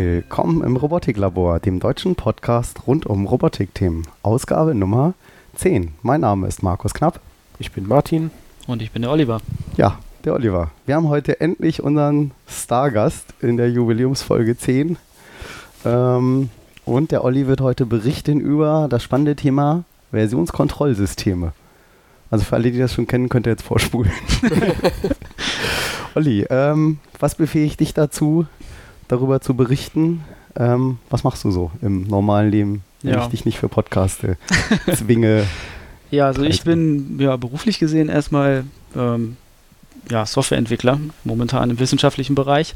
Willkommen im Robotiklabor, dem deutschen Podcast rund um Robotikthemen. Ausgabe Nummer 10. Mein Name ist Markus Knapp. Ich bin Martin. Und ich bin der Oliver. Ja, der Oliver. Wir haben heute endlich unseren Stargast in der Jubiläumsfolge 10. Ähm, und der Olli wird heute berichten über das spannende Thema Versionskontrollsysteme. Also für alle, die das schon kennen, könnt ihr jetzt vorspulen. Olli, ähm, was befähigt dich dazu, darüber zu berichten? Ähm, was machst du so im normalen Leben, wenn Ja. ich dich nicht für Podcaste zwinge? Ja, also ich bin ja beruflich gesehen erstmal ähm, ja, Softwareentwickler, momentan im wissenschaftlichen Bereich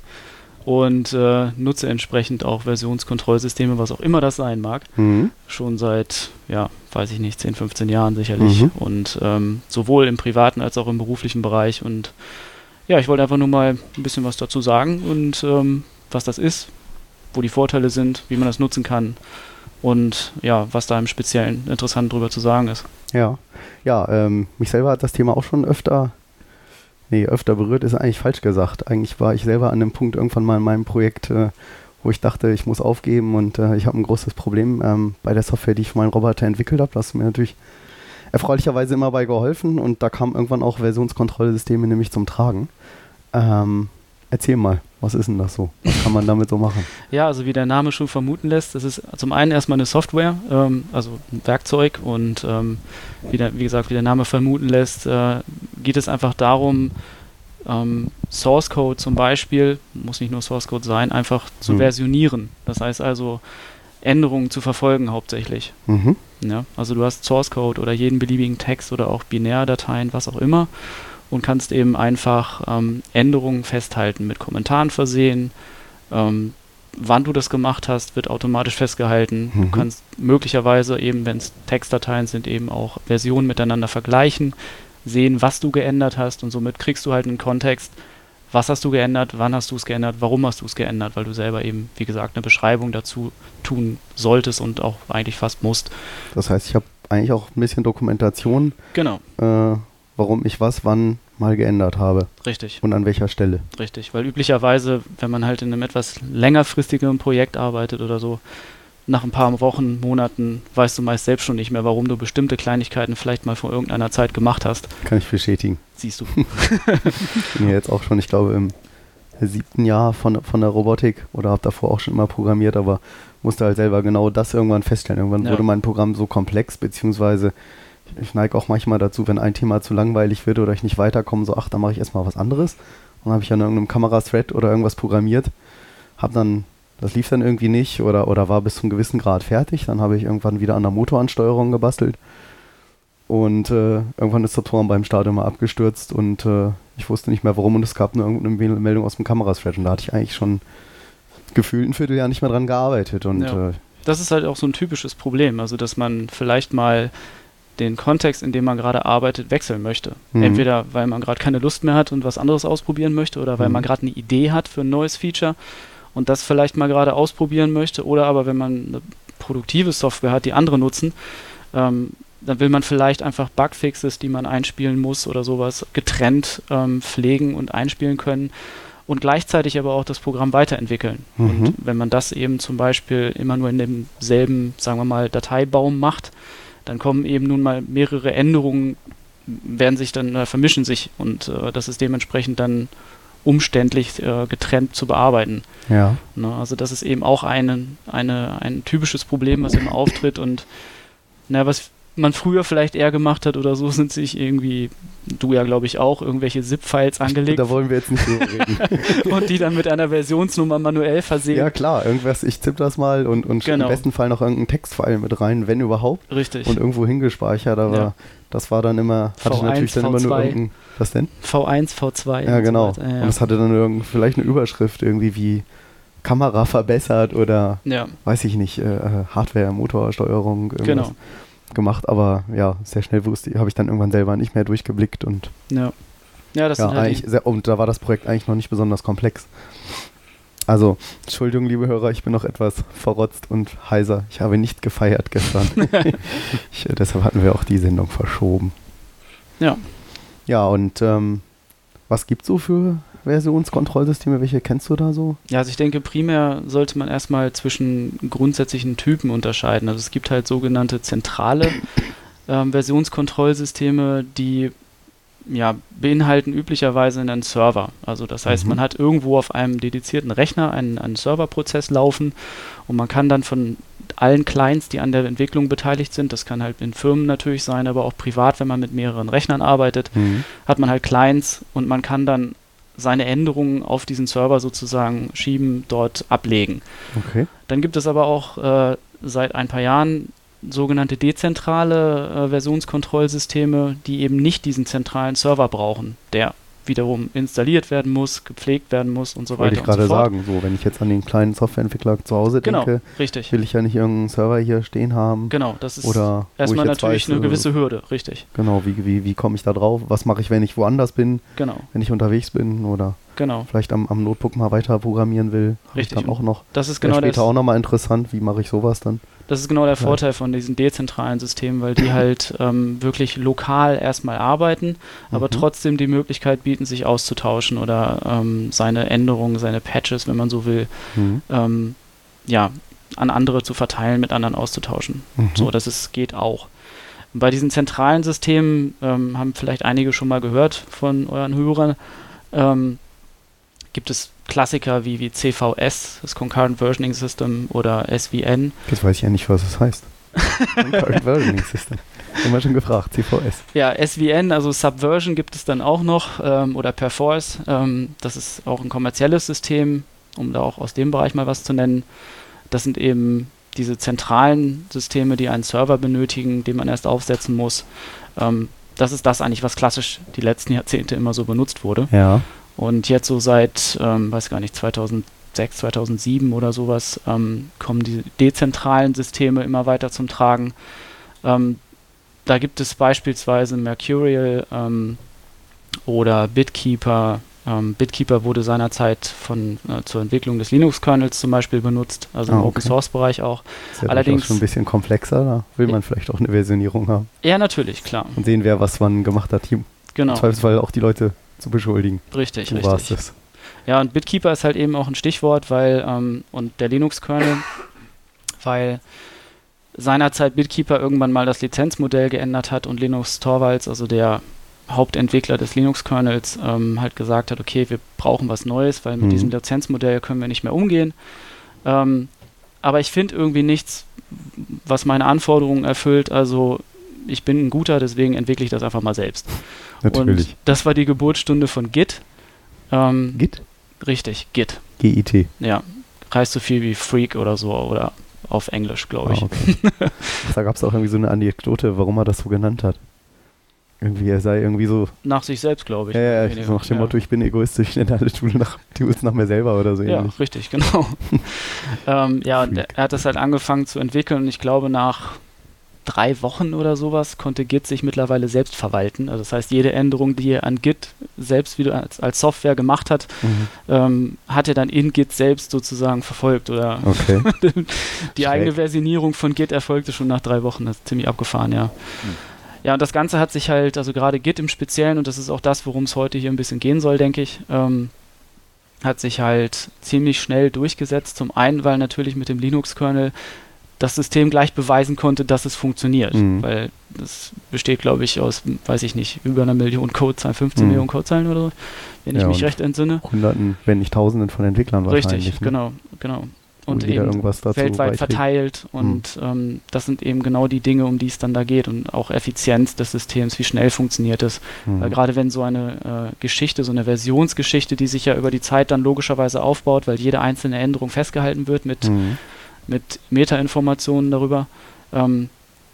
und äh, nutze entsprechend auch Versionskontrollsysteme, was auch immer das sein mag, Mhm. schon seit, ja, weiß ich nicht, 10, 15 Jahren sicherlich Mhm. und ähm, sowohl im privaten als auch im beruflichen Bereich und ja, ich wollte einfach nur mal ein bisschen was dazu sagen und ähm, was das ist, wo die Vorteile sind, wie man das nutzen kann und ja, was da im Speziellen interessant drüber zu sagen ist. Ja, ja ähm, mich selber hat das Thema auch schon öfter, nee, öfter berührt, ist eigentlich falsch gesagt. Eigentlich war ich selber an dem Punkt irgendwann mal in meinem Projekt, äh, wo ich dachte, ich muss aufgeben und äh, ich habe ein großes Problem ähm, bei der Software, die ich für meinen Roboter entwickelt habe. Das du mir natürlich erfreulicherweise immer bei geholfen und da kamen irgendwann auch Versionskontrollsysteme nämlich zum Tragen. Ähm, erzähl mal, was ist denn das so? Was kann man damit so machen? Ja, also wie der Name schon vermuten lässt, das ist zum einen erstmal eine Software, ähm, also ein Werkzeug und ähm, wie, der, wie gesagt, wie der Name vermuten lässt, äh, geht es einfach darum, ähm, Source Code zum Beispiel, muss nicht nur Source Code sein, einfach zu Mhm. versionieren. Das heißt also Änderungen zu verfolgen hauptsächlich. Mhm. Ja, also du hast Source Code oder jeden beliebigen Text oder auch Binärdateien, was auch immer, und kannst eben einfach ähm, Änderungen festhalten, mit Kommentaren versehen. Ähm, wann du das gemacht hast, wird automatisch festgehalten. Mhm. Du kannst möglicherweise eben, wenn es Textdateien sind, eben auch Versionen miteinander vergleichen, sehen, was du geändert hast und somit kriegst du halt einen Kontext, was hast du geändert, wann hast du es geändert, warum hast du es geändert, weil du selber eben, wie gesagt, eine Beschreibung dazu tun solltest und auch eigentlich fast musst. Das heißt, ich habe eigentlich auch ein bisschen Dokumentation, Genau, äh, warum ich was wann mal geändert habe richtig. und an welcher Stelle. Richtig, weil üblicherweise, wenn man halt in einem etwas längerfristigeren Projekt arbeitet oder so, nach ein paar Wochen, Monaten weißt du meist selbst schon nicht mehr, warum du bestimmte Kleinigkeiten vielleicht mal vor irgendeiner Zeit gemacht hast. Kann ich bestätigen. Siehst du. Ich bin ja jetzt auch schon, ich glaube, im siebten Jahr von, von der Robotik oder habe davor auch schon immer programmiert, aber musste halt selber genau das irgendwann feststellen. Irgendwann Ja. wurde mein Programm so komplex, beziehungsweise ich, neige auch manchmal dazu, wenn ein Thema zu langweilig wird oder ich nicht weiterkomme, so, ach, dann mache ich erstmal was anderes. Und dann habe ich an irgendeinem Kamerathread oder irgendwas programmiert, habe dann, das lief dann irgendwie nicht oder, oder war bis zum gewissen Grad fertig. Dann habe ich irgendwann wieder an der Motoransteuerung gebastelt. Und äh, irgendwann ist das Programm beim Start immer abgestürzt und äh, ich wusste nicht mehr warum und es gab nur irgendeine Mel- Meldung aus dem Kamerathread und da hatte ich eigentlich schon gefühlt ein Vierteljahr nicht mehr dran gearbeitet und Ja. äh, Das ist halt auch so ein typisches Problem, also dass man vielleicht mal den Kontext, in dem man gerade arbeitet, wechseln möchte. Mhm. Entweder weil man gerade keine Lust mehr hat und was anderes ausprobieren möchte oder weil Mhm. man gerade eine Idee hat für ein neues Feature und das vielleicht mal gerade ausprobieren möchte oder aber wenn man eine produktive Software hat, die andere nutzen, ähm, dann will man vielleicht einfach Bugfixes, die man einspielen muss oder sowas, getrennt ähm, pflegen und einspielen können und gleichzeitig aber auch das Programm weiterentwickeln. Mhm. Und wenn man das eben zum Beispiel immer nur in demselben, sagen wir mal, Dateibaum macht, dann kommen eben nun mal mehrere Änderungen, werden sich dann, äh, vermischen sich und äh, das ist dementsprechend dann umständlich äh, getrennt zu bearbeiten. ja. Ne? Also das ist eben auch ein, eine, ein typisches Problem, was immer auftritt und na, was man früher vielleicht eher gemacht hat oder so, sind sich irgendwie, du ja glaube ich auch, irgendwelche ZIP-Files angelegt Da wollen wir jetzt nicht drüber reden. und die dann mit einer Versionsnummer manuell versehen. ja klar, irgendwas, ich tippe das mal und, und Genau. im besten Fall noch irgendeinen Textfile mit rein, wenn überhaupt. Richtig. Und irgendwo hingespeichert, aber Ja. das war dann immer, hatte V1, natürlich dann immer nur V2. irgendein, was denn? V1, V2. Ja, und genau. So weiter. ja, Und es hatte dann irgend, vielleicht eine Überschrift irgendwie wie Kamera verbessert oder ja. weiß ich nicht, äh, äh, Hardware, Motorsteuerung, irgendwas genau. Gemacht, aber ja, sehr schnell wusste, habe ich dann irgendwann selber nicht mehr durchgeblickt und Ja. Ja, das ja, sind halt sehr, und da war das Projekt eigentlich noch nicht besonders komplex. Also, Entschuldigung, liebe Hörer, ich bin noch etwas verrotzt und heiser. Ich habe nicht gefeiert gestern. ich, äh, deshalb hatten wir auch die Sendung verschoben. Ja. Ja, und ähm, was gibt so für Versionskontrollsysteme? Welche kennst du da so? Ja, also ich denke, primär sollte man erstmal zwischen grundsätzlichen Typen unterscheiden. Also es gibt halt sogenannte zentrale ähm, Versionskontrollsysteme, die ja, beinhalten üblicherweise einen Server. Also das heißt, mhm. man hat irgendwo auf einem dedizierten Rechner einen, einen Serverprozess laufen und man kann dann von allen Clients, die an der Entwicklung beteiligt sind, das kann halt in Firmen natürlich sein, aber auch privat, wenn man mit mehreren Rechnern arbeitet, mhm. hat man halt Clients und man kann dann seine Änderungen auf diesen Server sozusagen schieben, dort ablegen. Okay. Dann gibt es aber auch äh, seit ein paar Jahren sogenannte dezentrale äh, Versionskontrollsysteme, die eben nicht diesen zentralen Server brauchen, der wiederum installiert werden muss, gepflegt werden muss und so Wollte weiter. Wollte ich gerade so sagen, so wenn ich jetzt an den kleinen Softwareentwickler zu Hause genau, denke, richtig. will ich ja nicht irgendeinen Server hier stehen haben. Genau, das ist oder erstmal natürlich weiß, eine gewisse äh, Hürde, richtig. Genau, wie, wie, wie komme ich da drauf? Was mache ich, wenn ich woanders bin? Genau. Wenn ich unterwegs bin oder genau. vielleicht am, am Notebook mal weiter programmieren will. Richtig. Dann auch noch. Das ist genau später auch nochmal interessant, wie mache ich sowas dann? Das ist genau der Vorteil von diesen dezentralen Systemen, weil die halt ähm, wirklich lokal erstmal arbeiten, aber mhm. trotzdem die Möglichkeit bieten, sich auszutauschen oder ähm, seine Änderungen, seine Patches, wenn man so will, mhm. ähm, ja, an andere zu verteilen, mit anderen auszutauschen. Mhm. So, das ist, geht auch. Bei diesen zentralen Systemen ähm, haben vielleicht einige schon mal gehört von euren Hörern. Ähm, gibt es Klassiker wie, wie CVS, das Concurrent Versioning System oder SVN. Jetzt weiß ich ja nicht, was das heißt. Concurrent Versioning System. Haben wir schon gefragt, CVS. Ja, SVN, also Subversion gibt es dann auch noch ähm, oder Perforce. Ähm, das ist auch ein kommerzielles System, um da auch aus dem Bereich mal was zu nennen. Das sind eben diese zentralen Systeme, die einen Server benötigen, den man erst aufsetzen muss. Ähm, das ist das eigentlich, was klassisch die letzten Jahrzehnte immer so benutzt wurde. Ja. Und jetzt so seit, ähm, weiß gar nicht, 2006, 2007 oder sowas, ähm, kommen die dezentralen Systeme immer weiter zum Tragen. Ähm, da gibt es beispielsweise Mercurial ähm, oder Bitkeeper. Ähm, Bitkeeper wurde seinerzeit von, äh, zur Entwicklung des Linux-Kernels zum Beispiel benutzt, also ah, im okay. Open-Source-Bereich auch. Ist ja Allerdings schon ein bisschen komplexer, da will man vielleicht auch eine Versionierung haben. Ja, natürlich, klar. Und sehen, wer was wann gemacht hat. Genau. Im Zweifelsfall auch die Leute zu beschuldigen. Richtig, du richtig. Warst es. Ja, und Bitkeeper ist halt eben auch ein Stichwort, weil, ähm, und der Linux-Kernel, weil seinerzeit Bitkeeper irgendwann mal das Lizenzmodell geändert hat und Linus Torvalds, also der Hauptentwickler des Linux-Kernels, ähm, halt gesagt hat, okay, wir brauchen was Neues, weil mit mhm. diesem Lizenzmodell können wir nicht mehr umgehen. Ähm, aber ich finde irgendwie nichts, was meine Anforderungen erfüllt. Also ich bin ein guter, deswegen entwickle ich das einfach mal selbst. Natürlich. Und das war die Geburtsstunde von Git. Ähm, Git? Richtig, Git. G-I-T. Ja, heißt so viel wie Freak oder so oder auf Englisch, glaube ich. Ah, okay. da gab es auch irgendwie so eine Anekdote, warum er das so genannt hat. Irgendwie, er sei irgendwie so. Nach sich selbst, glaube ich. Ja, ja, so nach dem ja. Motto, ich bin egoistisch, ich nenne alle Tools nach, Tools nach mir selber oder so ja, ähnlich. Richtig, genau. ähm, ja, und er hat das halt angefangen zu entwickeln und ich glaube, nach drei Wochen oder sowas konnte Git sich mittlerweile selbst verwalten. Also das heißt, jede Änderung, die er an Git selbst wieder als, als Software gemacht hat, mhm. ähm, hat er dann in Git selbst sozusagen verfolgt. Oder okay. die eigene Versionierung von Git erfolgte schon nach drei Wochen. Das ist ziemlich abgefahren, ja. Mhm. Ja, und das Ganze hat sich halt, also gerade Git im Speziellen, und das ist auch das, worum es heute hier ein bisschen gehen soll, denke ich, ähm, hat sich halt ziemlich schnell durchgesetzt. Zum einen, weil natürlich mit dem Linux-Kernel das System gleich beweisen konnte, dass es funktioniert. Mhm. Weil das besteht, glaube ich, aus, weiß ich nicht, über einer Million Codezeilen, 15 mhm. Millionen Codezeilen oder so, wenn ja, ich mich recht entsinne. Hunderten, wenn nicht Tausenden von Entwicklern wahrscheinlich. Richtig, ne? genau, genau. Und eben weltweit verteilt. Und mhm. ähm, das sind eben genau die Dinge, um die es dann da geht. Und auch Effizienz des Systems, wie schnell funktioniert es. Mhm. Weil gerade wenn so eine äh, Geschichte, so eine Versionsgeschichte, die sich ja über die Zeit dann logischerweise aufbaut, weil jede einzelne Änderung festgehalten wird mit mhm mit Metainformationen darüber. Ähm,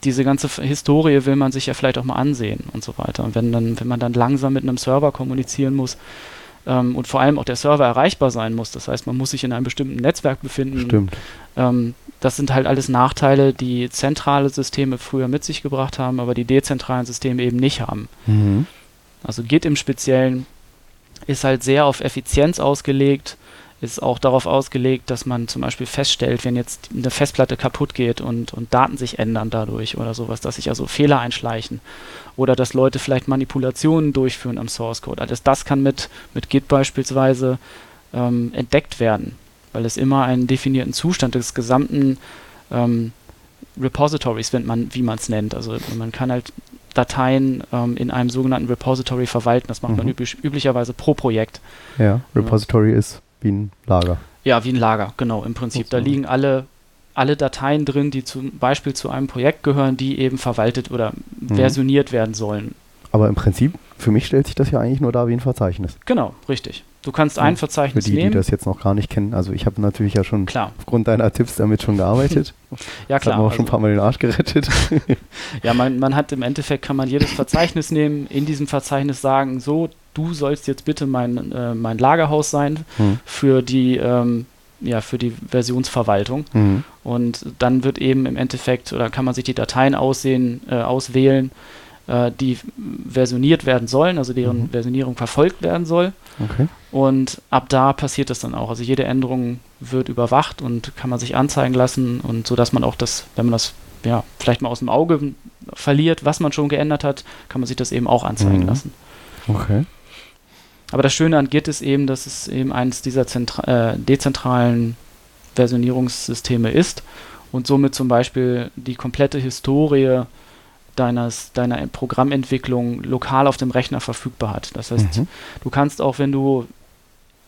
diese ganze Historie will man sich ja vielleicht auch mal ansehen und so weiter. Und wenn dann, wenn man dann langsam mit einem Server kommunizieren muss ähm, und vor allem auch der Server erreichbar sein muss, das heißt, man muss sich in einem bestimmten Netzwerk befinden. Stimmt. Ähm, das sind halt alles Nachteile, die zentrale Systeme früher mit sich gebracht haben, aber die dezentralen Systeme eben nicht haben. Mhm. Also Git im Speziellen ist halt sehr auf Effizienz ausgelegt, ist auch darauf ausgelegt, dass man zum Beispiel feststellt, wenn jetzt eine Festplatte kaputt geht und, und Daten sich ändern dadurch oder sowas, dass sich also Fehler einschleichen oder dass Leute vielleicht Manipulationen durchführen am Source Code. Alles das kann mit, mit Git beispielsweise ähm, entdeckt werden, weil es immer einen definierten Zustand des gesamten ähm, Repositories, wenn man, wie man es nennt. Also man kann halt Dateien ähm, in einem sogenannten Repository verwalten. Das macht mhm. man üblich, üblicherweise pro Projekt. Ja, Repository ja. ist wie ein Lager. Ja, wie ein Lager, genau, im Prinzip. Da liegen alle, alle Dateien drin, die zum Beispiel zu einem Projekt gehören, die eben verwaltet oder mhm. versioniert werden sollen. Aber im Prinzip, für mich stellt sich das ja eigentlich nur da wie ein Verzeichnis. Genau, richtig. Du kannst ein Verzeichnis nehmen. Für die, nehmen. die das jetzt noch gar nicht kennen, also ich habe natürlich ja schon klar. aufgrund deiner Tipps damit schon gearbeitet. ja, klar. Das hat mir auch also schon ein paar Mal den Arsch gerettet. ja, man, man hat im Endeffekt, kann man jedes Verzeichnis nehmen, in diesem Verzeichnis sagen, so, du sollst jetzt bitte mein, äh, mein Lagerhaus sein hm. für die ähm, ja, für die Versionsverwaltung. Mhm. Und dann wird eben im Endeffekt, oder kann man sich die Dateien aussehen, äh, auswählen, äh, die versioniert werden sollen, also deren mhm. Versionierung verfolgt werden soll. Okay. Und ab da passiert das dann auch. Also jede Änderung wird überwacht und kann man sich anzeigen lassen und so dass man auch das, wenn man das ja, vielleicht mal aus dem Auge verliert, was man schon geändert hat, kann man sich das eben auch anzeigen mhm. lassen. Okay. Aber das Schöne an Git ist eben, dass es eben eines dieser äh, dezentralen Versionierungssysteme ist und somit zum Beispiel die komplette Historie deines, deiner Programmentwicklung lokal auf dem Rechner verfügbar hat. Das heißt, mhm. du kannst auch, wenn du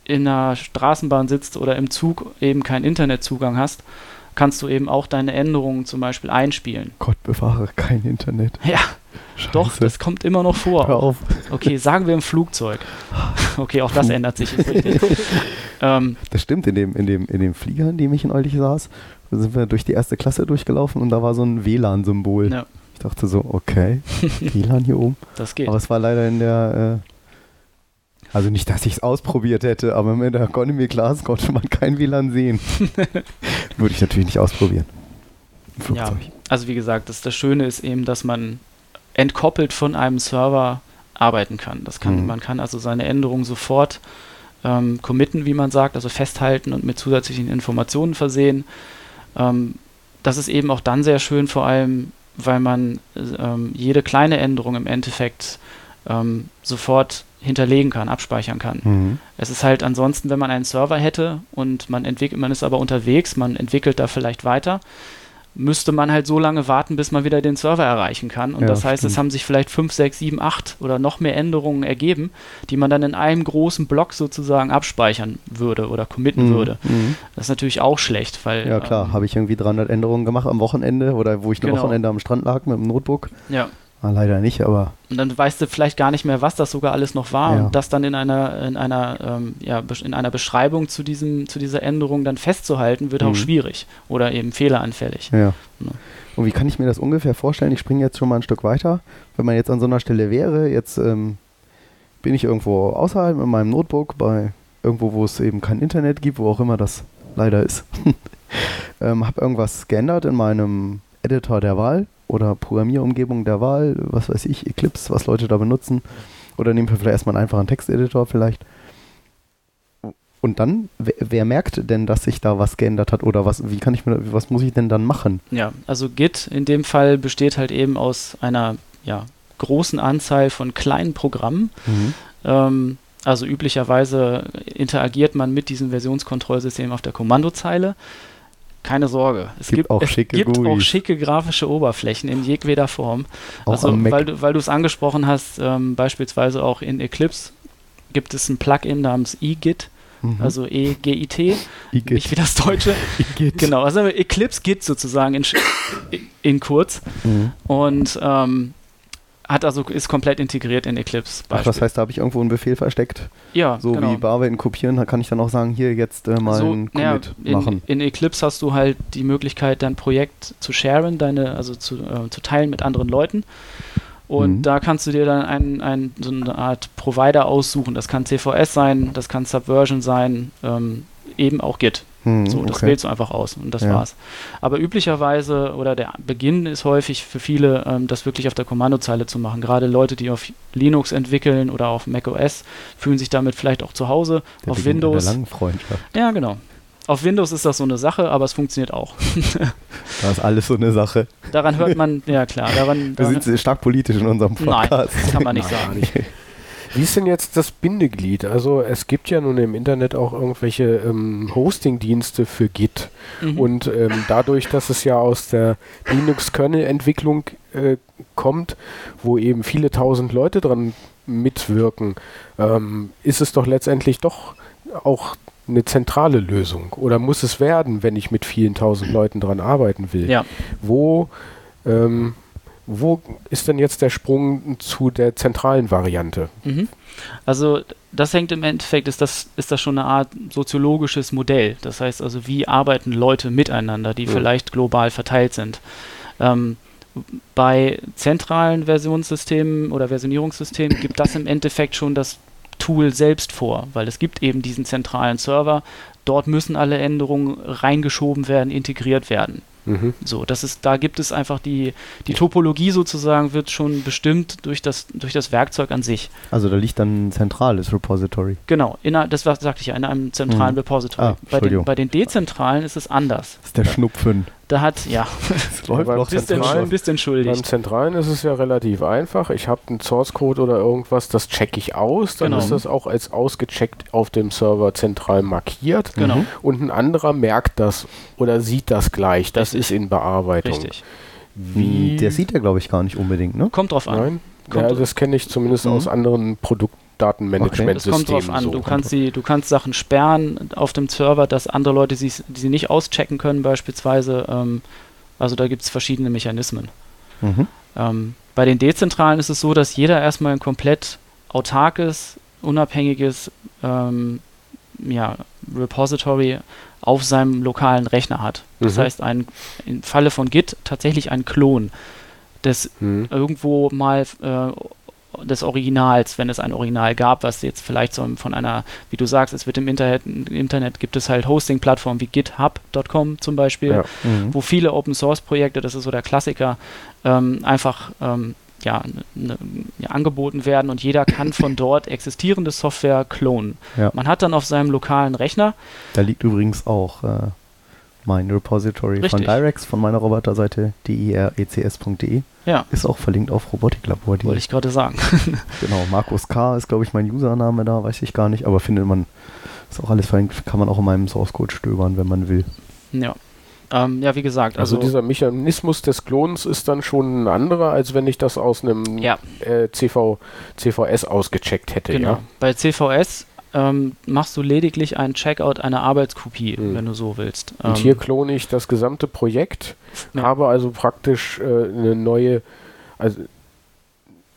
in einer Straßenbahn sitzt oder im Zug eben keinen Internetzugang hast, kannst du eben auch deine Änderungen zum Beispiel einspielen. Gott bewahre, kein Internet. Ja, Scheiße. doch, das kommt immer noch vor. Hör auf. Okay, sagen wir im Flugzeug. Okay, auch das Puh. ändert sich. ähm, das stimmt, in dem, in, dem, in dem Flieger, in dem ich in neulich saß, sind wir durch die erste Klasse durchgelaufen und da war so ein WLAN-Symbol. Ja. Ich dachte so, okay, WLAN hier oben. Das geht. Aber es war leider in der, äh, also nicht, dass ich es ausprobiert hätte, aber in der Economy Class konnte man kein WLAN sehen. Würde ich natürlich nicht ausprobieren. Ja, also wie gesagt, das, das Schöne ist eben, dass man entkoppelt von einem Server arbeiten kann. Das kann mhm. Man kann also seine Änderungen sofort ähm, committen, wie man sagt, also festhalten und mit zusätzlichen Informationen versehen. Ähm, das ist eben auch dann sehr schön, vor allem weil man ähm, jede kleine Änderung im Endeffekt ähm, sofort hinterlegen kann, abspeichern kann. Mhm. Es ist halt ansonsten, wenn man einen Server hätte und man entwickelt, man ist aber unterwegs, man entwickelt da vielleicht weiter, müsste man halt so lange warten, bis man wieder den Server erreichen kann. Und ja, das heißt, stimmt. es haben sich vielleicht 5, 6, 7, 8 oder noch mehr Änderungen ergeben, die man dann in einem großen Block sozusagen abspeichern würde oder committen mhm. würde. Mhm. Das ist natürlich auch schlecht, weil. Ja, klar, ähm, habe ich irgendwie 300 Änderungen gemacht am Wochenende oder wo ich ein genau. Wochenende am Strand lag mit dem Notebook. Ja. Ah, leider nicht, aber. Und dann weißt du vielleicht gar nicht mehr, was das sogar alles noch war ja. und das dann in einer, in einer, ähm, ja, in einer Beschreibung zu diesem, zu dieser Änderung dann festzuhalten, wird mhm. auch schwierig oder eben fehleranfällig. Ja. ja. Und wie kann ich mir das ungefähr vorstellen? Ich springe jetzt schon mal ein Stück weiter. Wenn man jetzt an so einer Stelle wäre, jetzt ähm, bin ich irgendwo außerhalb mit meinem Notebook bei irgendwo, wo es eben kein Internet gibt, wo auch immer das leider ist. ähm, habe irgendwas geändert in meinem Editor der Wahl oder Programmierumgebung der Wahl, was weiß ich, Eclipse, was Leute da benutzen. Oder nehmen wir vielleicht erstmal einen einfachen Texteditor vielleicht. Und dann, wer, wer, merkt denn, dass sich da was geändert hat oder was, wie kann ich mir, was muss ich denn dann machen? Ja, also Git in dem Fall besteht halt eben aus einer ja, großen Anzahl von kleinen Programmen. Mhm. Ähm, also üblicherweise interagiert man mit diesem Versionskontrollsystem auf der Kommandozeile keine Sorge. Es gibt, gibt auch, es schicke, gibt auch schicke grafische Oberflächen in jedweder Form. Auch also, weil du, weil du es angesprochen hast, ähm, beispielsweise auch in Eclipse gibt es ein Plugin namens eGit. Mhm. Also E-G-I-T, nicht wie das Deutsche. genau, also Eclipse Git sozusagen in, in kurz. Mhm. Und ähm, hat also, ist komplett integriert in Eclipse. Ach, das heißt, da habe ich irgendwo einen Befehl versteckt. Ja, So genau. wie bearbeiten, kopieren, da kann ich dann auch sagen, hier jetzt äh, mal so, einen Commit ja, machen. In, in, Eclipse hast du halt die Möglichkeit, dein Projekt zu sharen, deine, also zu, äh, zu teilen mit anderen Leuten. Und mhm. da kannst du dir dann ein, ein, so eine Art Provider aussuchen. Das kann CVS sein, das kann Subversion sein, ähm, eben auch Git. Hm, so, das okay. wählst du einfach aus und das ja. war's. Aber üblicherweise oder der Beginn ist häufig für viele, ähm, das wirklich auf der Kommandozeile zu machen. Gerade Leute, die auf Linux entwickeln oder auf macOS, fühlen sich damit vielleicht auch zu Hause. Der auf Beginn Windows. Der langen Freundschaft. Ja, genau. Auf Windows ist das so eine Sache, aber es funktioniert auch. da ist alles so eine Sache. Daran hört man, ja klar. Daran, Wir sind stark politisch in unserem Podcast. Nein, das kann man nicht sagen. Wie ist denn jetzt das Bindeglied? Also es gibt ja nun im Internet auch irgendwelche ähm, Hosting-Dienste für Git. Mhm. Und ähm, dadurch, dass es ja aus der Linux-Kernel-Entwicklung äh, kommt, wo eben viele tausend Leute dran mitwirken, ähm, ist es doch letztendlich doch auch eine zentrale Lösung. Oder muss es werden, wenn ich mit vielen tausend Leuten dran arbeiten will? Ja. Wo ähm, wo ist denn jetzt der Sprung zu der zentralen Variante? Mhm. Also das hängt im Endeffekt, ist das, ist das schon eine Art soziologisches Modell. Das heißt also, wie arbeiten Leute miteinander, die ja. vielleicht global verteilt sind. Ähm, bei zentralen Versionssystemen oder Versionierungssystemen gibt das im Endeffekt schon das Tool selbst vor, weil es gibt eben diesen zentralen Server. Dort müssen alle Änderungen reingeschoben werden, integriert werden. Mhm. So, das ist, da gibt es einfach die, die Topologie sozusagen wird schon bestimmt durch das, durch das Werkzeug an sich. Also da liegt dann ein zentrales Repository. Genau, in, das war, sagte ich ja, in einem zentralen mhm. Repository. Ah, bei, den, bei den dezentralen ist es anders. Das ist der Schnupfen. Da hat, ja, das läuft noch bisschen, bist entschuldigt. Beim Zentralen ist es ja relativ einfach. Ich habe einen Source Code oder irgendwas, das checke ich aus, dann genau. ist das auch als ausgecheckt auf dem Server zentral markiert. Genau. Und ein anderer merkt das oder sieht das gleich. Das Richtig. ist in Bearbeitung. Richtig. Wie Der sieht er, glaube ich, gar nicht unbedingt, ne? Kommt drauf an. Nein. Kommt ja, das kenne ich zumindest mhm. aus anderen Produkten. Datenmanagement-System. Okay. Das kommt drauf an. So. Du kannst, sie, du kannst Sachen sperren auf dem Server, dass andere Leute sie, die sie nicht auschecken können, beispielsweise. Ähm, also da gibt es verschiedene Mechanismen. Mhm. Ähm, bei den dezentralen ist es so, dass jeder erstmal ein komplett autarkes, unabhängiges ähm, ja, Repository auf seinem lokalen Rechner hat. Das mhm. heißt, ein, im Falle von Git tatsächlich ein Klon, das mhm. irgendwo mal äh, des Originals, wenn es ein Original gab, was jetzt vielleicht so von einer, wie du sagst, es wird im Internet, im Internet gibt es halt Hosting-Plattformen wie GitHub.com zum Beispiel, ja. mhm. wo viele Open-Source-Projekte, das ist so der Klassiker, ähm, einfach ähm, ja, ne, ja, angeboten werden und jeder kann von dort existierende Software klonen. Ja. Man hat dann auf seinem lokalen Rechner. Da liegt übrigens auch äh, mein Repository Richtig. von Direx von meiner Roboterseite direcs.de. Ja. Ist auch verlinkt auf Robotiklabor. Wollte ich gerade sagen. genau, Markus K. ist, glaube ich, mein Username da, weiß ich gar nicht, aber findet man, ist auch alles verlinkt, kann man auch in meinem Source Code stöbern, wenn man will. Ja. Ähm, ja, wie gesagt. Also, also, dieser Mechanismus des Klons ist dann schon ein anderer, als wenn ich das aus einem ja. äh, CV, CVS ausgecheckt hätte. Genau. Ja? Bei CVS ähm, machst du lediglich einen Checkout einer Arbeitskopie, hm. wenn du so willst. Und ähm, hier klone ich das gesamte Projekt, ja. habe also praktisch äh, eine neue, also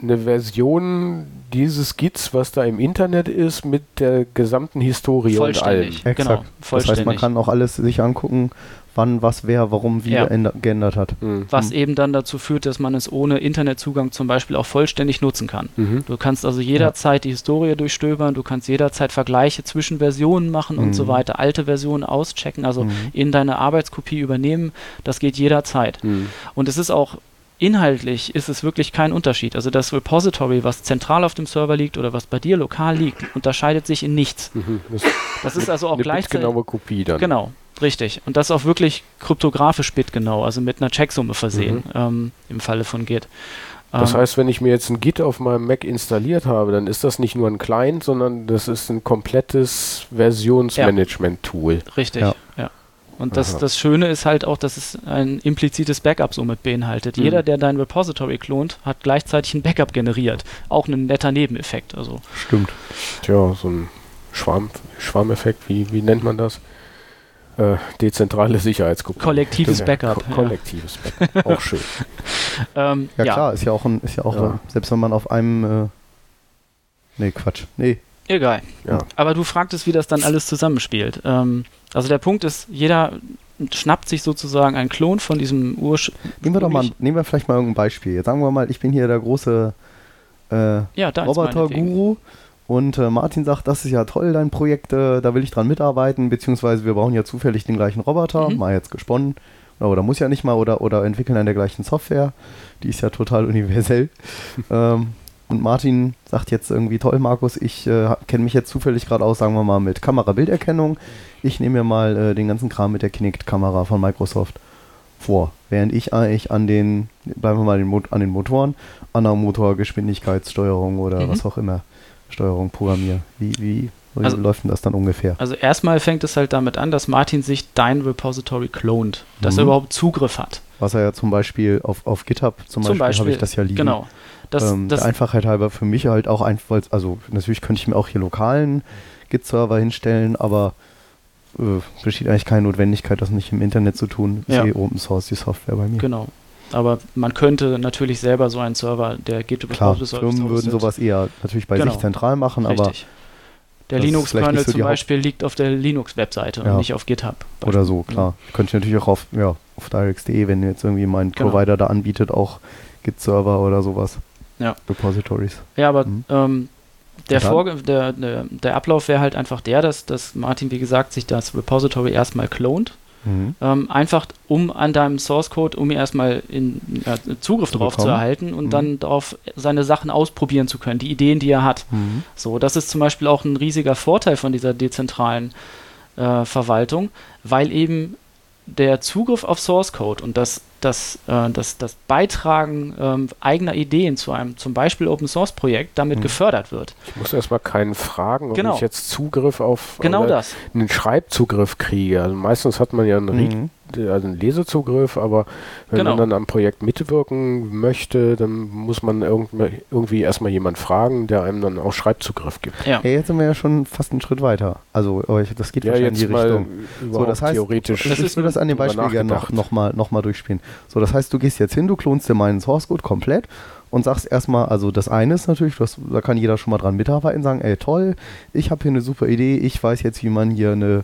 eine Version dieses Gits, was da im Internet ist, mit der gesamten Historie und allem. Exakt. Genau, das heißt, man kann auch alles sich angucken, wann was wer, warum wie ja. geändert hat. Mhm. Was mhm. eben dann dazu führt, dass man es ohne Internetzugang zum Beispiel auch vollständig nutzen kann. Mhm. Du kannst also jederzeit ja. die Historie durchstöbern, du kannst jederzeit Vergleiche zwischen Versionen machen und so mhm. weiter, alte Versionen auschecken, also mhm. in deine Arbeitskopie übernehmen. Das geht jederzeit. Mhm. Und es ist auch inhaltlich ist es wirklich kein Unterschied. Also das Repository, was zentral auf dem Server liegt oder was bei dir lokal liegt, unterscheidet sich in nichts. Das, das ist also auch eine gleichzeitig. genaue Kopie dann. Genau. Richtig. Und das auch wirklich kryptografisch bitgenau, also mit einer Checksumme versehen, mhm. ähm, im Falle von Git. Das ähm, heißt, wenn ich mir jetzt ein Git auf meinem Mac installiert habe, dann ist das nicht nur ein Client, sondern das ist ein komplettes Versionsmanagement-Tool. Ja. Richtig, ja. ja. Und das, das Schöne ist halt auch, dass es ein implizites Backup somit beinhaltet. Mhm. Jeder, der dein Repository klont, hat gleichzeitig ein Backup generiert. Auch ein netter Nebeneffekt. Also. Stimmt. Tja, so ein Schwarm, Schwarmeffekt, wie, wie nennt man das? Äh, dezentrale Sicherheitskopie. Kollektives Stimmt, Backup. Ko kollektives Backup. Auch schön. ähm, ja, ja, klar, ist ja auch, ein, ist ja auch ja. selbst wenn man auf einem. Äh, nee, Quatsch. Nee. Egal. Ja. Aber du fragtest, wie das dann alles zusammenspielt. Ähm, also der Punkt ist, jeder schnappt sich sozusagen einen Klon von diesem Ursch. Nehmen wir doch mal, nehmen wir vielleicht mal irgendein Beispiel. Jetzt sagen wir mal, ich bin hier der große äh, ja, Roboter-Guru Und äh, Martin sagt, das ist ja toll, dein Projekt, äh, da will ich dran mitarbeiten, beziehungsweise wir brauchen ja zufällig den gleichen Roboter, Mhm. mal jetzt gesponnen, oder muss ja nicht mal, oder, oder entwickeln an der gleichen Software, die ist ja total universell. ähm, und Martin sagt jetzt irgendwie, toll Markus, ich äh, kenne mich jetzt zufällig gerade aus, sagen wir mal, mit Kamerabilderkennung. Ich nehme mir mal äh, den ganzen Kram mit der Kinect-Kamera von Microsoft vor, während ich eigentlich an den, bleiben wir mal den an den Motoren, an der Motorgeschwindigkeitssteuerung oder Mhm. was auch immer, Steuerung programmiere. Wie, wie, wie Also- läuft denn das dann ungefähr? Also erstmal fängt es halt damit an, dass Martin sich dein Repository clont, dass Mhm. er überhaupt Zugriff hat. Was er ja zum Beispiel auf, auf GitHub zum, Zum Beispiel, habe Beispiel, ich das ja liegen. Genau. Das, ähm, das, der Einfachheit halber für mich halt auch einfach, also natürlich könnte ich mir auch hier lokalen Git-Server hinstellen, aber äh, besteht eigentlich keine Notwendigkeit, das nicht im Internet zu tun. Ist Ja. eh Open Source die Software bei mir. genau. Aber man könnte natürlich selber so einen Server, der Git Klar, Repository Firmen würden sowas eher natürlich bei Genau. sich zentral machen, aber Richtig. Der ist vielleicht Linux-Kernel so zum die Haupt- Beispiel liegt auf der Linux-Webseite Ja. und nicht auf GitHub. oder so, klar. Könnte ich natürlich auch auf, ja, auf directs.de, wenn jetzt irgendwie mein Genau. Provider da anbietet, auch Git-Server oder sowas. Ja. Repositories. Ja, aber Mhm. ähm, der, der, der, der Ablauf wäre halt einfach der, dass, dass Martin, wie gesagt, sich das Repository erstmal clont. Mhm. Ähm, einfach um an deinem Source Code, um erstmal in, ja, Zugriff Zu drauf zu erhalten und Mhm. dann darauf seine Sachen ausprobieren zu können, die Ideen, die er hat. Mhm. So, das ist zum Beispiel auch ein riesiger Vorteil von dieser dezentralen äh, Verwaltung, weil eben der Zugriff auf Source Code und das, das, äh, das, das Beitragen ähm, eigener Ideen zu einem zum Beispiel Open Source Projekt damit Mhm. gefördert wird. Ich muss erstmal keinen fragen, ob Genau. ich jetzt Zugriff auf Genau das. einen Schreibzugriff kriege. Also meistens hat man ja einen, Mhm. Also einen Lesezugriff, aber wenn Genau. man dann am Projekt mitwirken möchte, dann muss man irgendwie, erstmal jemand fragen, der einem dann auch Schreibzugriff gibt. Ja. Hey, jetzt sind wir ja schon fast einen Schritt weiter. Also, ich- das geht wahrscheinlich in die Richtung. überhaupt das heißt, theoretisch. Das ich ist will das an dem Beispiel gerne noch, noch, mal, noch mal durchspielen. So, das heißt, du gehst jetzt hin, du klonst dir meinen Source Code komplett und sagst erstmal, also das eine ist natürlich, du hast, da kann jeder schon mal dran mitarbeiten, sagen, ey toll, ich habe hier eine super Idee, ich weiß jetzt, wie man hier eine,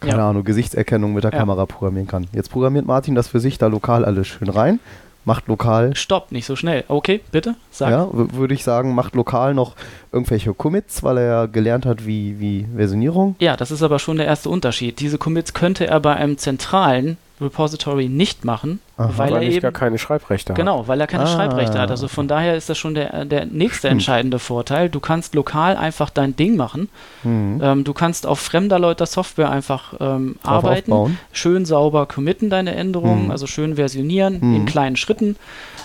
keine Ja. Ahnung, Gesichtserkennung mit der Ja. Kamera programmieren kann. Jetzt programmiert Martin das für sich da lokal alles schön rein, macht lokal Stopp, nicht so schnell. Okay, bitte, sag. ja, würde ich sagen, macht lokal noch irgendwelche Commits, weil er ja gelernt hat, wie, wie Versionierung. Ja, das ist aber schon der erste Unterschied. Diese Commits könnte er bei einem zentralen Repository nicht machen, Aha. weil weil er ich eben gar keine Schreibrechte habe. Genau, weil er keine Ah. Schreibrechte hat. Also von daher ist das schon der, der nächste Stimmt. entscheidende Vorteil. Du kannst lokal einfach dein Ding machen. Mhm. Ähm, du kannst auf fremder Leute Software einfach ähm, arbeiten, aufbauen. schön sauber committen deine Änderungen, Mhm. also schön versionieren Mhm. in kleinen Schritten.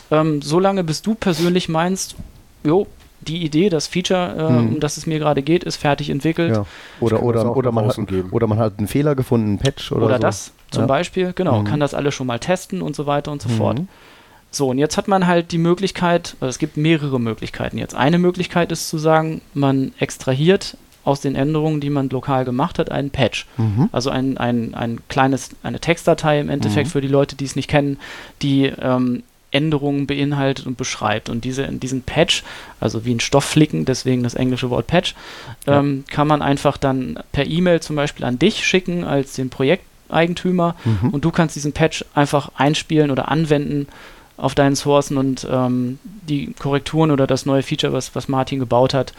Ähm, solange bis du persönlich meinst, jo, die Idee, das Feature, äh, Mhm. um das es mir gerade geht, ist fertig entwickelt. Ja. Oder, oder, oder, man hat, geben. oder man hat einen Fehler gefunden, einen Patch oder, Oder, so. das zum Ja. Beispiel, genau, Mhm. kann das alles schon mal testen und so weiter und so Mhm. fort. So, und jetzt hat man halt die Möglichkeit, also es gibt mehrere Möglichkeiten jetzt. Eine Möglichkeit ist zu sagen, man extrahiert aus den Änderungen, die man lokal gemacht hat, einen Patch. Mhm. Also ein, ein, ein kleines, eine Textdatei im Endeffekt Mhm. für die Leute, die es nicht kennen, die ähm, Änderungen beinhaltet und beschreibt. Und diese, diesen Patch, also wie ein Stoffflicken, deswegen das englische Wort Patch, Ja. ähm, kann man einfach dann per E-Mail zum Beispiel an dich schicken als den Projekteigentümer Mhm. und du kannst diesen Patch einfach einspielen oder anwenden auf deinen Sourcen und ähm, die Korrekturen oder das neue Feature, was, was Martin gebaut hat,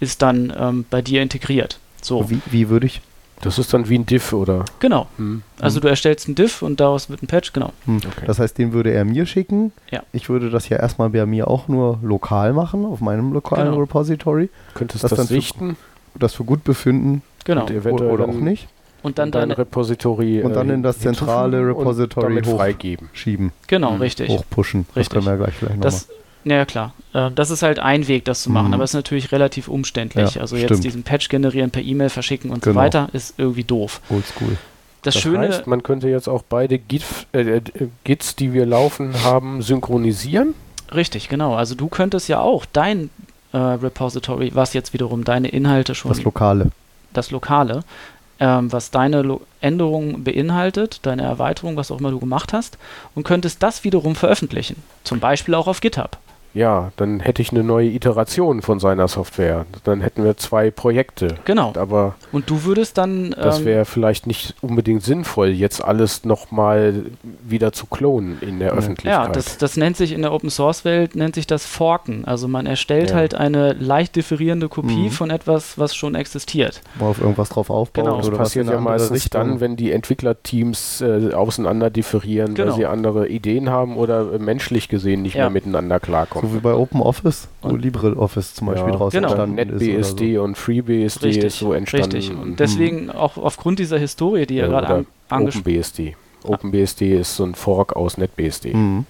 ist dann ähm, bei dir integriert. So, Wie, wie würde ich. Das ist dann wie ein Diff oder. genau. Hm. Also du erstellst einen Diff und daraus wird ein Patch, genau. Hm. Okay. Das heißt, den würde er mir schicken. Ja. Ich würde das ja erstmal bei mir auch nur lokal machen, auf meinem lokalen Genau. Repository. Könntest das das, dann für- sichten Das für gut befinden Genau. Und oder, eventuell oder auch dann nicht. Und dann in dein deine, Repository Und dann äh, in das zentrale Repository damit hoch- freigeben. Schieben, genau, Mhm. richtig. hochpushen. Das Richtig. können wir ja gleich vielleicht nochmal. Ja, klar. Äh, das ist halt ein Weg, das zu machen, Mhm. aber es ist natürlich relativ umständlich. Ja, also jetzt stimmt. diesen Patch generieren, per E-Mail verschicken und Genau. so weiter, ist irgendwie doof. Oldschool. Das, Das Schöne, heißt, man könnte jetzt auch beide Git, äh, äh, Gits, die wir laufen haben, synchronisieren. richtig, genau. Also du könntest ja auch dein äh, Repository, was jetzt wiederum deine Inhalte schon, Das Lokale. das Lokale, ähm, was deine Lo Änderungen beinhaltet, deine Erweiterung, was auch immer du gemacht hast, und könntest das wiederum veröffentlichen. Zum Beispiel auch auf GitHub. Ja, dann hätte ich eine neue Iteration von seiner Software. Dann hätten wir zwei Projekte. Genau. Aber Und du würdest dann. das ähm, wäre vielleicht nicht unbedingt sinnvoll, jetzt alles nochmal wieder zu klonen in der. Öffentlichkeit. Ja, das, das nennt sich in der Open Source Welt nennt sich das Forken. Also man erstellt Ja. halt eine leicht differierende Kopie Mhm. von etwas, was schon existiert. Wo auf irgendwas drauf aufbaut Genau. das oder was passiert ja meistens Richtung. dann, wenn die Entwicklerteams äh, auseinander differieren, Genau. weil sie andere Ideen haben oder äh, menschlich gesehen nicht Ja. mehr miteinander klarkommen. So wie bei OpenOffice, wo Und- LibreOffice zum Beispiel Ja. draus Genau. entstanden ist. NetBSD und FreeBSD ist so entstanden. Richtig. Und deswegen auch aufgrund dieser Historie, die ihr Ja, gerade oder an, angesprochen OpenBSD. OpenBSD ist so ein Fork aus NetBSD. Mhm.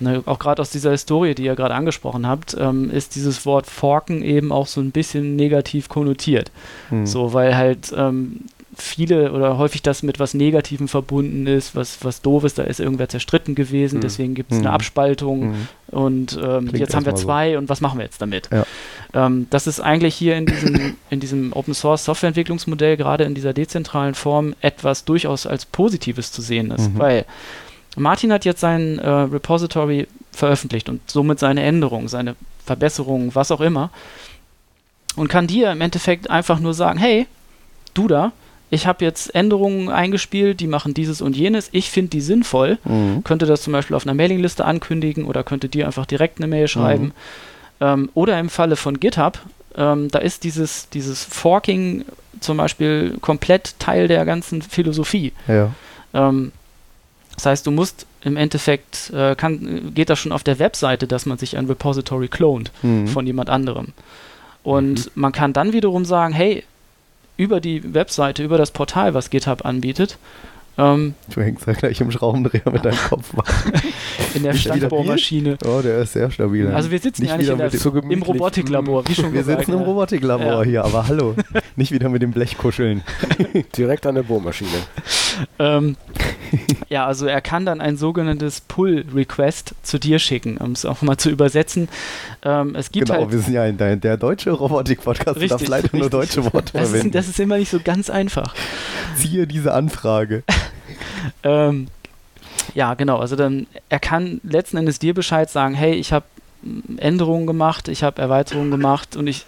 ne, auch gerade aus dieser Historie, die ihr gerade angesprochen habt, ähm, ist dieses Wort Forken eben auch so ein bisschen negativ konnotiert. Mhm. So, weil halt ähm, viele oder häufig das mit was Negativem verbunden ist, was, was doof ist, da ist irgendwer zerstritten gewesen, Mhm. deswegen gibt es Mhm. eine Abspaltung Mhm. und ähm, jetzt haben wir erstmal so. zwei und was machen wir jetzt damit? Ja. Ähm, das ist eigentlich hier in diesem, in diesem Open Source Softwareentwicklungsmodell, gerade in dieser dezentralen Form, etwas durchaus als Positives zu sehen ist, Mhm. weil Martin hat jetzt sein äh, Repository veröffentlicht und somit seine Änderungen, seine Verbesserungen, was auch immer und kann dir im Endeffekt einfach nur sagen, hey, du da, ich habe jetzt Änderungen eingespielt, die machen dieses und jenes, ich finde die sinnvoll, Mhm. könnte das zum Beispiel auf einer Mailingliste ankündigen oder könnte dir einfach direkt eine Mail schreiben. Ähm, oder im Falle von GitHub, ähm, da ist dieses, dieses Forking zum Beispiel komplett Teil der ganzen Philosophie. Ja. Ähm, das heißt, du musst im Endeffekt, äh, kann, geht das schon auf der Webseite, dass man sich ein Repository clont Mhm. von jemand anderem. Und man kann dann wiederum sagen, hey, über die Webseite, über das Portal, was GitHub anbietet, ähm, Du hängst da gleich im Schraubendreher mit deinem Kopf. in der? Standbohrmaschine. Oh, der ist sehr stabil. Also wir sitzen Nicht ja nicht der, so im. Robotiklabor, wie schon wir gesagt. sitzen im ne? Robotiklabor Ja. hier, aber hallo. Nicht wieder mit dem Blech kuscheln. Direkt an der Bohrmaschine. Ähm, ja, also er kann dann ein sogenanntes Pull-Request zu dir schicken, um es auch mal zu übersetzen. Ähm, es gibt genau, halt wir sind ja in der, der deutsche Robotik-Podcast. Du darfst Richtig, leider nur deutsche Worte das ist, verwenden. das ist immer nicht so ganz einfach. Ziehe diese Anfrage. Ähm, ja, genau. Also dann, er kann letzten Endes dir Bescheid sagen, hey, ich habe Änderungen gemacht, ich habe Erweiterungen gemacht und ich,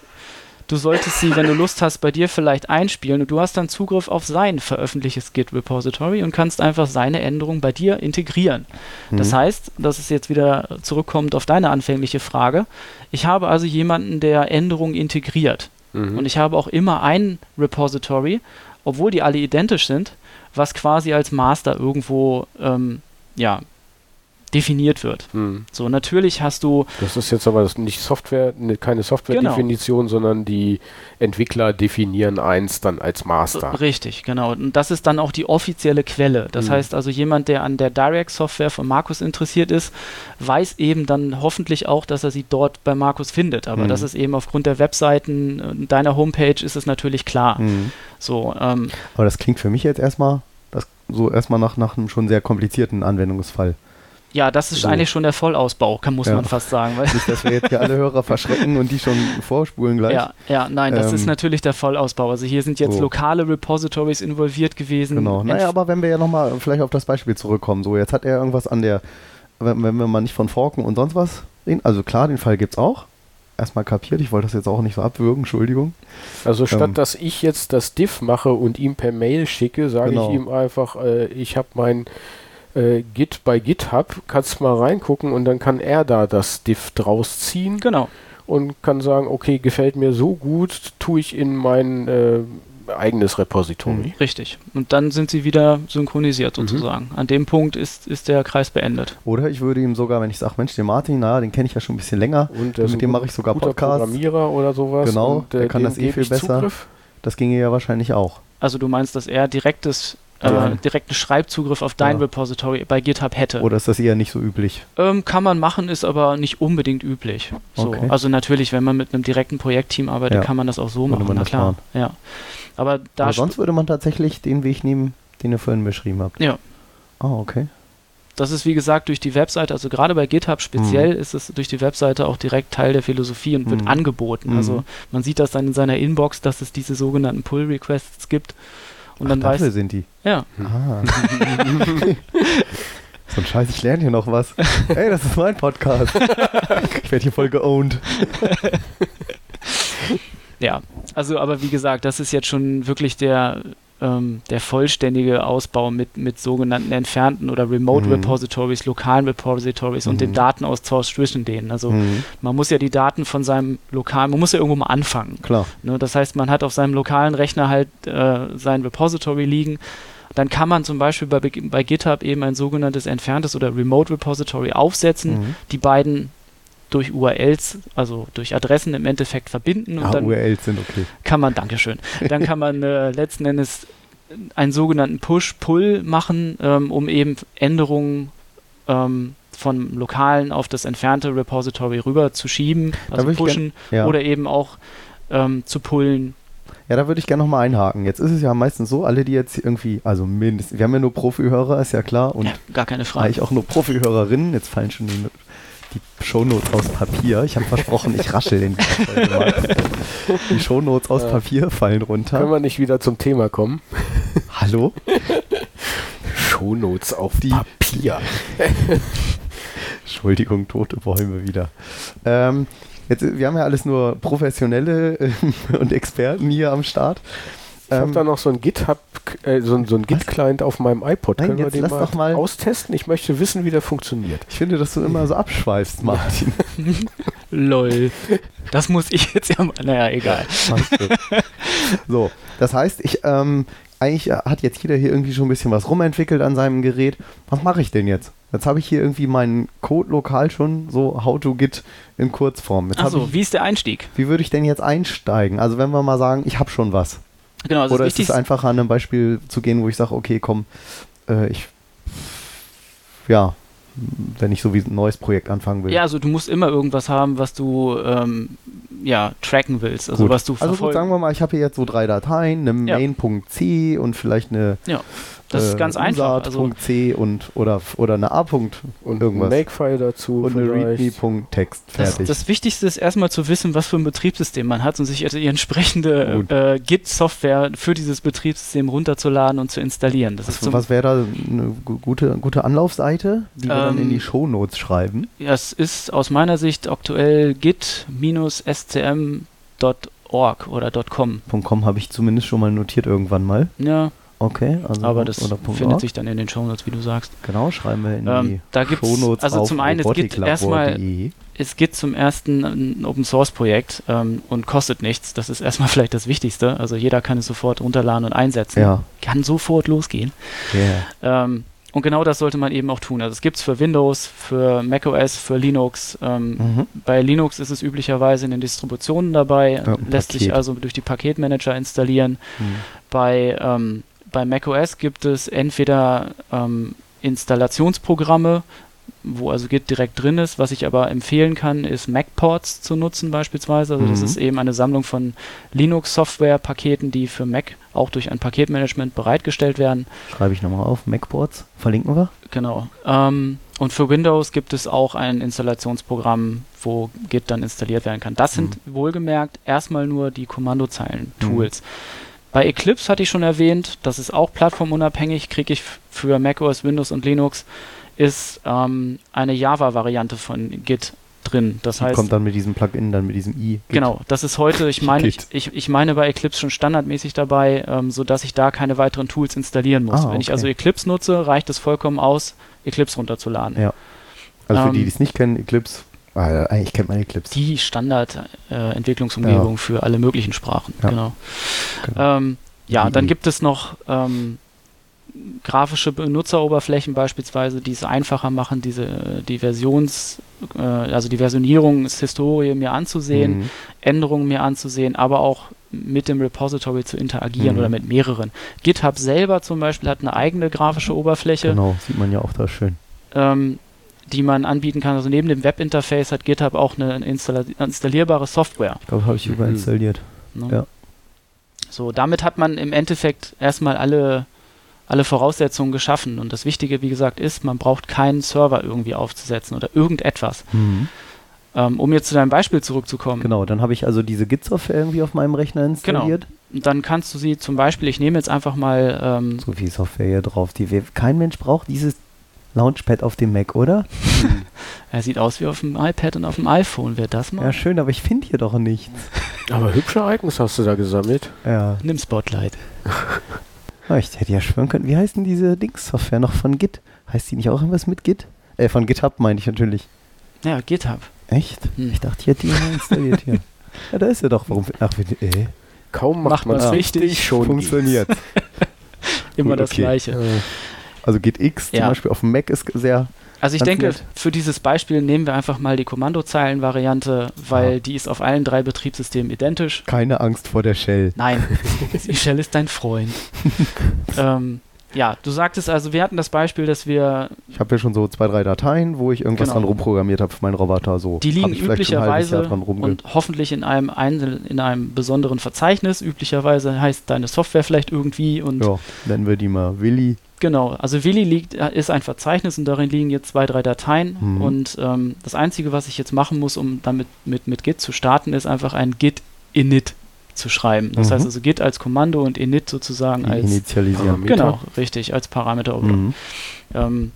du solltest sie, wenn du Lust hast, bei dir vielleicht einspielen und du hast dann Zugriff auf sein veröffentlichtes Git-Repository und kannst einfach seine Änderungen bei dir integrieren. Das Mhm. heißt, das ist jetzt wieder zurückkommend auf deine anfängliche Frage. Ich habe also jemanden, der Änderungen integriert. Mhm. Und ich habe auch immer ein Repository, obwohl die alle identisch sind, was quasi als Master irgendwo ähm, ja, definiert wird. Mhm. So, natürlich hast du, Das ist jetzt aber das nicht Software, ne, keine Software-Definition, sondern die Entwickler definieren eins dann als Master. richtig, genau, und das ist dann auch die offizielle Quelle. Das Mhm. heißt also, jemand, der an der Direct-Software von Markus interessiert ist, weiß eben dann hoffentlich auch, dass er sie dort bei Markus findet. Aber Mhm. das ist eben aufgrund der Webseiten, äh, deiner Homepage ist es natürlich klar. Mhm. So, ähm, Aber das klingt für mich jetzt erstmal das, so erstmal nach, nach einem schon sehr komplizierten Anwendungsfall. Ja, das ist So. eigentlich schon der Vollausbau, kann, muss Ja. man fast sagen. Weil Nicht, dass wir jetzt hier alle Hörer verschrecken und die schon vorspulen gleich. Ja, ja, nein, das Ähm, ist natürlich der Vollausbau. Also hier sind jetzt so. lokale Repositories involviert gewesen. Genau. Naja, aber wenn wir ja nochmal vielleicht auf das Beispiel zurückkommen, so jetzt hat er irgendwas an der, wenn, wenn wir mal nicht von Forken und sonst was reden, also klar, den Fall gibt's auch. Erstmal kapiert, ich wollte das jetzt auch nicht so abwürgen, Entschuldigung. Also statt Ähm. dass ich jetzt das Diff mache und ihm per Mail schicke, sage Genau. ich ihm einfach, äh, ich habe mein äh, Git bei GitHub, kannst mal reingucken und dann kann er da das Diff draus ziehen Genau. und kann sagen, okay, gefällt mir so gut, tue ich in mein äh, eigenes Repository. Mhm. Richtig. Und dann sind sie wieder synchronisiert Mhm. sozusagen. An dem Punkt ist, ist der Kreis beendet. Oder ich würde ihm sogar, wenn ich sage, Mensch, den Martin, na, den kenne ich ja schon ein bisschen länger, Und ist mit dem mache ich sogar guter Podcasts. Programmierer oder sowas. Genau, und, äh, der kann das eh viel besser. Zugriff. Das ginge ja wahrscheinlich auch. Also du meinst, dass er direktes, äh, direkten Schreibzugriff auf dein Ja. Repository bei GitHub hätte. Oder ist das eher nicht so üblich? Ähm, kann man machen, ist aber nicht unbedingt üblich. So. Okay. Also natürlich, wenn man mit einem direkten Projektteam arbeitet, Ja. kann man das auch so Würde machen, na klar. Ja. Aber da Aber sonst würde man tatsächlich den Weg nehmen, den ihr vorhin beschrieben habt. Ja. Ah, okay. Das ist wie gesagt durch die Webseite, also gerade bei GitHub speziell Mhm. ist es durch die Webseite auch direkt Teil der Philosophie und wird Mhm. angeboten. Mhm. Also man sieht das dann in seiner Inbox, dass es diese sogenannten Pull-Requests gibt. Und Ach, dann dafür weiß, sind die. ja, Ah. So ein Scheiß, ich lerne hier noch was. Ey, das ist mein Podcast. ich werde hier voll geowned. Ja, also aber wie gesagt, das ist jetzt schon wirklich der, ähm, der vollständige Ausbau mit, mit sogenannten entfernten oder Remote Mhm. Repositories, lokalen Repositories und dem Mhm. Datenaustausch zwischen denen. Also Mhm. man muss ja die Daten von seinem lokalen, man muss ja irgendwo mal anfangen. Klar. Ne? Das heißt, man hat auf seinem lokalen Rechner halt äh, sein Repository liegen. Dann kann man zum Beispiel bei, bei GitHub eben ein sogenanntes entferntes oder Remote Repository aufsetzen, Mhm. die beiden durch URLs, also durch Adressen im Endeffekt verbinden und Ah, dann URLs sind okay. kann man, Dankeschön, dann kann man äh, letzten Endes einen sogenannten Push-Pull machen, ähm, um eben Änderungen ähm, vom lokalen auf das entfernte Repository rüber zu schieben, also ich gern- pushen Ja. oder eben auch ähm, zu pullen. Ja, da würde ich gerne nochmal einhaken. Jetzt ist es ja meistens so, alle, die jetzt irgendwie, also mindestens, wir haben ja nur Profi-Hörer, ist ja klar, und ja, gar keine Frage. eigentlich auch nur Profi-Hörerinnen. Jetzt fallen schon die, die Shownotes aus Papier. Ich habe versprochen, ich raschel Folge mal. Die Shownotes aus Ja. Papier fallen Können runter. wir nicht wieder zum Thema kommen? Hallo? Shownotes auf Die- Papier. Entschuldigung, tote Bäume wieder. Ähm, jetzt, wir haben ja alles nur Professionelle äh, und Experten hier am Start. Ich habe Ähm, da noch so ein GitHub, äh, so, ein- so ein Git-Client auf meinem iPod. Nein, Können wir den mal, mal- austesten? Ich möchte wissen, wie der funktioniert. ich finde, dass du immer so abschweifst, Martin. Lol. Das muss ich jetzt ja mal, naja, egal. so, das heißt, ich, ähm, eigentlich hat jetzt jeder hier irgendwie schon ein bisschen was rumentwickelt an seinem Gerät. Was mache ich denn jetzt? Jetzt habe ich hier irgendwie meinen Code lokal schon, so how to git in Kurzform. Jetzt ich, wie ist der Einstieg? wie würde ich denn jetzt einsteigen? Also wenn wir mal sagen, ich habe schon was. Genau, also Oder ist es einfacher, an einem Beispiel zu gehen, wo ich sage, okay, komm, äh, ich, ja, wenn ich so wie ein neues Projekt anfangen will. ja, also du musst immer irgendwas haben, was du ähm, ja, tracken willst, also Gut. was du Also gut, verfolgen sagen wir mal, ich habe hier jetzt so drei Dateien, eine Ja. main.c und vielleicht eine Ja, das ist äh, ganz einfach. Also, Usart.c und oder oder eine A. Und irgendwas. ein Makefile dazu. und eine readme.text das, fertig. das Wichtigste ist erstmal zu wissen, was für ein Betriebssystem man hat und sich also die entsprechende Gut. äh, Git-Software für dieses Betriebssystem runterzuladen und zu installieren. Das ist was zum, was wäre da eine gu- gute, gute Anlaufseite, die wir dann in Ähm, die Shownotes schreiben? ja, es ist aus meiner Sicht aktuell git-scm.org oder .com. .com habe ich zumindest schon mal notiert irgendwann mal. Ja, Okay, also aber das findet org. sich dann in den Shownotes, wie du sagst. Genau, schreiben wir in Ähm, die da gibt's- Shownotes also zum einen, es gibt erstmal- robotiklabor.de. Es gibt zum ersten ein Open Source Projekt ähm, und kostet nichts. Das ist erstmal vielleicht das Wichtigste. Also jeder kann es sofort runterladen und einsetzen. Ja, Kann sofort losgehen. yeah. Ähm, und genau das sollte man eben auch tun. Also es gibt es für Windows, für macOS, für Linux. Ähm, Mhm. Bei Linux ist es üblicherweise in den Distributionen dabei, Ja, lässt sich Paket. also durch die Paketmanager installieren. Mhm. Bei, ähm, bei macOS gibt es entweder ähm, Installationsprogramme, wo also Git direkt drin ist. Was ich aber empfehlen kann, ist MacPorts zu nutzen beispielsweise. Also das Mhm. ist eben eine Sammlung von Linux-Software-Paketen, die für Mac auch durch ein Paketmanagement bereitgestellt werden. Schreibe ich nochmal auf. Macboards, verlinken wir. Genau. Ähm, und für Windows gibt es auch ein Installationsprogramm, wo Git dann installiert werden kann. Das sind wohlgemerkt erstmal nur die Kommandozeilen-Tools. Bei Eclipse hatte ich schon erwähnt, das ist auch plattformunabhängig, kriege ich für macOS, Windows und Linux, ist ähm, eine Java-Variante von Git drin. Das Die heißt, kommt dann mit diesem Plugin, dann mit diesem i. Git. Genau, das ist heute, ich meine, ich, ich, ich meine bei Eclipse schon standardmäßig dabei, ähm, sodass ich da keine weiteren Tools installieren muss. Ah, Wenn ich okay. also Eclipse nutze, reicht es vollkommen aus, Eclipse runterzuladen. Ja. Also für Ähm, die, die es nicht kennen, Eclipse. Ah, eigentlich kennt man Eclipse. Die Standard-Entwicklungsumgebung Ja. für alle möglichen Sprachen. Ja. Genau. Genau. Ähm, ja, Die- dann gibt es noch ähm, grafische Benutzeroberflächen beispielsweise, die es einfacher machen, diese die Versions, äh, also die Versionierungshistorie mir anzusehen. Mhm. Änderungen mir anzusehen, aber auch mit dem Repository zu interagieren Mhm. oder mit mehreren. GitHub selber zum Beispiel hat eine eigene grafische Oberfläche, Genau, sieht man ja auch da schön. ähm, die man anbieten kann. Also neben dem Webinterface hat GitHub auch eine installierbare Software. Ich glaube, habe ich überinstalliert. Ne? Ja. So, damit hat man im Endeffekt erstmal alle, alle Voraussetzungen geschaffen. Und das Wichtige, wie gesagt, ist, man braucht keinen Server irgendwie aufzusetzen oder irgendetwas. Ähm, um jetzt zu deinem Beispiel zurückzukommen. Genau, dann habe ich also diese Git-Software irgendwie auf meinem Rechner installiert. Dann kannst du sie zum Beispiel, ich nehme jetzt einfach mal ähm, So viel Software hier drauf, die wir, kein Mensch braucht dieses Launchpad auf dem Mac, oder? Er sieht aus wie auf dem iPad und auf dem iPhone. Wer das mal? Ja, schön, aber ich finde hier doch nichts. Aber hübsche Icons hast du da gesammelt. Ja. Nimm Spotlight. Ah, Ich hätte ja schwören können, wie heißt denn diese Dings-Software noch von Git? Heißt die nicht auch irgendwas mit Git? Äh, von GitHub meine ich natürlich. Ja, GitHub. Echt? Hm. Ich dachte, ich hätte die mal installiert hier. Ja, da ist er doch. Warum? Ach, wie- äh, Kaum Macht macht man es richtig, schon funktioniert. Immer Gut, das okay. Gleiche. Äh, Also GitX zum Ja. Beispiel auf dem Mac ist sehr. Also ich Ganz denke, nett. für dieses Beispiel nehmen wir einfach mal die Kommandozeilen-Variante, weil Ja. die ist auf allen drei Betriebssystemen identisch. Keine Angst vor der Shell. Nein, die Shell ist dein Freund. ähm, ja, du sagtest also, wir hatten das Beispiel, dass wir, Ich habe ja schon so zwei, drei Dateien, wo ich irgendwas Genau. dran rumprogrammiert habe für meinen Roboter. So die liegen ein üblicherweise dran und hoffentlich in einem, Einzel in einem besonderen Verzeichnis. Üblicherweise heißt deine Software vielleicht irgendwie und Ja, nennen wir die mal Willi. Genau, also Willi liegt, äh, ist ein Verzeichnis und darin liegen jetzt zwei, drei Dateien. Mhm. Und ähm, das Einzige, was ich jetzt machen muss, um damit mit, mit Git zu starten, ist einfach ein Git init zu schreiben. Das Mhm. heißt also Git als Kommando und init sozusagen Die als initialisieren. Parameter. genau, richtig, als Parameter. Mhm. Ähm,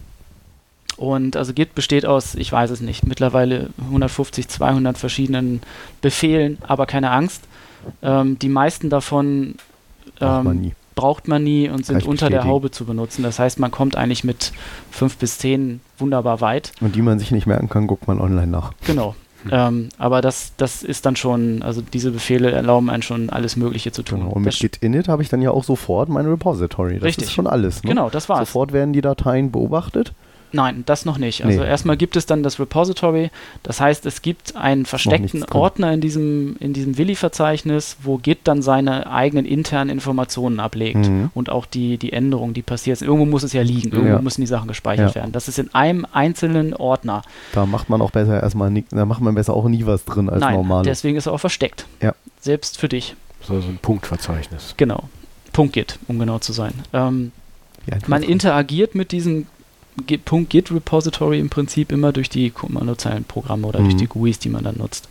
und also Git besteht aus, ich weiß es nicht, mittlerweile 150, 200 verschiedenen Befehlen, aber keine Angst. Ähm, die meisten davon ähm. Braucht man nie und sind unter der. Haube zu benutzen. Das heißt, man kommt eigentlich mit fünf bis zehn wunderbar weit. Und die man sich nicht merken kann, guckt man online nach. Genau. Ähm, aber das, das ist dann schon, also diese Befehle erlauben einen schon alles Mögliche zu tun. Genau. Und mit das, Git init habe ich dann ja auch sofort mein Repository. Das Richtig. ist schon alles. Ne? genau, das war's. Sofort werden die Dateien beobachtet. Nein, das noch nicht. Also Nee. erstmal gibt es dann das Repository. Das heißt, es gibt einen versteckten. Ordner in diesem, in diesem Willi-Verzeichnis, wo Git dann seine eigenen internen Informationen ablegt. Mhm. Und auch die, die Änderungen, die passiert sind. Irgendwo muss es ja liegen. Irgendwo Ja. müssen die Sachen gespeichert Ja. werden. Das ist in einem einzelnen Ordner. Da macht man auch besser erstmal nie, da macht man besser auch nie was drin als Nein, normal. deswegen ist er auch versteckt. Ja. Selbst für dich. So, so ein Punktverzeichnis. Genau. Punkt Git, um genau zu sein. Ähm, man interagiert mit diesem Punkt Git Repository im Prinzip immer durch die Kommandozeilenprogramme oder durch Mhm. die GUIs, die man dann nutzt.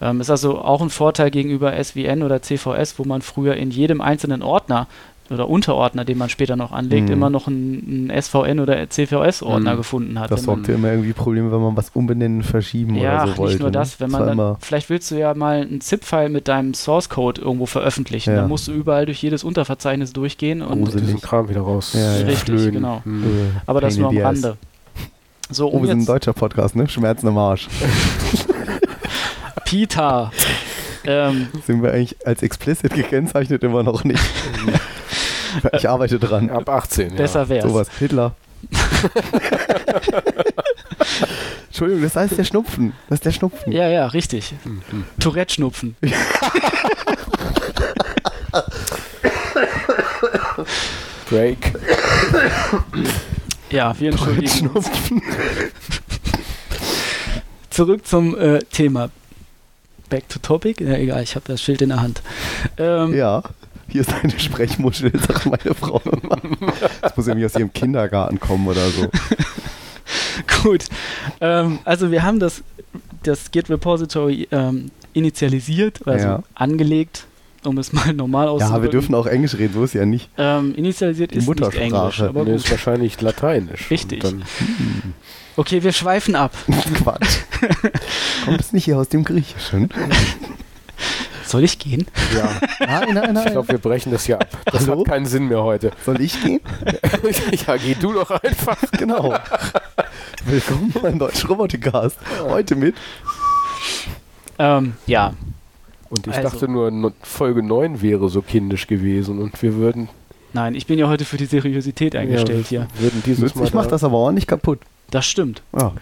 Ähm, ist also auch ein Vorteil gegenüber SVN oder CVS, wo man früher in jedem einzelnen Ordner oder Unterordner, den man später noch anlegt, Mhm. immer noch einen, einen SVN oder CVS-Ordner Mhm. gefunden hat. Das sorgt ja immer irgendwie Probleme, wenn man was umbenennen, verschieben ja, oder so wollte. nicht nur ne? das, wenn man dann, vielleicht willst du ja mal einen ZIP-File mit deinem Source-Code irgendwo veröffentlichen. Ja. Dann musst du überall durch jedes Unterverzeichnis durchgehen und diesen Kram wieder raus. Ja, ja. Richtig, schlönen. genau. Hm. äh, aber das pain nur am. Rande. So, Oh, um wir sind ein deutscher Podcast, ne? Schmerzen im Arsch. Peter. ähm, Sind wir eigentlich als explicit gekennzeichnet immer noch nicht. ich arbeite dran. Ab 18. besser wär's. Sowas. Hitler. Entschuldigung, das heißt der Schnupfen. Das ist der Schnupfen. Ja, ja, richtig. Ja. Mhm. Tourette-Schnupfen. Break. Ja, wir entschuldigen uns. Schnupfen. Zurück zum äh, Thema. Back to topic. Ja, egal, ich habe das Schild in der Hand. Ähm, Ja, hier ist eine Sprechmuschel, sagt meine Frau immer. Das muss irgendwie aus ihrem Kindergarten kommen oder so. Gut. Ähm, also wir haben das, das Git Repository ähm, initialisiert, also Ja. angelegt, um es mal normal auszudrücken. Ja, wir dürfen auch Englisch reden, so ist ja nicht. Ähm, initialisiert Die ist nicht Muttersprache. Englisch, aber Nee, gut. ist wahrscheinlich Lateinisch. Richtig. Dann, Okay, wir schweifen ab. Quatsch. Kommt es nicht hier aus dem Griechischen? Soll ich gehen? ja, Nein, nein, ich nein. glaube, wir brechen das hier ab. Das Hallo? hat keinen Sinn mehr heute. Soll ich gehen? ja, geh du doch einfach. Genau. Willkommen beim Deutschen Robotikcast. Heute mit. Ähm, ja, Und ich Also. dachte nur, Folge 9 wäre so kindisch gewesen und wir würden, nein, ich bin ja heute für die Seriosität eingestellt hier. würden dieses Mal Ich mach da- das aber auch nicht kaputt. Das stimmt. Ja.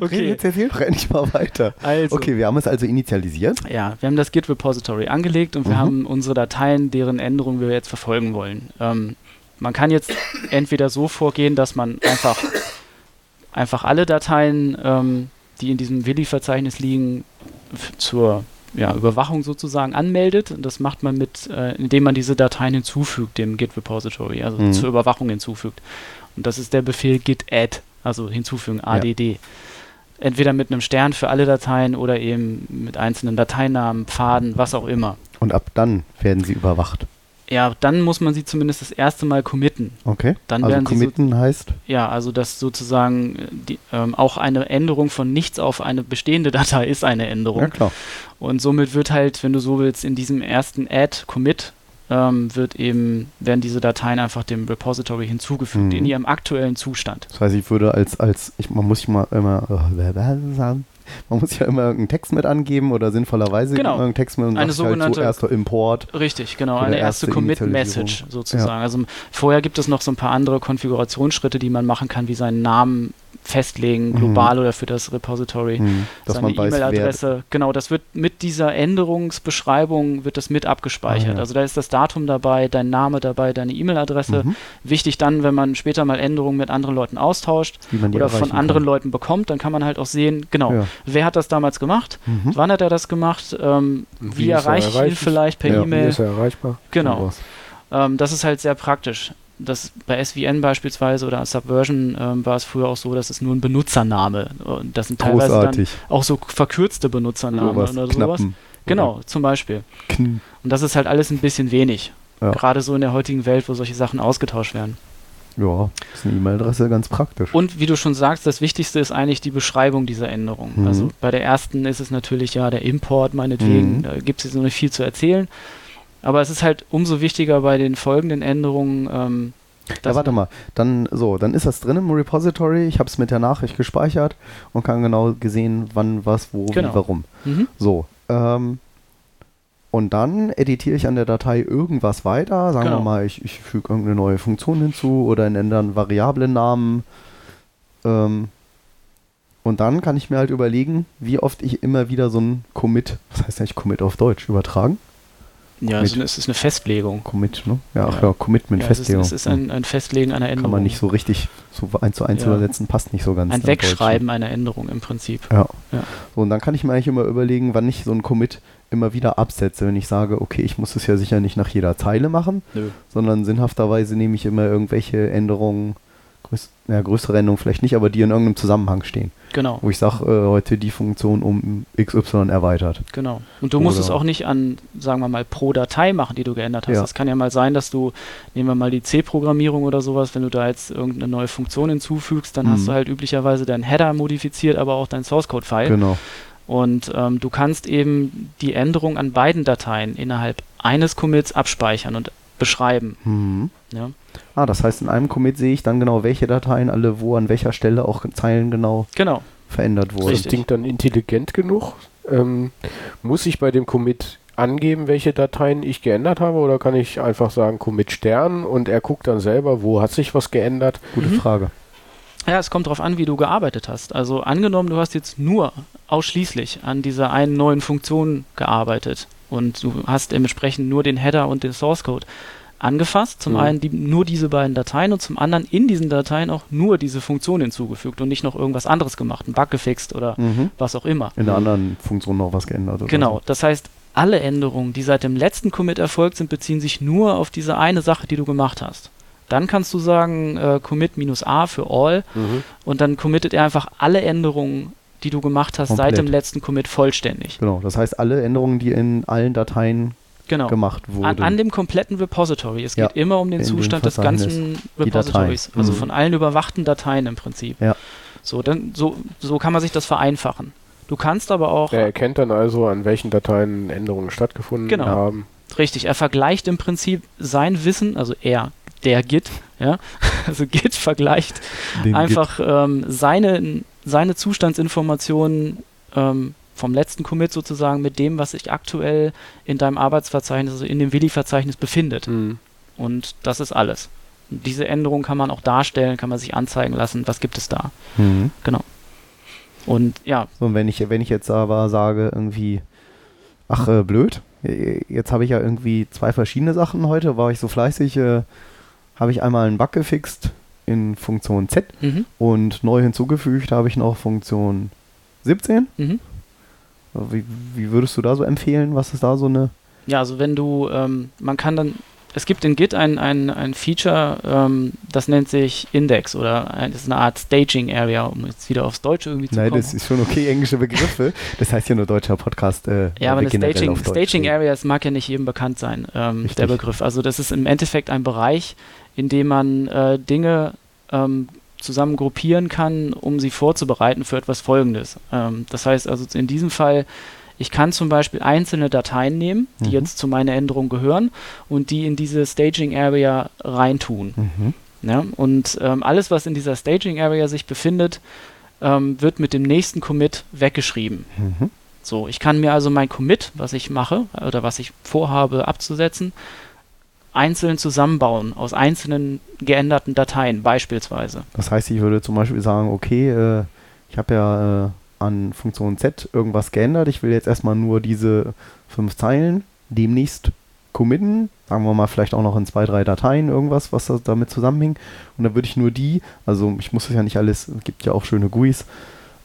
Okay. Jetzt erzähl doch endlich mal weiter. Also, Okay, wir haben es also initialisiert. ja, wir haben das Git Repository angelegt und wir Mhm. haben unsere Dateien, deren Änderungen wir jetzt verfolgen wollen. Ähm, man kann jetzt entweder so vorgehen, dass man einfach, einfach alle Dateien, ähm, die in diesem Willi-Verzeichnis liegen, zur ja, Überwachung sozusagen anmeldet. Und das macht man mit, äh, indem man diese Dateien hinzufügt, dem Git Repository, also Mhm. zur Überwachung hinzufügt. Und das ist der Befehl git add, also hinzufügen, add. Entweder mit einem Stern für alle Dateien oder eben mit einzelnen Dateinamen, Pfaden, was auch immer. Und ab dann werden sie überwacht. Ja, dann muss man sie zumindest das erste Mal committen. Okay. Dann also werden sie so- committen heißt, Ja, also dass sozusagen äh, die, ähm, auch eine Änderung von nichts auf eine bestehende Datei ist eine Änderung. ja klar. Und somit wird halt, wenn du so willst, in diesem ersten Add-Commit ähm, wird eben, werden diese Dateien einfach dem Repository hinzugefügt, Mhm. in ihrem aktuellen Zustand. Das heißt, ich würde als, als ich, man muss immer, immer äh, man muss ja immer irgendeinen Text mit angeben oder sinnvollerweise Genau. irgendeinen Text mit und Eine sagt halt so sogenannte- erster Import. Richtig, genau. Eine erste erste Commit-Message sozusagen. Also m- vorher gibt es noch so ein paar andere Konfigurationsschritte, die man machen kann, wie seinen Namen festlegen, Mhm. global oder für das Repository. Hm, dass seine E-Mail-Adresse, genau, das wird mit dieser Änderungsbeschreibung wird das mit abgespeichert. Ah, ja. Also da ist das Datum dabei, dein Name dabei, deine E-Mail-Adresse. Mhm. Wichtig dann, wenn man später mal Änderungen mit anderen Leuten austauscht oder von anderen kann. Leuten bekommt, dann kann man halt auch sehen, genau, Ja. wer hat das damals gemacht, Mhm. wann hat er das gemacht, ähm, wie, wie er erreiche ich ihn vielleicht per Ja, wie Wie E-Mail. ist er erreichbar? Genau. Ähm, das ist halt sehr praktisch. Das, bei SVN beispielsweise oder Subversion ähm, war es früher auch so, dass es nur ein Benutzername und das sind teilweise Großartig. dann auch so verkürzte Benutzernamen Sowas, oder sowas. Knappen. Genau, zum Beispiel. Kn Und das ist halt alles ein bisschen wenig. Ja. Gerade so in der heutigen Welt, wo solche Sachen ausgetauscht werden. ja, ist eine E-Mail-Adresse ganz praktisch. Und wie du schon sagst, das Wichtigste ist eigentlich die Beschreibung dieser Änderung. Mhm. Also bei der ersten ist es natürlich ja der Import, meinetwegen. Mhm. Da gibt es jetzt noch nicht viel zu erzählen. Aber es ist halt umso wichtiger bei den folgenden Änderungen. Ähm, Ja, warte mal. Dann so, dann ist das drin im Repository. Ich habe es mit der Nachricht gespeichert und kann genau gesehen, wann, was, wo, Genau. wie, warum. Mhm. So. Ähm, und dann editiere ich an der Datei irgendwas weiter. Sagen Genau. wir mal, ich, ich füge irgendeine neue Funktion hinzu oder ändere einen Variablennamen. Ähm, und dann kann ich mir halt überlegen, wie oft ich immer wieder so ein Commit, was heißt eigentlich Commit auf Deutsch, übertragen? Ja, also es ist eine Festlegung. Commit, ne? Ja, ach Ja. ja, Commitment, Ja, es ist, Festlegung. es ist ein, ein Festlegen einer Änderung. Kann man nicht so richtig so eins zu eins Ja. übersetzen, passt nicht so ganz. ein im Wegschreiben einer Änderung im Prinzip. Ja. Ja. So, und dann kann ich mir eigentlich immer überlegen, wann ich so ein Commit immer wieder absetze. Wenn ich sage, okay, ich muss es ja sicher nicht nach jeder Zeile machen, Nö. sondern sinnhafterweise nehme ich immer irgendwelche Änderungen, größ ja, größere Änderungen vielleicht nicht, aber die in irgendeinem Zusammenhang stehen. Genau, Wo ich sage, äh, heute die Funktion um XY erweitert. genau. Und du musst Oder- es auch nicht an, sagen wir mal, pro Datei machen, die du geändert hast. Ja. Es kann ja mal sein, dass du, nehmen wir mal die C-Programmierung oder sowas, wenn du da jetzt irgendeine neue Funktion hinzufügst, dann hast Mhm. du halt üblicherweise deinen Header modifiziert, aber auch dein Source-Code-File. Genau. Und ähm, du kannst eben die Änderung an beiden Dateien innerhalb eines Commits abspeichern und beschreiben. Mhm. Ja? Ah, das heißt, in einem Commit sehe ich dann genau, welche Dateien alle wo an welcher Stelle auch Zeilen genau Genau. verändert wurden. Ist das Ding dann intelligent genug? Ähm, muss ich bei dem Commit angeben, welche Dateien ich geändert habe, oder kann ich einfach sagen Commit Stern und er guckt dann selber, wo hat sich was geändert? Gute Mhm. Frage. Ja, es kommt darauf an, wie du gearbeitet hast. Also angenommen, du hast jetzt nur ausschließlich an dieser einen neuen Funktion gearbeitet und du hast entsprechend nur den Header und den Source Code angefasst. Zum Mhm. einen die, nur diese beiden Dateien und zum anderen in diesen Dateien auch nur diese Funktion hinzugefügt und nicht noch irgendwas anderes gemacht, einen Bug gefixt oder Mhm. was auch immer. In der anderen Funktion noch was geändert. Oder Genau, das heißt, alle Änderungen, die seit dem letzten Commit erfolgt sind, beziehen sich nur auf diese eine Sache, die du gemacht hast. Dann kannst du sagen, äh, Commit minus A für all und dann committet er einfach alle Änderungen, die du gemacht hast, seit Komplett. dem letzten Commit vollständig. Genau, das heißt, alle Änderungen, die in allen Dateien Genau. gemacht wurden. An, an dem kompletten Repository. Es Ja, geht immer um den in Zustand des ganzen Repositories. Also Mhm. von allen überwachten Dateien im Prinzip. Ja. So, dann, so, so kann man sich das vereinfachen. Du kannst aber auch, Er erkennt dann also, an welchen Dateien Änderungen stattgefunden Genau. haben. richtig, er vergleicht im Prinzip sein Wissen, also er, der Git, ja, also Git vergleicht Den einfach ähm, seine, seine Zustandsinformationen ähm, vom letzten Commit sozusagen mit dem, was sich aktuell in deinem Arbeitsverzeichnis, also in dem Willi-Verzeichnis befindet. Mhm. Und das ist alles. Und diese Änderung kann man auch darstellen, kann man sich anzeigen lassen, was gibt es da. Mhm. Und ja, So, und wenn ich, wenn ich jetzt aber sage, irgendwie, ach, äh, blöd, äh, jetzt habe ich ja irgendwie zwei verschiedene Sachen heute, war ich so fleißig, äh, habe ich einmal einen Bug gefixt in Funktion Z mhm, und neu hinzugefügt habe ich noch Funktion 17. mhm. Wie, wie würdest du da so empfehlen? Was ist da so eine. ja, also wenn du, ähm, man kann dann, es gibt in Git ein, ein, ein Feature, ähm, das nennt sich Index oder ein, das ist eine Art Staging Area, um jetzt wieder aufs Deutsche irgendwie zu Nein, kommen. das ist schon okay, englische Begriffe. Das heißt ja nur deutscher Podcast. Äh, ja, aber eine Staging, Staging. Area, das mag ja nicht jedem bekannt sein, ähm, der Begriff. Also das ist im Endeffekt ein Bereich, in dem man äh, Dinge ähm, zusammen gruppieren kann, um sie vorzubereiten für etwas Folgendes. Ähm, das heißt also in diesem Fall, ich kann zum Beispiel einzelne Dateien nehmen, die Mhm. jetzt zu meiner Änderung gehören und die in diese Staging Area reintun. Mhm. Ja? Und ähm, alles, was in dieser Staging Area sich befindet, ähm, wird mit dem nächsten Commit weggeschrieben. Mhm. So, ich kann mir also mein Commit, was ich mache oder was ich vorhabe abzusetzen, einzeln zusammenbauen aus einzelnen geänderten Dateien beispielsweise. Das heißt, ich würde zum Beispiel sagen, okay, äh, ich habe ja äh, an Funktion Z irgendwas geändert. Ich will jetzt erstmal nur diese fünf Zeilen demnächst committen. Sagen wir mal vielleicht auch noch in zwei, drei Dateien irgendwas, was da damit zusammenhängt. Und dann würde ich nur die, also ich muss das ja nicht alles, es gibt ja auch schöne GUIs,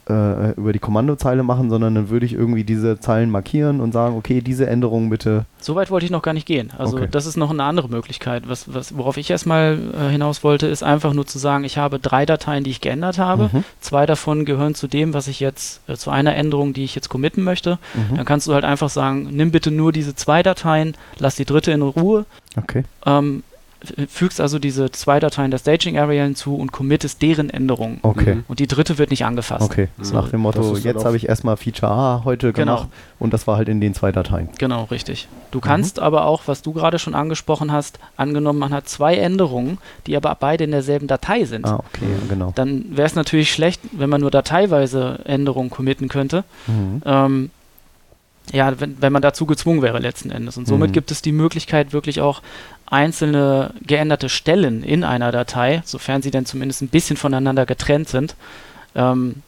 äh, über die Kommandozeile machen, sondern dann würde ich irgendwie diese Zeilen markieren und sagen, okay, diese Änderung bitte. Soweit wollte ich noch gar nicht gehen. Also Okay. das ist noch eine andere Möglichkeit. Was, was, worauf ich erstmal äh, hinaus wollte, ist einfach nur zu sagen, ich habe drei Dateien, die ich geändert habe. Mhm. Zwei davon gehören zu dem, was ich jetzt, äh, zu einer Änderung, die ich jetzt committen möchte. Mhm. Dann kannst du halt einfach sagen, nimm bitte nur diese zwei Dateien, lass die dritte in Ruhe, Okay. ähm, fügst also diese zwei Dateien der Staging Area hinzu und committest deren Änderungen. Okay. Mhm. Und die dritte wird nicht angefasst. Okay. So, Nach dem Motto, jetzt habe ich erstmal Feature A heute Genau. gemacht und das war halt in den zwei Dateien. Genau, richtig. Du Mhm. kannst aber auch, was du gerade schon angesprochen hast, angenommen, man hat zwei Änderungen, die aber beide in derselben Datei sind. Ah, okay, genau. Dann wäre es natürlich schlecht, wenn man nur dateiweise Änderungen committen könnte. Mhm. Ähm, ja, wenn, wenn man dazu gezwungen wäre letzten Endes. Und somit Mhm. gibt es die Möglichkeit, wirklich auch einzelne geänderte Stellen in einer Datei, sofern sie denn zumindest ein bisschen voneinander getrennt sind, ähm,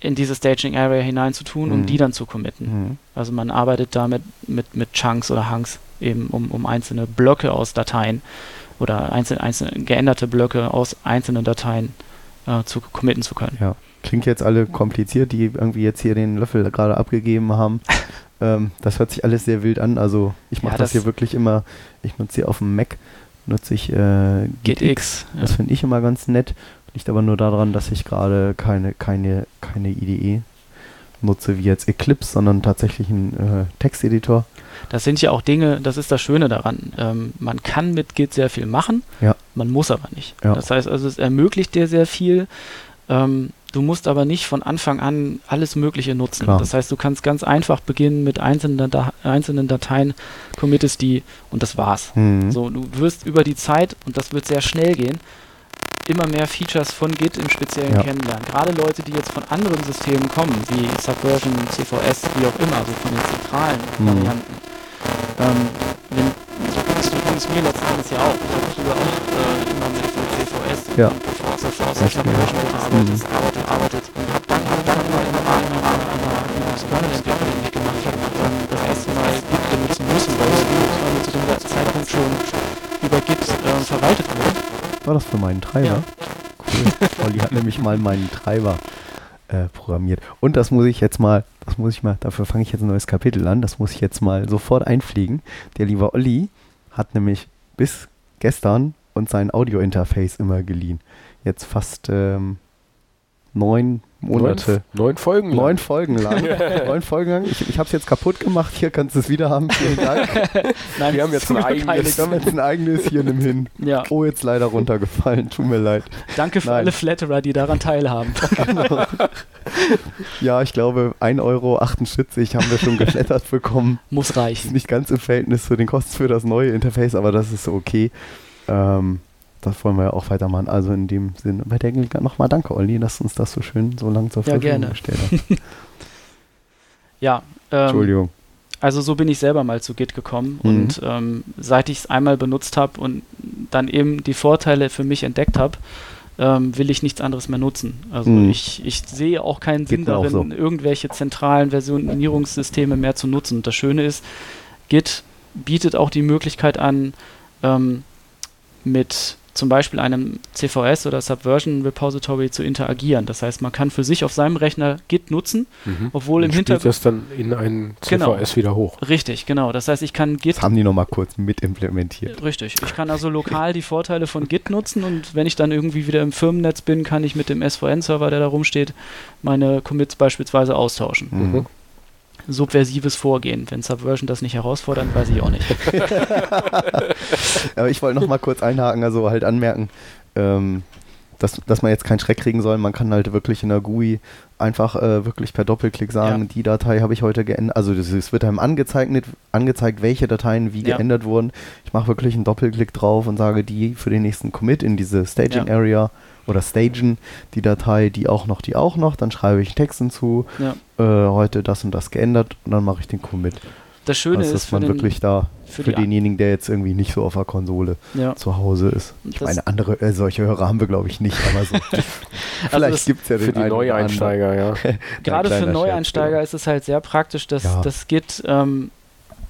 in diese Staging Area hineinzutun, um Mhm. die dann zu committen. Mhm. Also man arbeitet damit mit, mit Chunks oder Hunks eben, um, um einzelne Blöcke aus Dateien oder einzel, einzel, geänderte Blöcke aus einzelnen Dateien äh, zu committen zu können. Ja. Klingt jetzt alle kompliziert, die irgendwie jetzt hier den Löffel gerade abgegeben haben. ähm, das hört sich alles sehr wild an. Also ich mache Ja, das, das- hier wirklich immer, ich nutze hier auf dem Mac, nutze ich äh, GitX. Ja. Das finde ich immer ganz nett. Liegt aber nur daran, dass ich gerade keine, keine, keine IDE nutze wie jetzt Eclipse, sondern tatsächlich einen äh, Texteditor. Das sind ja auch Dinge, das ist das Schöne daran. Ähm, man kann mit Git sehr viel machen, Ja. man muss aber nicht. Ja. Das heißt also, es ermöglicht dir sehr viel. Ähm, du musst aber nicht von Anfang an alles Mögliche nutzen. Klar. Das heißt, du kannst ganz einfach beginnen mit einzelnen, Da einzelnen Dateien, committest die und das war's. Mhm. So, du wirst über die Zeit, und das wird sehr schnell gehen, immer mehr Features von Git im Speziellen Ja. kennenlernen. Gerade Leute, die jetzt von anderen Systemen kommen, wie Subversion, CVS, wie auch immer, also von den zentralen Mhm. Varianten. Ähm, wenn, so ging es mir letzten Endes ja auch. Ich habe früher auch äh, immer mit CVS Ja. Forza Recht Subversion viel. gearbeitet, gearbeitet, gearbeitet und habe dann, hab dann immer, immer mal, immer mal, immer mal das Kernel-Entwicklung nicht gemacht habe dann das erste Mal Git benutzen müssen, weil es zu dem Zeitpunkt schon über Git äh, verwaltet wurde. War das für meinen Treiber? Cool. Olli hat nämlich mal meinen Treiber äh, programmiert. Und das muss ich jetzt mal, das muss ich mal, dafür fange ich jetzt ein neues Kapitel an, das muss ich jetzt mal sofort einfliegen. Der liebe Olli hat nämlich bis gestern uns sein Audio-Interface immer geliehen. Jetzt fast ähm, neun Monate. Neun, neun Folgen lang. Neun Folgen lang. neun Folgen lang. Ich, ich habe es jetzt kaputt gemacht. Hier kannst du es wieder haben. Vielen Dank. Nein, Wir haben jetzt ein eigenes. Wir haben jetzt ein eigenes hier nimm hin. Ja, Oh, jetzt leider runtergefallen. Tut mir leid. danke für Nein. alle Flatterer, die daran teilhaben. Ja, ich glaube, 1,78 Euro haben wir schon geflattert bekommen. Muss reichen. nicht ganz im Verhältnis zu den Kosten für das neue Interface, aber das ist okay. Ähm, das wollen wir ja auch weitermachen. Also in dem Sinne, bei der Gelegenheit nochmal danke, Olli, dass du uns das so schön so lang zur Ja, Verfügung gerne. gestellt hast. Ja, ähm, Entschuldigung. Also so bin ich selber mal zu Git gekommen Mhm. und ähm, seit ich es einmal benutzt habe und dann eben die Vorteile für mich entdeckt habe, ähm, will ich nichts anderes mehr nutzen. Also Mhm. ich, ich sehe auch keinen Sinn darin, so. irgendwelche zentralen Versionierungssysteme mehr zu nutzen. Und das Schöne ist, Git bietet auch die Möglichkeit an, ähm, mit zum Beispiel einem CVS oder Subversion Repository zu interagieren. Das heißt, man kann für sich auf seinem Rechner Git nutzen, mhm. obwohl Und im Hintergrund das dann in ein CVS genau. wieder hoch. Richtig, genau. Das heißt, ich kann Git. Das haben die nochmal kurz mit implementiert. Richtig. Ich kann also lokal die Vorteile von Git nutzen und wenn ich dann irgendwie wieder im Firmennetz bin, kann ich mit dem SVN-Server, der da rumsteht, meine Commits beispielsweise austauschen. Mhm subversives Vorgehen. Wenn Subversion das nicht herausfordert, weiß ich auch nicht. Aber ich wollte noch mal kurz einhaken, also halt anmerken, ähm, dass, dass man jetzt keinen Schreck kriegen soll. Man kann halt wirklich in der GUI einfach äh, wirklich per Doppelklick sagen, ja. die Datei habe ich heute geändert. Also es wird einem angezeigt, angezeigt, welche Dateien wie ja. geändert wurden. Ich mache wirklich einen Doppelklick drauf und sage die für den nächsten Commit in diese Staging ja. Area oder stagen die Datei, die auch noch, die auch noch. Dann schreibe ich einen Text hinzu, äh, heute das und das geändert und dann mache ich den Commit. Das Schöne also, ist, dass man den, wirklich da für, für denjenigen, der jetzt irgendwie nicht so auf der Konsole ja. zu Hause ist. Ich das meine, andere äh, solche Hörer haben wir, glaube ich, nicht, aber so. vielleicht also gibt es ja den Für die Neueinsteiger, ja. Gerade für Neueinsteiger ist es halt sehr praktisch, dass ja. das Git ähm,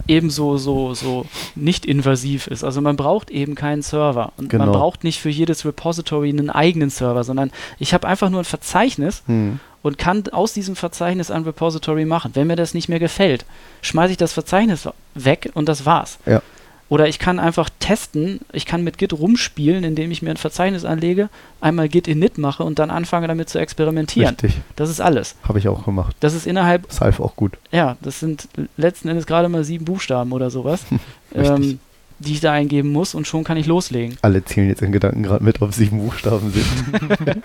ebenso so, so nicht invasiv ist. Also man braucht eben keinen Server. Und genau. man braucht nicht für jedes Repository einen eigenen Server, sondern ich habe einfach nur ein Verzeichnis hm und kann aus diesem Verzeichnis ein Repository machen. Wenn mir das nicht mehr gefällt, schmeiße ich das Verzeichnis weg und das war's. Ja. Oder ich kann einfach testen, ich kann mit Git rumspielen, indem ich mir ein Verzeichnis anlege, einmal Git init mache und dann anfange damit zu experimentieren. Richtig. Das ist alles. Habe ich auch gemacht. Das ist innerhalb. Das half auch gut. Ja, das sind letzten Endes gerade mal sieben Buchstaben oder sowas, ähm, die ich da eingeben muss und schon kann ich loslegen. Alle zählen jetzt in Gedanken gerade mit, ob sieben Buchstaben sind.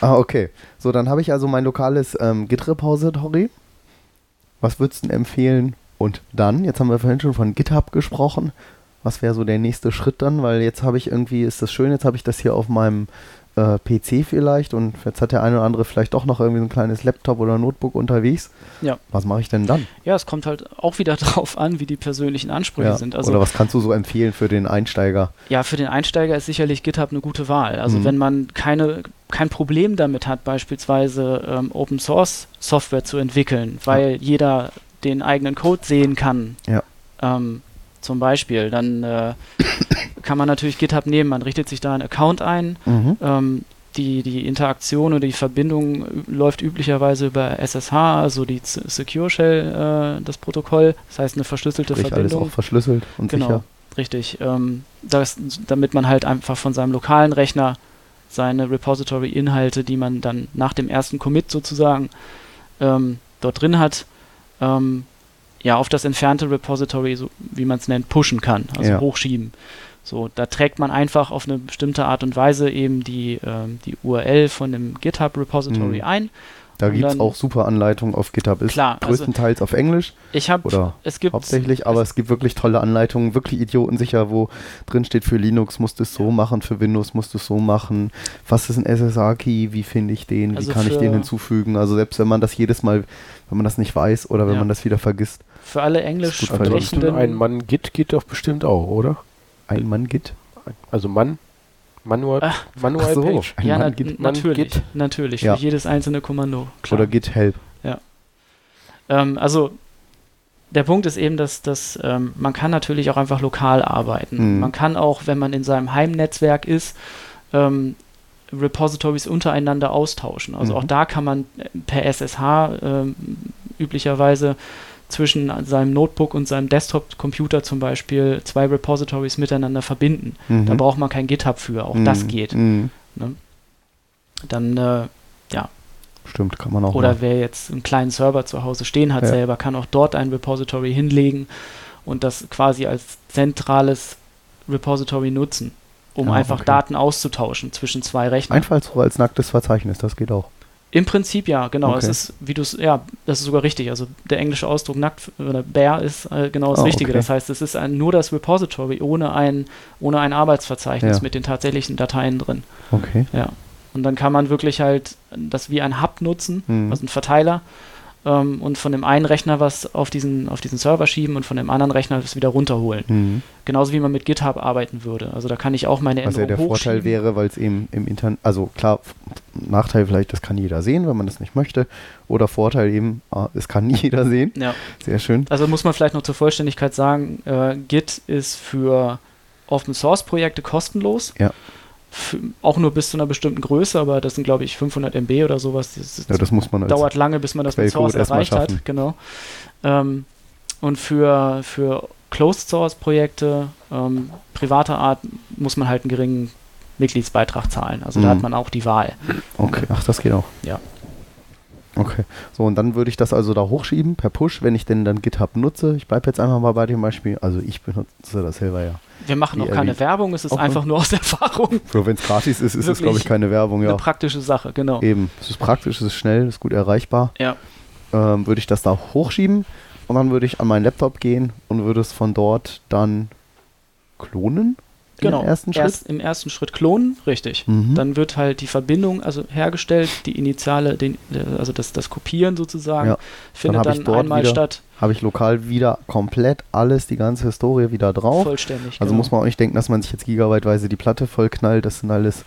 Ah, okay. So, dann habe ich also mein lokales ähm, Git-Repository. Was würdest du denn empfehlen? Und dann, jetzt haben wir vorhin schon von GitHub gesprochen. Was wäre so der nächste Schritt dann? Weil jetzt habe ich irgendwie, ist das schön, jetzt habe ich das hier auf meinem äh, PC vielleicht und jetzt hat der eine oder andere vielleicht doch noch irgendwie so ein kleines Laptop oder Notebook unterwegs. Ja. Was mache ich denn dann? Ja, es kommt halt auch wieder drauf an, wie die persönlichen Ansprüche ja. sind. Also, oder was kannst du so empfehlen für den Einsteiger? Ja, für den Einsteiger ist sicherlich GitHub eine gute Wahl. Also mhm. wenn man keine, kein Problem damit hat, beispielsweise ähm, Open Source Software zu entwickeln, weil ja. jeder den eigenen Code sehen kann. Ja. Ähm, zum Beispiel, dann äh, kann man natürlich GitHub nehmen. Man richtet sich da einen Account ein. Mhm. Ähm, die, die Interaktion oder die Verbindung läuft üblicherweise über SSH, also die Secure Shell, äh, das Protokoll. Das heißt eine verschlüsselte Sprich, Verbindung. alles auch verschlüsselt und genau, sicher. Richtig. Ähm, das, damit man halt einfach von seinem lokalen Rechner seine Repository-Inhalte, die man dann nach dem ersten Commit sozusagen ähm, dort drin hat, ähm, ja, auf das entfernte Repository, so wie man es nennt, pushen kann, also ja. hochschieben. So, da trägt man einfach auf eine bestimmte Art und Weise eben die, ähm, die URL von dem GitHub-Repository mhm. ein. Da gibt es auch super Anleitungen auf GitHub. Ist klar, also größtenteils also auf Englisch. Ich habe oder es gibt hauptsächlich, aber es, es, gibt wirklich tolle Anleitungen, wirklich idiotensicher, wo drin steht für Linux musst du es so machen, für Windows musst du es so machen. Was ist ein SSH-Key? Wie finde ich den? Also wie kann ich den hinzufügen? Also selbst wenn man das jedes Mal, wenn man das nicht weiß oder wenn ja. man das wieder vergisst. Für alle Englisch sprechenden. Ein Mann Git geht doch bestimmt auch, oder? Ein Mann Git? Also Mann, Manual, Ach, Manual ach so, Page. Ja, na, Git, natürlich. Git. Natürlich, ja. für jedes einzelne Kommando. Klar. Oder Git Help. Ja. Ähm, also der Punkt ist eben, dass, dass ähm, man kann natürlich auch einfach lokal arbeiten. Mhm. Man kann auch, wenn man in seinem Heimnetzwerk ist, ähm, Repositories untereinander austauschen. Also mhm. auch da kann man per SSH ähm, üblicherweise zwischen seinem Notebook und seinem Desktop-Computer zum Beispiel zwei Repositories miteinander verbinden. Mhm. Da braucht man kein GitHub für, auch mhm. das geht. Mhm. Ne? Dann, äh, ja. Stimmt, kann man auch. Oder machen. wer jetzt einen kleinen Server zu Hause stehen hat, ja. selber, kann auch dort ein Repository hinlegen und das quasi als zentrales Repository nutzen, um ja, einfach okay. Daten auszutauschen zwischen zwei Rechnern. Einfach so als nacktes Verzeichnis, das geht auch. Im Prinzip ja, genau. Okay. Es ist, wie du es, ja, das ist sogar richtig. Also der englische Ausdruck nackt oder bare ist äh, genau das oh, Richtige. Okay. Das heißt, es ist ein, nur das Repository ohne ein, ohne ein Arbeitsverzeichnis ja. mit den tatsächlichen Dateien drin. Okay. Ja. Und dann kann man wirklich halt das wie ein Hub nutzen, mhm. also ein Verteiler, ähm, und von dem einen Rechner was auf diesen, auf diesen Server schieben und von dem anderen Rechner das wieder runterholen. Mhm. Genauso wie man mit GitHub arbeiten würde. Also da kann ich auch meine Änderungen Was ja der Vorteil wäre, weil es eben im Internet, also klar, Nachteil vielleicht, das kann jeder sehen, wenn man das nicht möchte. Oder Vorteil eben, ah, es kann nie jeder sehen. Ja. Sehr schön. Also muss man vielleicht noch zur Vollständigkeit sagen, äh, Git ist für Open Source Projekte kostenlos. Ja. Auch nur bis zu einer bestimmten Größe, aber das sind, glaube ich, 500 MB oder sowas. Das, ja, das muss man dauert lange, bis man das mit Source erreicht hat. Genau. Ähm, und für, für Closed Source Projekte ähm, privater Art muss man halt einen geringen Mitgliedsbeitrag zahlen. Also mhm. da hat man auch die Wahl. Okay, ach, das geht auch. Ja. Okay. So, und dann würde ich das also da hochschieben per Push, wenn ich denn dann GitHub nutze. Ich bleibe jetzt einfach mal bei dem Beispiel. Also ich benutze das selber ja. Wir machen auch keine Werbung, es ist einfach nur aus Erfahrung. So, wenn es gratis ist, ist es, glaube ich, keine Werbung, ja. Eine praktische Sache, genau. Eben. Es ist praktisch, es ist schnell, es ist gut erreichbar. Ja. Ähm, würde ich das da hochschieben und dann würde ich an meinen Laptop gehen und würde es von dort dann klonen genau, im ersten Schritt? Erst im ersten Schritt klonen, richtig. Mhm. Dann wird halt die Verbindung also hergestellt, die Initiale, den, äh, also das, das Kopieren sozusagen, ja. findet dann, dann einmal wieder, statt. Habe ich lokal wieder komplett alles, die ganze Historie wieder drauf. Vollständig. Also genau. muss man auch nicht denken, dass man sich jetzt gigabyteweise die Platte vollknallt. Das sind alles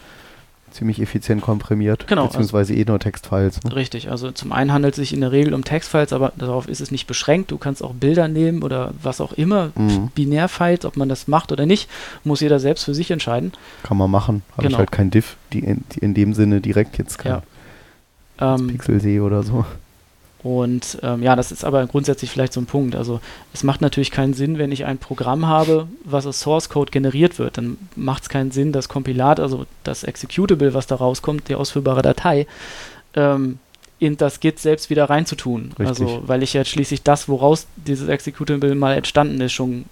ziemlich effizient komprimiert, genau, beziehungsweise also, eh nur Textfiles. Ne? Richtig, also zum einen handelt es sich in der Regel um Textfiles, aber darauf ist es nicht beschränkt. Du kannst auch Bilder nehmen oder was auch immer, mhm. Binärfiles, ob man das macht oder nicht, muss jeder selbst für sich entscheiden. Kann man machen, habe genau. ich halt kein Diff, die in, die in, dem Sinne direkt jetzt kein ja. ähm, Pixel sehe oder so. Und ähm, ja, das ist aber grundsätzlich vielleicht so ein Punkt. Also es macht natürlich keinen Sinn, wenn ich ein Programm habe, was aus Source Code generiert wird, dann macht es keinen Sinn, das Kompilat, also das Executable, was da rauskommt, die ausführbare Datei, ähm, in das Git selbst wieder reinzutun. Richtig. Also, weil ich jetzt schließlich das, woraus dieses Executable mal entstanden ist, schon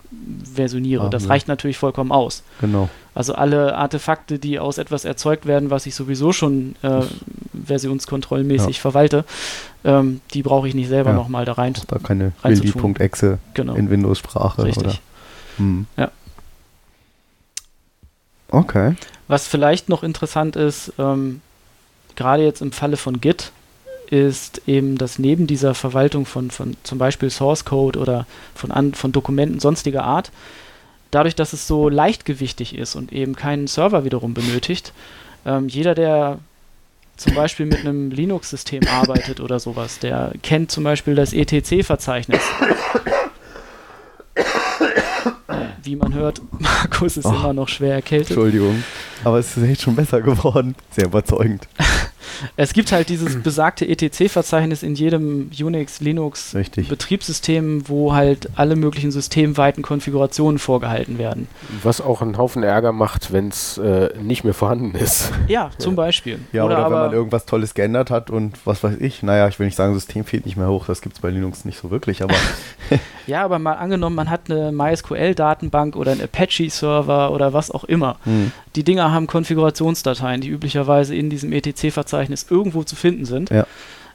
versioniere. Ah, das ja. reicht natürlich vollkommen aus. Genau. Also alle Artefakte, die aus etwas erzeugt werden, was ich sowieso schon äh, versionskontrollmäßig ja. verwalte, ähm, die brauche ich nicht selber ja. nochmal da rein. Da keine Willi.exe genau. in Windows-Sprache. Richtig. Hm. Ja. Okay. Was vielleicht noch interessant ist, ähm, gerade jetzt im Falle von Git, ist eben, dass neben dieser Verwaltung von, von zum Beispiel Source Code oder von, an, von Dokumenten sonstiger Art, dadurch, dass es so leichtgewichtig ist und eben keinen Server wiederum benötigt, ähm, jeder, der zum Beispiel mit einem Linux-System arbeitet oder sowas, der kennt zum Beispiel das ETC-Verzeichnis. Wie man hört, Markus ist oh, immer noch schwer erkältet. Entschuldigung, aber es ist echt schon besser geworden. Sehr überzeugend. Es gibt halt dieses besagte ETC-Verzeichnis in jedem Unix, Linux Betriebssystem, wo halt alle möglichen systemweiten Konfigurationen vorgehalten werden. Was auch einen Haufen Ärger macht, wenn es äh, nicht mehr vorhanden ist. Ja, zum Beispiel. Ja, oder, oder wenn man irgendwas Tolles geändert hat und was weiß ich, naja, ich will nicht sagen, System fehlt nicht mehr hoch, das gibt es bei Linux nicht so wirklich, aber. ja, aber mal angenommen, man hat eine MySQL-Datenbank oder einen Apache-Server oder was auch immer. Hm. Die Dinger haben Konfigurationsdateien, die üblicherweise in diesem ETC-Verzeichnis irgendwo zu finden sind. Ja.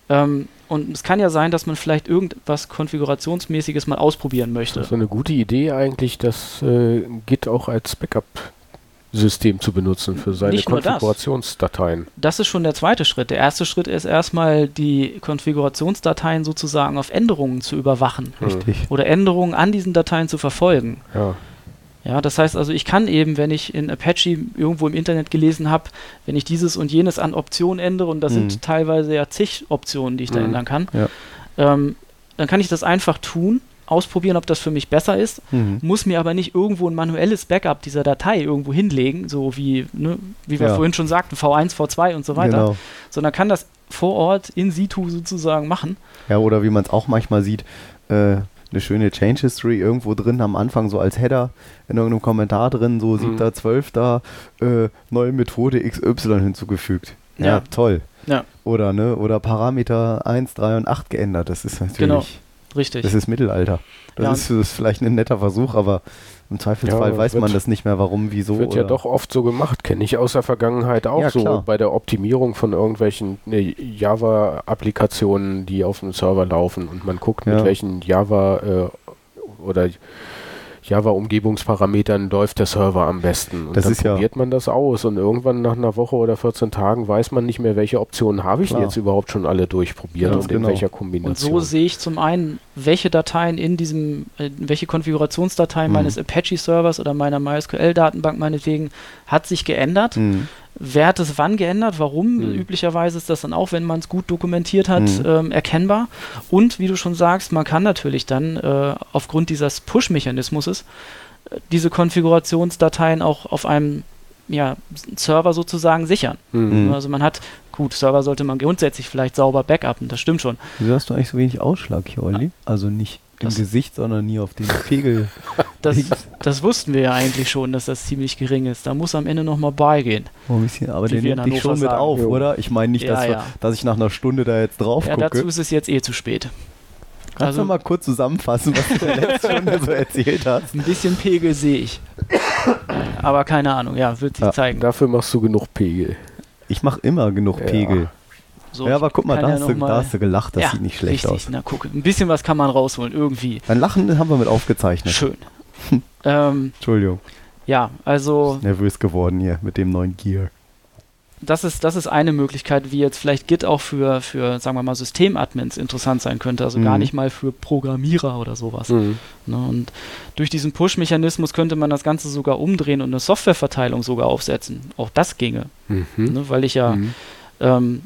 Ähm, und es kann ja sein, dass man vielleicht irgendwas Konfigurationsmäßiges mal ausprobieren möchte. Das ist eine gute Idee eigentlich, das äh, Git auch als Backup System zu benutzen für seine Nicht Konfigurationsdateien. Das. das. ist schon der zweite Schritt. Der erste Schritt ist erstmal die Konfigurationsdateien sozusagen auf Änderungen zu überwachen. Richtig. Oder Änderungen an diesen Dateien zu verfolgen. Ja. Ja, das heißt also, ich kann eben, wenn ich in Apache irgendwo im Internet gelesen habe, wenn ich dieses und jenes an Optionen ändere, und das mhm. sind teilweise ja zig Optionen, die ich da mhm. ändern kann, ja. ähm, dann kann ich das einfach tun, ausprobieren, ob das für mich besser ist, mhm. muss mir aber nicht irgendwo ein manuelles Backup dieser Datei irgendwo hinlegen, so wie, ne, wie wir ja. vorhin schon sagten, V1, V2 und so weiter, genau. sondern kann das vor Ort in situ sozusagen machen. Ja, oder wie man es auch manchmal sieht, äh, eine schöne Change History irgendwo drin am Anfang, so als Header in irgendeinem Kommentar drin, so mhm. 7.12. Äh, neue Methode XY hinzugefügt. Ja, ja, toll. Ja. Oder, ne, oder Parameter 1, 3 und 8 geändert. Das ist natürlich. Genau, richtig. Das ist Mittelalter. Das, ja. ist, das ist vielleicht ein netter Versuch, aber im Zweifelsfall ja, weiß man das nicht mehr, warum, wieso. Wird ja doch oft so gemacht, kenne ich aus der Vergangenheit auch ja, so klar. bei der Optimierung von irgendwelchen ne, Java-Applikationen, die auf dem Server laufen und man guckt, ja. mit welchen Java äh, oder Java-Umgebungsparametern läuft der Server am besten. Und das dann probiert ja man das aus und irgendwann nach einer Woche oder 14 Tagen weiß man nicht mehr, welche Optionen habe ich jetzt überhaupt schon alle durchprobiert ja, und genau. in welcher Kombination. Und so sehe ich zum einen, welche Dateien in diesem, äh, welche Konfigurationsdateien mhm. meines Apache-Servers oder meiner MySQL-Datenbank meinetwegen hat sich geändert. Mhm. Wer hat es wann geändert? Warum? Mhm. Üblicherweise ist das dann auch, wenn man es gut dokumentiert hat, mhm. ähm, erkennbar. Und wie du schon sagst, man kann natürlich dann äh, aufgrund dieses Push-Mechanismus diese Konfigurationsdateien auch auf einem ja, Server sozusagen sichern. Mhm. Also man hat, gut, Server sollte man grundsätzlich vielleicht sauber backuppen, das stimmt schon. Wieso hast du eigentlich so wenig Ausschlag hier, Olli? Also nicht im Das- Gesicht, sondern nie auf den Pegel. Das, das wussten wir ja eigentlich schon, dass das ziemlich gering ist. Da muss am Ende nochmal beigehen. Oh, bisschen, aber nimmt dich Hannover schon mit sagen. auf, Jo. oder? Ich meine nicht, Ja, dass, ja. dass ich nach einer Stunde da jetzt drauf Ja, gucke. dazu ist es jetzt eh zu spät. Kannst also- du mal kurz zusammenfassen, was du in der letzten Stunde so erzählt hast? Ein bisschen Pegel sehe ich. Aber keine Ahnung, ja, wird sich Ja, zeigen. Dafür machst du genug Pegel. Ich mache immer genug Ja. Pegel. So, ja, aber guck mal, da, hast du, mal- da hast du gelacht, das ja, sieht nicht schlecht richtig. aus. Na guck, ein bisschen was kann man rausholen, irgendwie. Dein Lachen haben wir mit aufgezeichnet. Schön. ähm, Entschuldigung, ja, also nervös geworden hier mit dem neuen Gear. das ist, das ist eine Möglichkeit, wie jetzt vielleicht Git auch für, für sagen wir mal, Systemadmins interessant sein könnte. Also gar Mhm. nicht mal für Programmierer oder sowas. Mhm. Ne? Und durch diesen Push-Mechanismus könnte man das Ganze sogar umdrehen und eine Softwareverteilung sogar aufsetzen. Auch das ginge. Mhm. Ne? Weil ich ja Mhm. ähm,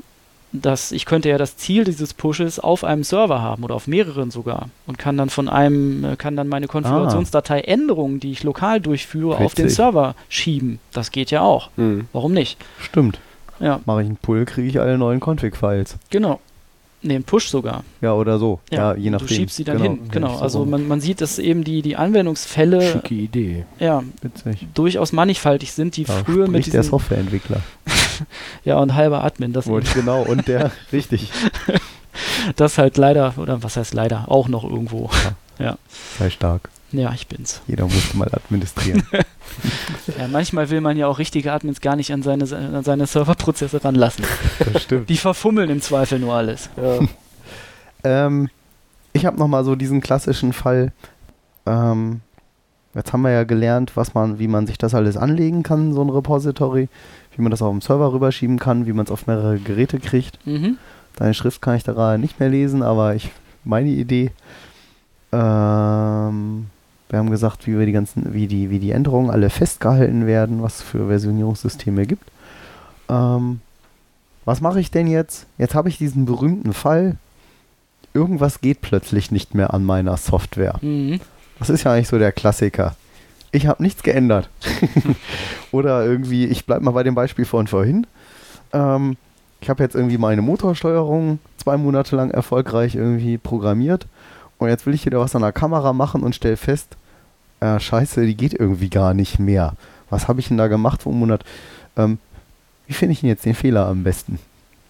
das, ich könnte ja das Ziel dieses Pushes auf einem Server haben oder auf mehreren sogar und kann dann von einem, äh, kann dann meine Konfigurationsdatei Änderungen, die ich lokal durchführe, auf den Witzig. Server schieben. Das geht ja auch. Mhm. Warum nicht? Stimmt. Ja, Mache ich einen Pull, kriege ich alle neuen Config-Files. genau. Ne, ein Push sogar. Ja, oder so. Ja, je und nachdem. Du schiebst sie dann Genau. hin. Ja, Genau. so Also man, man sieht, dass eben die, die Anwendungsfälle Schicke Idee. ja, Witzig. durchaus mannigfaltig sind, die Da früher mit spricht der diesen, Softwareentwickler. ja und halber Admin, das, Wollte ich genau. Und der, richtig. das halt leider, oder was heißt leider, auch noch irgendwo. Sei stark. Ja, ich bin's. Jeder musste mal administrieren. Ja, manchmal will man ja auch richtige Admins gar nicht an seine, an seine Serverprozesse ranlassen. das stimmt. Die verfummeln im Zweifel nur alles. Ja. Ähm, ich habe noch mal so diesen klassischen Fall. Ähm, jetzt haben wir ja gelernt, was man, wie man sich das alles anlegen kann, so ein Repository, wie man das auf dem Server rüberschieben kann, wie man es auf mehrere Geräte kriegt. Mhm. Deine Schrift kann ich da gerade nicht mehr lesen, aber ich meine Idee. Ähm, wir haben gesagt, wie wir die ganzen, wie die, wie die Änderungen alle festgehalten werden, was es für Versionierungssysteme gibt. Ähm, was mache ich denn jetzt? Jetzt habe ich diesen berühmten Fall. Irgendwas geht plötzlich nicht mehr an meiner Software. Mhm. Das ist ja eigentlich so der Klassiker. Ich habe nichts geändert. Oder irgendwie, ich bleibe mal bei dem Beispiel von vorhin. Ähm, ich habe jetzt irgendwie meine Motorsteuerung zwei Monate lang erfolgreich irgendwie programmiert. Und jetzt will ich wieder was an der Kamera machen und stelle fest, äh, scheiße, die geht irgendwie gar nicht mehr. Was habe ich denn da gemacht vor einem Monat? Ähm, wie finde ich denn jetzt den Fehler am besten?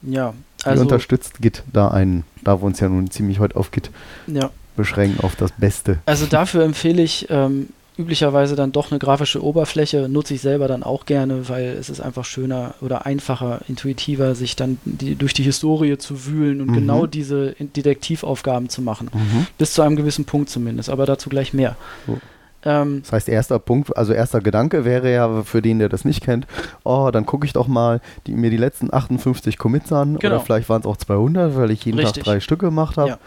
Ja, Wie also, unterstützt Git da einen, da wir uns ja nun ziemlich heute auf Git ja. beschränken, auf das Beste? also dafür empfehle ich ähm, üblicherweise dann doch eine grafische Oberfläche. Nutze ich selber dann auch gerne, weil es ist einfach schöner oder einfacher, intuitiver, sich dann die, durch die Historie zu wühlen und Mhm. genau diese Detektivaufgaben zu machen. Mhm. Bis zu einem gewissen Punkt zumindest, aber dazu gleich mehr. So. Ähm, Das heißt, erster Punkt, also erster Gedanke wäre ja für den, der das nicht kennt, oh, dann gucke ich doch mal die, mir die letzten 58 Commits an Genau. oder vielleicht waren es auch 200, weil ich jeden Richtig. Tag drei Stücke gemacht habe. Ja.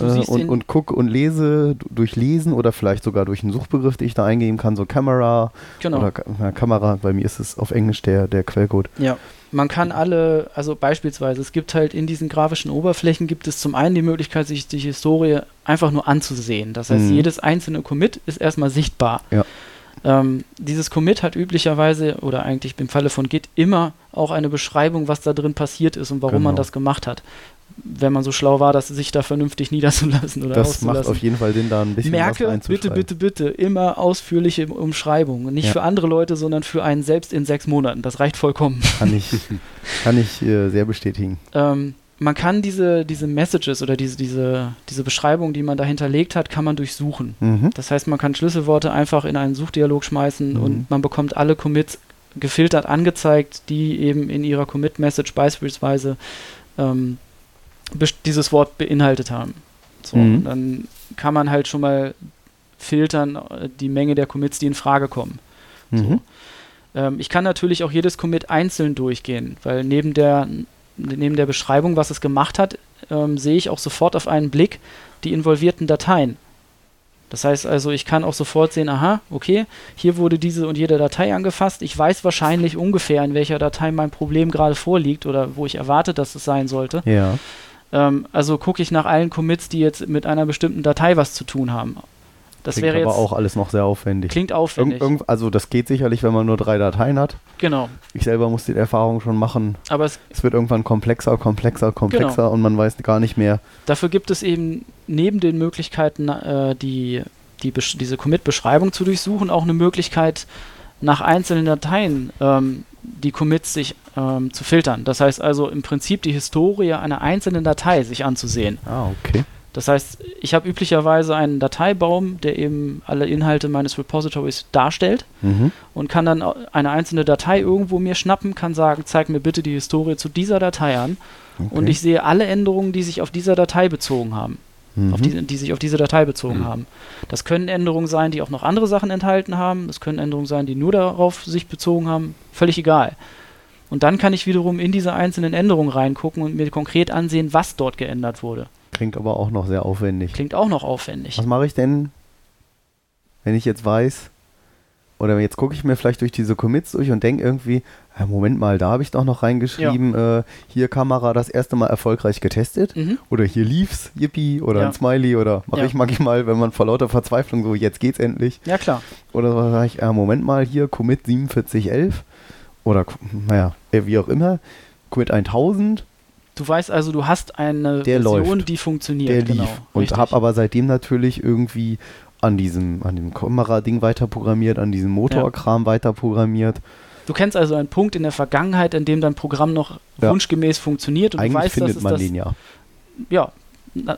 Äh, und, und guck und lese durch Lesen oder vielleicht sogar durch einen Suchbegriff, den ich da eingeben kann, so Camera genau. oder na, Kamera, bei mir ist es auf Englisch der, der Quellcode. Ja, man kann alle, also beispielsweise, es gibt halt in diesen grafischen Oberflächen gibt es zum einen die Möglichkeit, sich die Historie einfach nur anzusehen. Das heißt, Mhm. jedes einzelne Commit ist erstmal sichtbar. Ja. Ähm, dieses Commit hat üblicherweise, oder eigentlich im Falle von Git, immer auch eine Beschreibung, was da drin passiert ist und warum man Genau. das gemacht hat. Wenn man so schlau war, das sich da vernünftig niederzulassen oder Das macht auf jeden Fall Sinn, da ein bisschen was Merke, bitte, reinzuschreiben. bitte, bitte, immer ausführliche Umschreibungen. Nicht Ja. für andere Leute, sondern für einen selbst in sechs Monaten. Das reicht vollkommen. Kann ich, kann ich äh, sehr bestätigen. ähm, man kann diese, diese Messages oder diese, diese, diese Beschreibung, die man da hinterlegt hat, kann man durchsuchen. Mhm. Das heißt, man kann Schlüsselworte einfach in einen Suchdialog schmeißen Mhm. und man bekommt alle Commits gefiltert angezeigt, die eben in ihrer Commit-Message beispielsweise ähm, dieses Wort beinhaltet haben. So, Mhm. dann kann man halt schon mal filtern äh, die Menge der Commits, die in Frage kommen. Mhm. Ähm, ich kann natürlich auch jedes Commit einzeln durchgehen, weil neben der, neben der Beschreibung, was es gemacht hat, ähm, sehe ich auch sofort auf einen Blick die involvierten Dateien. Das heißt also, ich kann auch sofort sehen, aha, okay, hier wurde diese und jede Datei angefasst. Ich weiß wahrscheinlich ungefähr, in welcher Datei mein Problem gerade vorliegt oder wo ich erwarte, dass es sein sollte. Ja. Ähm, also gucke ich nach allen Commits, die jetzt mit einer bestimmten Datei was zu tun haben. Das Klingt wäre aber jetzt auch alles noch sehr aufwendig. klingt aufwendig. irgend, also das geht sicherlich, wenn man nur drei Dateien hat. genau. Ich selber muss die Erfahrung schon machen. Aber es, Es wird irgendwann komplexer, komplexer, komplexer Genau. und man weiß gar nicht mehr. dafür gibt es eben neben den Möglichkeiten, äh, die, die diese Commit-Beschreibung zu durchsuchen, auch eine Möglichkeit, nach einzelnen Dateien ähm, die Commits sich ähm, zu filtern. Das heißt also im Prinzip die Historie einer einzelnen Datei sich anzusehen. Ah, okay. Das heißt, ich habe üblicherweise einen Dateibaum, der eben alle Inhalte meines Repositories darstellt Mhm. und kann dann eine einzelne Datei irgendwo mir schnappen, kann sagen, zeig mir bitte die Historie zu dieser Datei an okay. und ich sehe alle Änderungen, die sich auf dieser Datei bezogen haben, mhm. auf die, die sich auf diese Datei bezogen Mhm. haben. Das können Änderungen sein, die auch noch andere Sachen enthalten haben, das können Änderungen sein, die nur darauf sich bezogen haben, völlig egal. Und dann kann ich wiederum in diese einzelnen Änderungen reingucken und mir konkret ansehen, was dort geändert wurde. Klingt aber auch noch sehr aufwendig. Klingt auch noch aufwendig. Was mache ich denn, wenn ich jetzt weiß, oder jetzt gucke ich mir vielleicht durch diese Commits durch und denke irgendwie, ja, Moment mal, da habe ich doch noch reingeschrieben, äh, hier Kamera das erste Mal erfolgreich getestet. Mhm. Oder hier lief's, yippie, oder Ja. ein Smiley, oder mache Ja. ich manchmal, wenn man vor lauter Verzweiflung so, jetzt geht's endlich. Ja, klar. Oder so sage ich, äh, Moment mal, hier Commit 4711 oder naja, äh, wie auch immer, Commit 1000, Du weißt also, du hast eine Der Version, läuft. die funktioniert. der genau. lief. Und habe aber seitdem natürlich irgendwie an diesem, an dem Kamerading weiter programmiert, an diesem Motorkram weiter programmiert. Du kennst also einen Punkt in der Vergangenheit, in dem dein Programm noch Ja. wunschgemäß funktioniert und Eigentlich du weißt, findet dass man das, den ja. ja,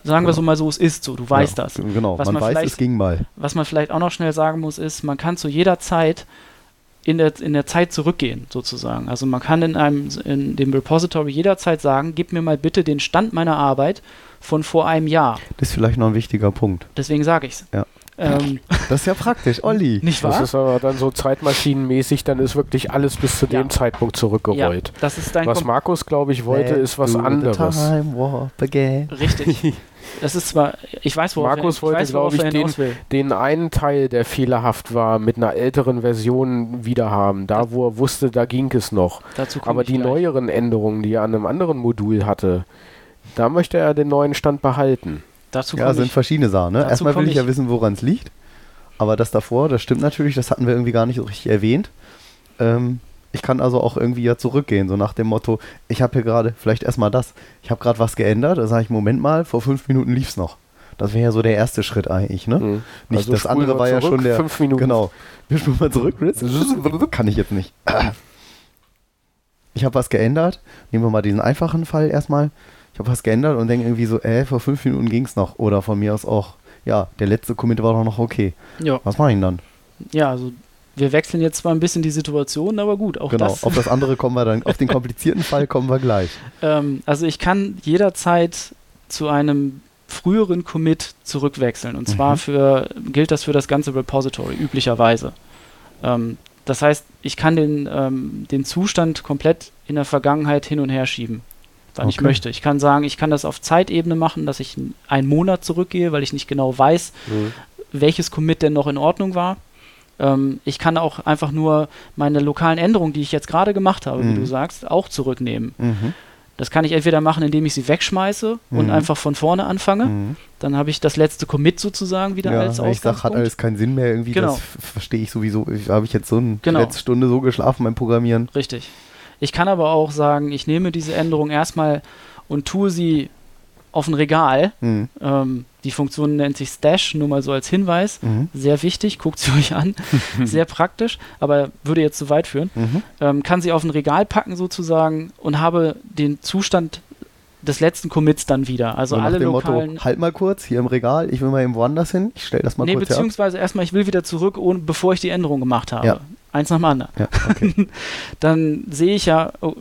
sagen wir so mal so, es ist so, du weißt ja, das. Genau, Was man, man weiß, es ging mal. Was man vielleicht auch noch schnell sagen muss, ist, man kann zu jeder Zeit in der, in der Zeit zurückgehen, sozusagen. Also man kann in einem in dem Repository jederzeit sagen, gib mir mal bitte den Stand meiner Arbeit von vor einem Jahr. Das ist vielleicht noch ein wichtiger Punkt. Deswegen sage ich es. Ja. Ähm, Das ist ja praktisch, Olli. nicht Das wahr? ist aber dann so zeitmaschinenmäßig, dann ist wirklich alles bis zu Ja. dem Zeitpunkt zurückgerollt. das ist dein Was Kom- Markus, glaube ich, wollte, ist was anderes. Time warp again. Richtig. Das ist zwar, ich weiß, worauf Markus er, ich wollte, weiß, worauf glaub ich, will. Den einen Teil, der fehlerhaft war, mit einer älteren Version wiederhaben. Da, wo er wusste, da ging es noch. Aber die gleich. neueren Änderungen, die er an einem anderen Modul hatte, da möchte er den neuen Stand behalten. Dazu Ja, sind ich. verschiedene Sachen. Ne? Erstmal will komm ich ja ich. wissen, woran es liegt. Aber das davor, das stimmt natürlich, das hatten wir irgendwie gar nicht so richtig erwähnt. Ähm, ich kann also auch irgendwie ja zurückgehen, so nach dem Motto, ich habe hier gerade, vielleicht erstmal das, ich habe gerade was geändert, da sage ich, Moment mal, vor fünf Minuten lief es noch. Das wäre ja so der erste Schritt eigentlich, ne? Mhm. Nicht Also das andere war ja zurück, schon der. fünf Minuten. Genau. Wir spulen mal zurück, Chris. Kann ich jetzt nicht. Ich habe was geändert. Nehmen wir mal diesen einfachen Fall erstmal. Habe was geändert und denke irgendwie so, äh, vor fünf Minuten ging es noch. Oder von mir aus auch, ja, der letzte Commit war doch noch okay. Ja, Was mache ich denn dann? ja, also wir wechseln jetzt zwar ein bisschen die Situation, aber gut, auch genau, das. auf das andere kommen wir dann, auf den komplizierten Fall kommen wir gleich. Ähm, also ich kann jederzeit zu einem früheren Commit zurückwechseln. Und zwar Mhm. für, gilt das für das ganze Repository, üblicherweise. Ähm, das heißt, ich kann den, ähm, den Zustand komplett in der Vergangenheit hin und her schieben, wann ich Okay. möchte. Ich kann sagen, ich kann das auf Zeitebene machen, dass ich einen Monat zurückgehe, weil ich nicht genau weiß, Mhm. welches Commit denn noch in Ordnung war. Ähm, ich kann auch einfach nur meine lokalen Änderungen, die ich jetzt gerade gemacht habe, wie Mhm. du sagst, auch zurücknehmen. Mhm. Das kann ich entweder machen, indem ich sie wegschmeiße und Mhm. einfach von vorne anfange. Mhm. Dann habe ich das letzte Commit sozusagen wieder Ja, als wenn ich sage, hat Ausgangspunkt. alles keinen Sinn mehr irgendwie, Genau. das verstehe ich sowieso. Ich habe ich jetzt so eine Genau. letzte Stunde so geschlafen beim Programmieren. Richtig. Ich kann aber auch sagen, ich nehme diese Änderung erstmal und tue sie auf ein Regal. Mhm. Ähm, die Funktion nennt sich Stash, nur mal so als Hinweis. Mhm. Sehr wichtig, guckt sie euch an. Sehr praktisch, aber würde jetzt zu weit führen. Mhm. Ähm, kann sie auf ein Regal packen sozusagen und habe den Zustand des letzten Commits dann wieder. Also so nach alle dem lokalen. Motto, halt mal kurz, hier im Regal, ich will mal eben woanders hin, ich stelle das mal nee, kurz her. beziehungsweise erstmal, ich will wieder zurück, ohne, bevor ich die Änderung gemacht habe. Ja. Eins nach dem anderen. Ja, okay. Dann sehe ich ja, oh,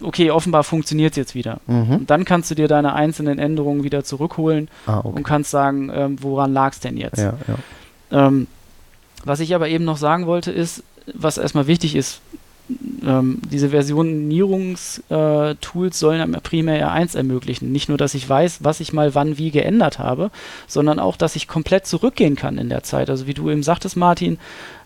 okay, offenbar funktioniert es jetzt wieder. mhm. Und dann kannst du dir deine einzelnen Änderungen wieder zurückholen Ah, und okay. kannst sagen, ähm, woran lag es denn jetzt? Ja, ja. Ähm, was ich aber eben noch sagen wollte, ist, was erstmal wichtig ist, ähm, diese Versionierungstools sollen primär ja eins ermöglichen. Nicht nur, dass ich weiß, was ich mal wann wie geändert habe, sondern auch, dass ich komplett zurückgehen kann in der Zeit. Also wie du eben sagtest, Martin,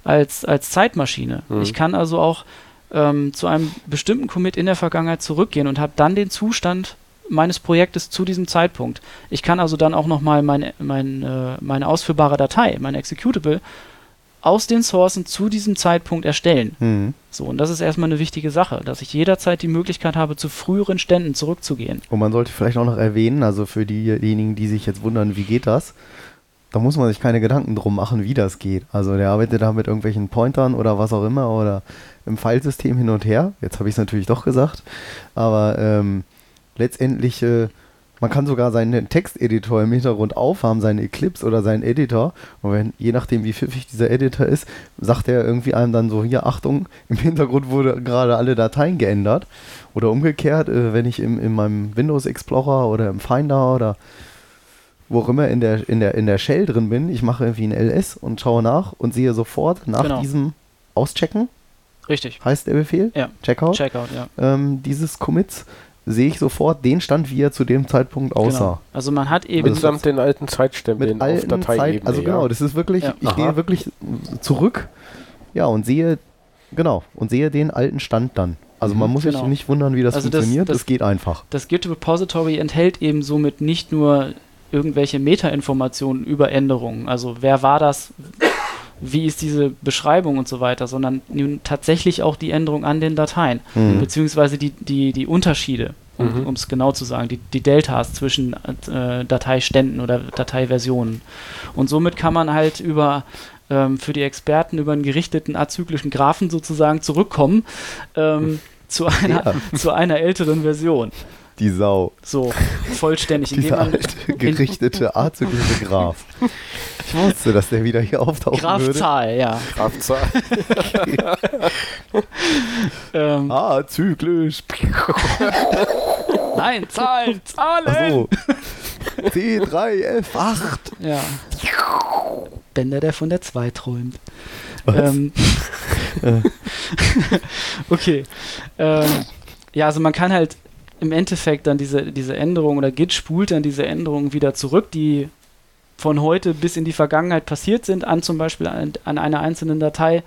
als, als Zeitmaschine. Mhm. Ich kann also auch ähm, zu einem bestimmten Commit in der Vergangenheit zurückgehen und habe dann den Zustand meines Projektes zu diesem Zeitpunkt. Ich kann also dann auch nochmal meine, mein, äh, meine ausführbare Datei, mein Executable, aus den Sourcen zu diesem Zeitpunkt erstellen. Mhm. So, und das ist erstmal eine wichtige Sache, dass ich jederzeit die Möglichkeit habe, zu früheren Ständen zurückzugehen. Und man sollte vielleicht auch noch erwähnen, also für diejenigen, die sich jetzt wundern, wie geht das, da muss man sich keine Gedanken drum machen, wie das geht. Also der arbeitet da mit irgendwelchen Pointern oder was auch immer oder im Filesystem hin und her. Jetzt habe ich es natürlich doch gesagt. Aber ähm, letztendlich, äh, man kann sogar seinen Texteditor im Hintergrund aufhaben, seinen Eclipse oder seinen Editor. Und wenn, je nachdem, wie pfiffig dieser Editor ist, sagt er irgendwie einem dann so, hier, Achtung, im Hintergrund wurde gerade alle Dateien geändert. Oder umgekehrt, äh, wenn ich im, in meinem Windows Explorer oder im Finder oder wo auch immer in der, in der, in der Shell drin bin, ich mache irgendwie ein LS und schaue nach und sehe sofort nach Genau. diesem Auschecken, Richtig. heißt der Befehl, Ja. Checkout, Checkout, ja. ähm, dieses Commits, sehe ich sofort den Stand, wie er zu dem Zeitpunkt aussah. Genau. Also man hat eben. Also Mitsamt den alten Mit Zeitstempeln auf alten Zeit, Dateiebene. also genau, ja. das ist wirklich, Ja. ich Aha. gehe wirklich zurück, ja, und sehe, genau, und sehe den alten Stand dann. Also man muss Genau. sich nicht wundern, wie das Also das- funktioniert, das, das- geht einfach. das Git Repository enthält eben somit nicht nur irgendwelche Metainformationen über Änderungen, also wer war das, wie ist diese Beschreibung und so weiter, sondern nun tatsächlich auch die Änderung an den Dateien, Mhm. beziehungsweise die, die, die Unterschiede, Mhm. um es genau zu sagen, die, die Deltas zwischen äh, Dateiständen oder Dateiversionen. Und somit kann man halt über ähm, für die Experten über einen gerichteten azyklischen Graphen sozusagen zurückkommen ähm, zu, einer, Ja. zu einer älteren Version. Die Sau. So, vollständig, Dieser alte, gerichtete, azyklische Graph. Ich wusste, dass der wieder hier auftauchen würde. Grafzahl, ja. Grafzahl. Ähm, Azyklisch. Nein, Zahlen, Zahlen! Achso. C3F8. Ja. Bender, der von der 2 träumt. Was? Ähm, okay. Ähm, ja, also man kann halt im Endeffekt dann diese, diese Änderung oder Git spult dann diese Änderungen wieder zurück, die von heute bis in die Vergangenheit passiert sind, an zum Beispiel an, an einer einzelnen Datei.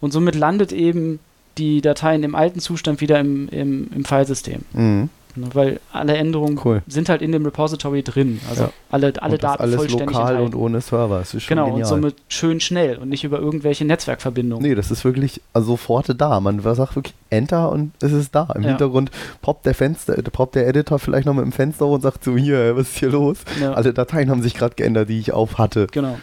Und somit landet eben die Datei in dem alten Zustand wieder im, im, im Filesystem. Mhm. Ne, Weil alle Änderungen Cool. sind halt in dem Repository drin. Also Ja. alle, alle und Daten alles vollständig lokal enthalten. und ohne Server. Das ist schon Genau, und genial. somit schön schnell und nicht über irgendwelche Netzwerkverbindungen. Nee, das ist wirklich also sofort da. Man sagt wirklich Enter und es ist da. Im Ja. Hintergrund poppt der Fenster, äh, poppt der Editor vielleicht noch mit dem Fenster und sagt so, hier, was ist hier los? Ja, Alle Dateien haben sich gerade geändert, die ich auf hatte. genau.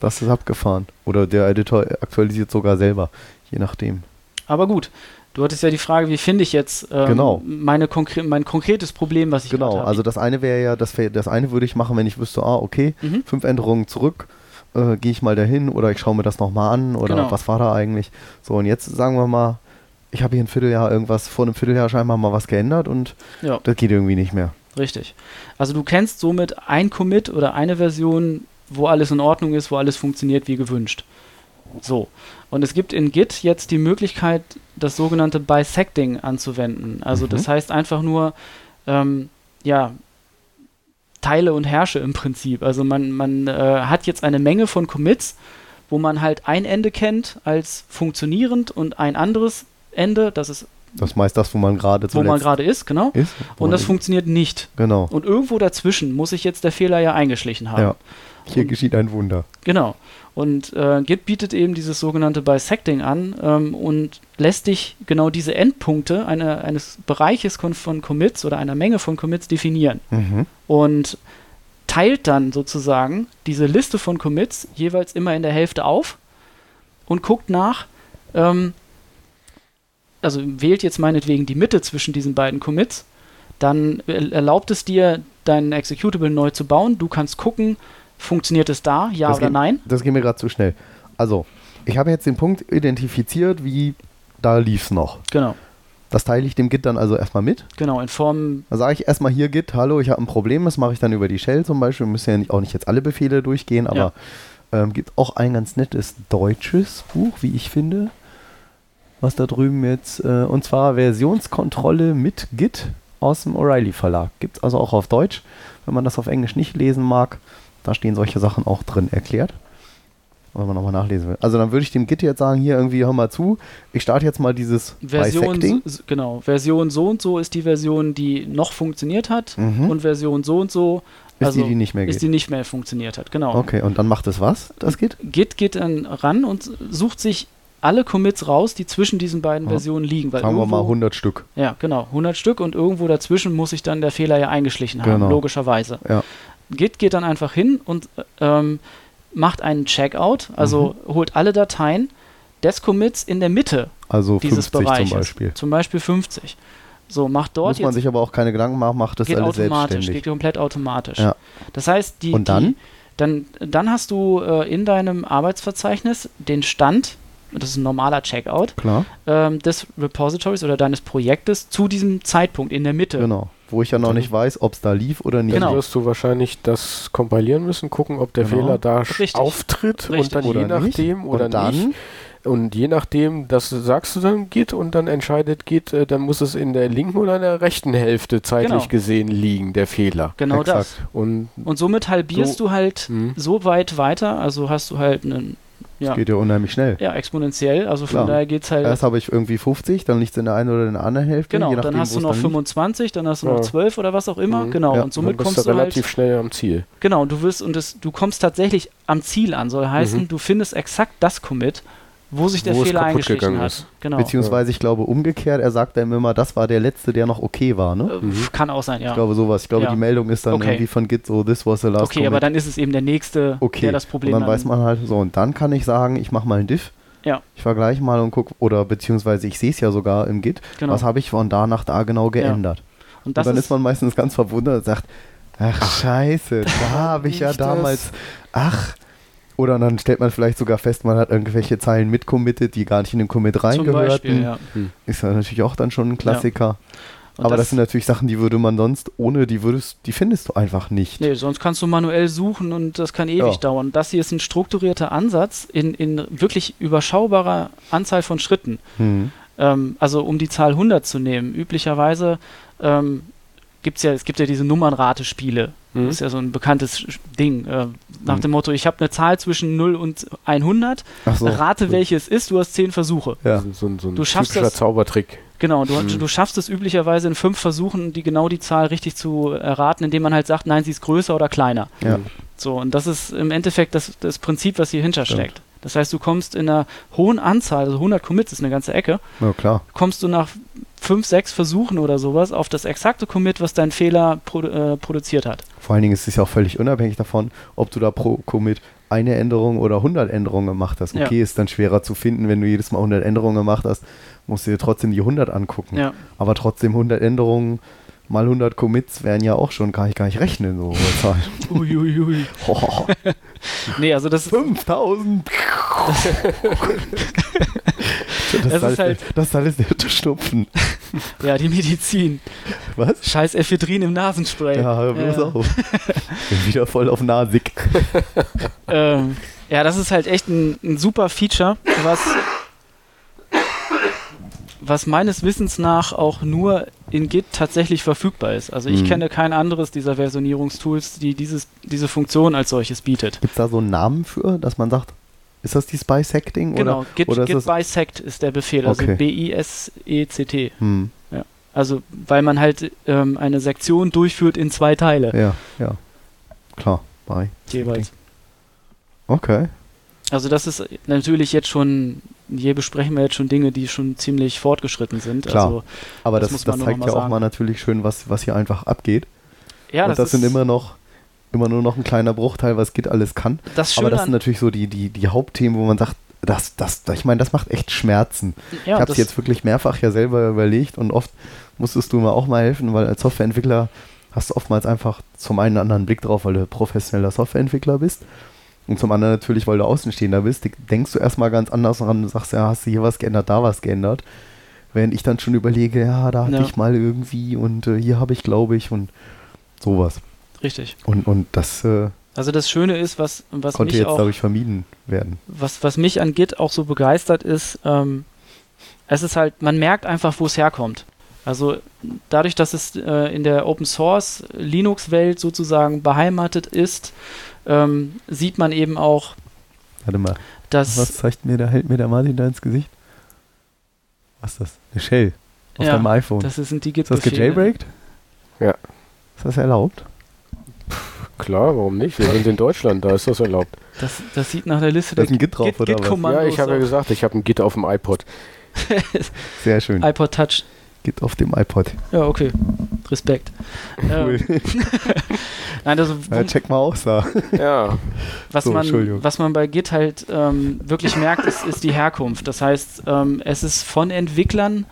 Das ist abgefahren. Oder der Editor aktualisiert sogar selber, je nachdem. Aber gut, du hattest ja die Frage, wie finde ich jetzt ähm, Genau. meine konkre mein konkretes Problem, was ich Genau, habe. also das eine wäre ja, das, wär, das eine würde ich machen, wenn ich wüsste, ah, okay, Mhm. fünf Änderungen zurück, äh, gehe ich mal dahin oder ich schaue mir das nochmal an oder Genau. was war da eigentlich. So, und jetzt sagen wir mal, ich habe hier ein Vierteljahr irgendwas, vor einem Vierteljahr scheinbar mal was geändert und Ja, das geht irgendwie nicht mehr. richtig. Also du kennst somit ein Commit oder eine Version, wo alles in Ordnung ist, wo alles funktioniert wie gewünscht. So. Und es gibt in Git jetzt die Möglichkeit, das sogenannte Bisecting anzuwenden. Also Mhm. das heißt einfach nur, ähm, ja, Teile und Herrsche im Prinzip. Also man, man äh, hat jetzt eine Menge von Commits, wo man halt ein Ende kennt als funktionierend und ein anderes Ende, das ist, Das ist meist das, wo man gerade wo man gerade ist, genau. ist. Und das man- funktioniert nicht. Genau, Und irgendwo dazwischen muss sich jetzt der Fehler ja eingeschlichen haben. ja. Hier Und- geschieht ein Wunder. Genau. Und äh, Git bietet eben dieses sogenannte Bisecting an ähm, und lässt dich genau diese Endpunkte eine, eines Bereiches von Commits oder einer Menge von Commits definieren. Mhm. Und teilt dann sozusagen diese Liste von Commits jeweils immer in der Hälfte auf und guckt nach, ähm, also wählt jetzt meinetwegen die Mitte zwischen diesen beiden Commits, dann er- erlaubt es dir, deinen Executable neu zu bauen. Du kannst gucken, funktioniert es da, ja Das oder geht- nein. Das geht mir gerade zu schnell. Also, ich habe jetzt den Punkt identifiziert, wie da lief es noch. Genau, Das teile ich dem Git dann also erstmal mit. genau, in Form, Da sage ich erstmal hier Git, hallo, ich habe ein Problem, das mache ich dann über die Shell zum Beispiel. Wir müssen ja auch nicht jetzt alle Befehle durchgehen, aber ähm, gibt auch ein ganz nettes deutsches Buch, wie ich finde, was da drüben jetzt, äh, und zwar Versionskontrolle mit Git aus dem O'Reilly Verlag. Gibt es also auch auf Deutsch, wenn man das auf Englisch nicht lesen mag. Da stehen solche Sachen auch drin erklärt. wenn man nochmal nachlesen will. Also dann würde ich dem Git jetzt sagen, hier irgendwie, hör mal zu, ich starte jetzt mal dieses Version, Bisecting. genau, Version so und so ist die Version, die noch funktioniert hat Mhm. und Version so und so Ist also die, die nicht mehr ist geht. die nicht mehr funktioniert hat. Genau. Okay, und dann macht es was, das Git? Git geht dann ran und sucht sich alle Commits raus, die zwischen diesen beiden Ja. Versionen liegen. Weil Sagen wir mal irgendwo- 100 Stück. Ja, genau, 100 Stück und irgendwo dazwischen muss sich dann der Fehler ja eingeschlichen haben, Genau. logischerweise. Ja. Git geht dann einfach hin und ähm, macht einen Checkout, also Mhm. holt alle Dateien des Commits in der Mitte Also dieses 50 Bereiches. zum Beispiel. Zum Beispiel 50. So, macht dort Muss man sich aber auch keine Gedanken machen, macht das geht alles automatisch, selbstständig. geht komplett automatisch. Ja. Das heißt, die, Und dann? Die, dann, dann hast du äh, in deinem Arbeitsverzeichnis den Stand, das ist ein normaler Checkout, ähm, des Repositories oder deines Projektes zu diesem Zeitpunkt in der Mitte. genau. Wo ich ja noch nicht weiß, ob es da lief oder nicht. Genau. Dann wirst du wahrscheinlich das kompilieren müssen, gucken, ob der Genau. Fehler da Richtig. auftritt Richtig. und dann Oder je nicht. nachdem oder und dann, nicht. Und je nachdem, das sagst du dann Git und dann entscheidet Git, äh, dann muss es in der linken oder in der rechten Hälfte zeitlich Genau. gesehen liegen, der Fehler. Genau Exakt. das. Und Und somit halbierst So- du halt hm. so weit weiter, also hast du halt einen, ja, geht ja unheimlich schnell. ja exponentiell, also von Klar. daher geht's halt, Erst habe ich irgendwie 50, dann liegt es in der einen oder in der anderen Hälfte. genau, je nachdem, dann hast du es noch dann liegt. 25, dann hast du noch Ja. 12 oder was auch immer, Mhm. genau, Ja. und somit dann bist kommst du halt relativ schnell am Ziel. Genau, du wirst und das, du kommst tatsächlich am Ziel an. Soll heißen, Mhm. du findest exakt das Commit, wo sich der Wo Fehler kaputt eingeschlichen gegangen hat. ist. Genau. Beziehungsweise, ich glaube, umgekehrt, er sagt einem immer, das war der letzte, der noch okay war, ne? Äh, Mhm. Kann auch sein, ja. Ich glaube, sowas. Ich glaube, Ja. die Meldung ist dann Okay. irgendwie von Git so, this was the last okay, aber dann ist es eben der nächste, okay. der das Problem und dann hat. weiß man halt so, und dann kann ich sagen, ich mache mal ein Diff. Ja. Ich vergleiche mal und gucke, oder beziehungsweise ich sehe es ja sogar im Git, genau. was habe ich von da nach da genau geändert. und Und das dann ist, ist man meistens ganz verwundert und sagt, ach scheiße, da habe ich ja nicht das. damals, ach. Oder dann stellt man vielleicht sogar fest, man hat irgendwelche Zeilen mitcommitted, die gar nicht in den Commit zum Beispiel, reingehörten. ja. Ist ja natürlich auch dann schon ein Klassiker. Und Aber das, sind natürlich Sachen, die würde man sonst ohne, die würdest, die findest du einfach nicht. Nee, sonst kannst du manuell suchen und das kann ewig Ja. dauern. Das hier ist ein strukturierter Ansatz in, in wirklich überschaubarer Anzahl von Schritten. Hm. Ähm, also um die Zahl 100 zu nehmen. Üblicherweise ähm, gibt's ja, es gibt ja diese Nummernratespiele. Mhm. Das ist ja so ein bekanntes Ding. Äh, nach Mhm. dem Motto, ich habe eine Zahl zwischen 0 und 100, Ach so. rate welche es ist, du hast 10 Versuche. Ja. So, so, so ein Du schaffst typischer das- Zaubertrick. Genau, du, Mhm. du schaffst es üblicherweise in fünf Versuchen, die genau die Zahl richtig zu erraten, indem man halt sagt, nein, sie ist größer oder kleiner. Ja. So, und das ist im Endeffekt das, das Prinzip, was hier hinter Stimmt. steckt. Das heißt, du kommst in einer hohen Anzahl, also 100 Commits ist eine ganze Ecke, ja, klar. kommst du nach fünf, sechs Versuchen oder sowas auf das exakte Commit, was dein Fehler produ äh, produziert hat. Vor allen Dingen ist es ja auch völlig unabhängig davon, ob du da pro Commit eine Änderung oder 100 Änderungen gemacht hast. Ja. Okay, ist dann schwerer zu finden, wenn du jedes Mal 100 Änderungen gemacht hast, musst du dir trotzdem die 100 angucken. Ja. Aber trotzdem 100 Änderungen mal 100 Commits wären ja auch schon, kann ich gar nicht rechnen, so hohe Zahlen. Uiuiui. Oh, Nee, also das ist, 5000! das, Das ist ist halt- das ist alles der Schnupfen. ja die Medizin. Was? Scheiß Ephedrin im Nasenspray. Ja, hör bloß Ja. auf. Bin wieder voll auf Nasig. Ähm, ja, das ist halt echt ein, ein super Feature, was, was meines Wissens nach auch nur in Git tatsächlich verfügbar ist. Also ich Mhm. kenne kein anderes dieser Versionierungstools, die dieses, diese Funktion als solches bietet. Gibt es da so einen Namen für, dass man sagt, ist das die Bisecting? Genau, Oder? Git, oder ist Git bisect ist der Befehl, also Okay. B-I-S-E-C-T. Hm, Also weil man halt ähm, eine Sektion durchführt in zwei Teile ja, ja. Klar, bei. jeweils. Okay. Also das ist natürlich jetzt schon, hier besprechen wir jetzt schon Dinge, die schon ziemlich fortgeschritten sind. Klar. Also Aber Das das, das, zeigt ja mal auch sagen. mal natürlich schön, was, was hier einfach abgeht. ja, Und das, das, sind immer noch immer nur noch ein kleiner Bruchteil, was Git alles kann. das Aber das sind natürlich so die, die, die Hauptthemen, wo man sagt, das, das, ich meine, das macht echt Schmerzen. ja, ich habe es jetzt wirklich mehrfach ja selber überlegt und oft musstest du mir auch mal helfen, weil als Softwareentwickler hast du oftmals einfach zum einen einen anderen Blick drauf, weil du professioneller Softwareentwickler bist. Und zum anderen natürlich, weil du Außenstehender bist, denkst du erstmal ganz anders dran und sagst, ja, hast du hier was geändert, da was geändert. Während ich dann schon überlege, ja, da hatte Ja. ich mal irgendwie und äh, hier habe ich, glaube ich, und sowas. Richtig. Und, und das äh, Also das Schöne ist, was, was konnte mich jetzt auch, dadurch vermieden werden. was, was mich an Git auch so begeistert ist, ähm, es ist halt, man merkt einfach, wo es herkommt. Also dadurch, dass es äh, in der Open Source Linux-Welt sozusagen beheimatet ist, ähm, sieht man eben auch, Warte mal. Das, Was zeigt mir da, hält mir der Martin da ins Gesicht? Was ist das? Eine Shell. Auf Ja, deinem iPhone. das sind die ist das gejailbreakt? Ja. Ist das erlaubt? Klar, warum nicht? Wir sind in Deutschland, da ist das erlaubt. Das, das sieht nach der Liste Da ist ein Git drauf, Git, oder was? Git-Kommandos Ja, ich habe ja auf gesagt, ich habe ein Git auf dem iPod. Sehr schön. iPod Touch. Git auf dem iPod. Ja, okay. Respekt. Cool. Ähm, nein, also ja, check mal aus da. Ja, was, So, Entschuldigung. man, was man bei Git halt ähm, wirklich merkt, ist, ist die Herkunft. Das heißt, ähm, es ist von Entwicklern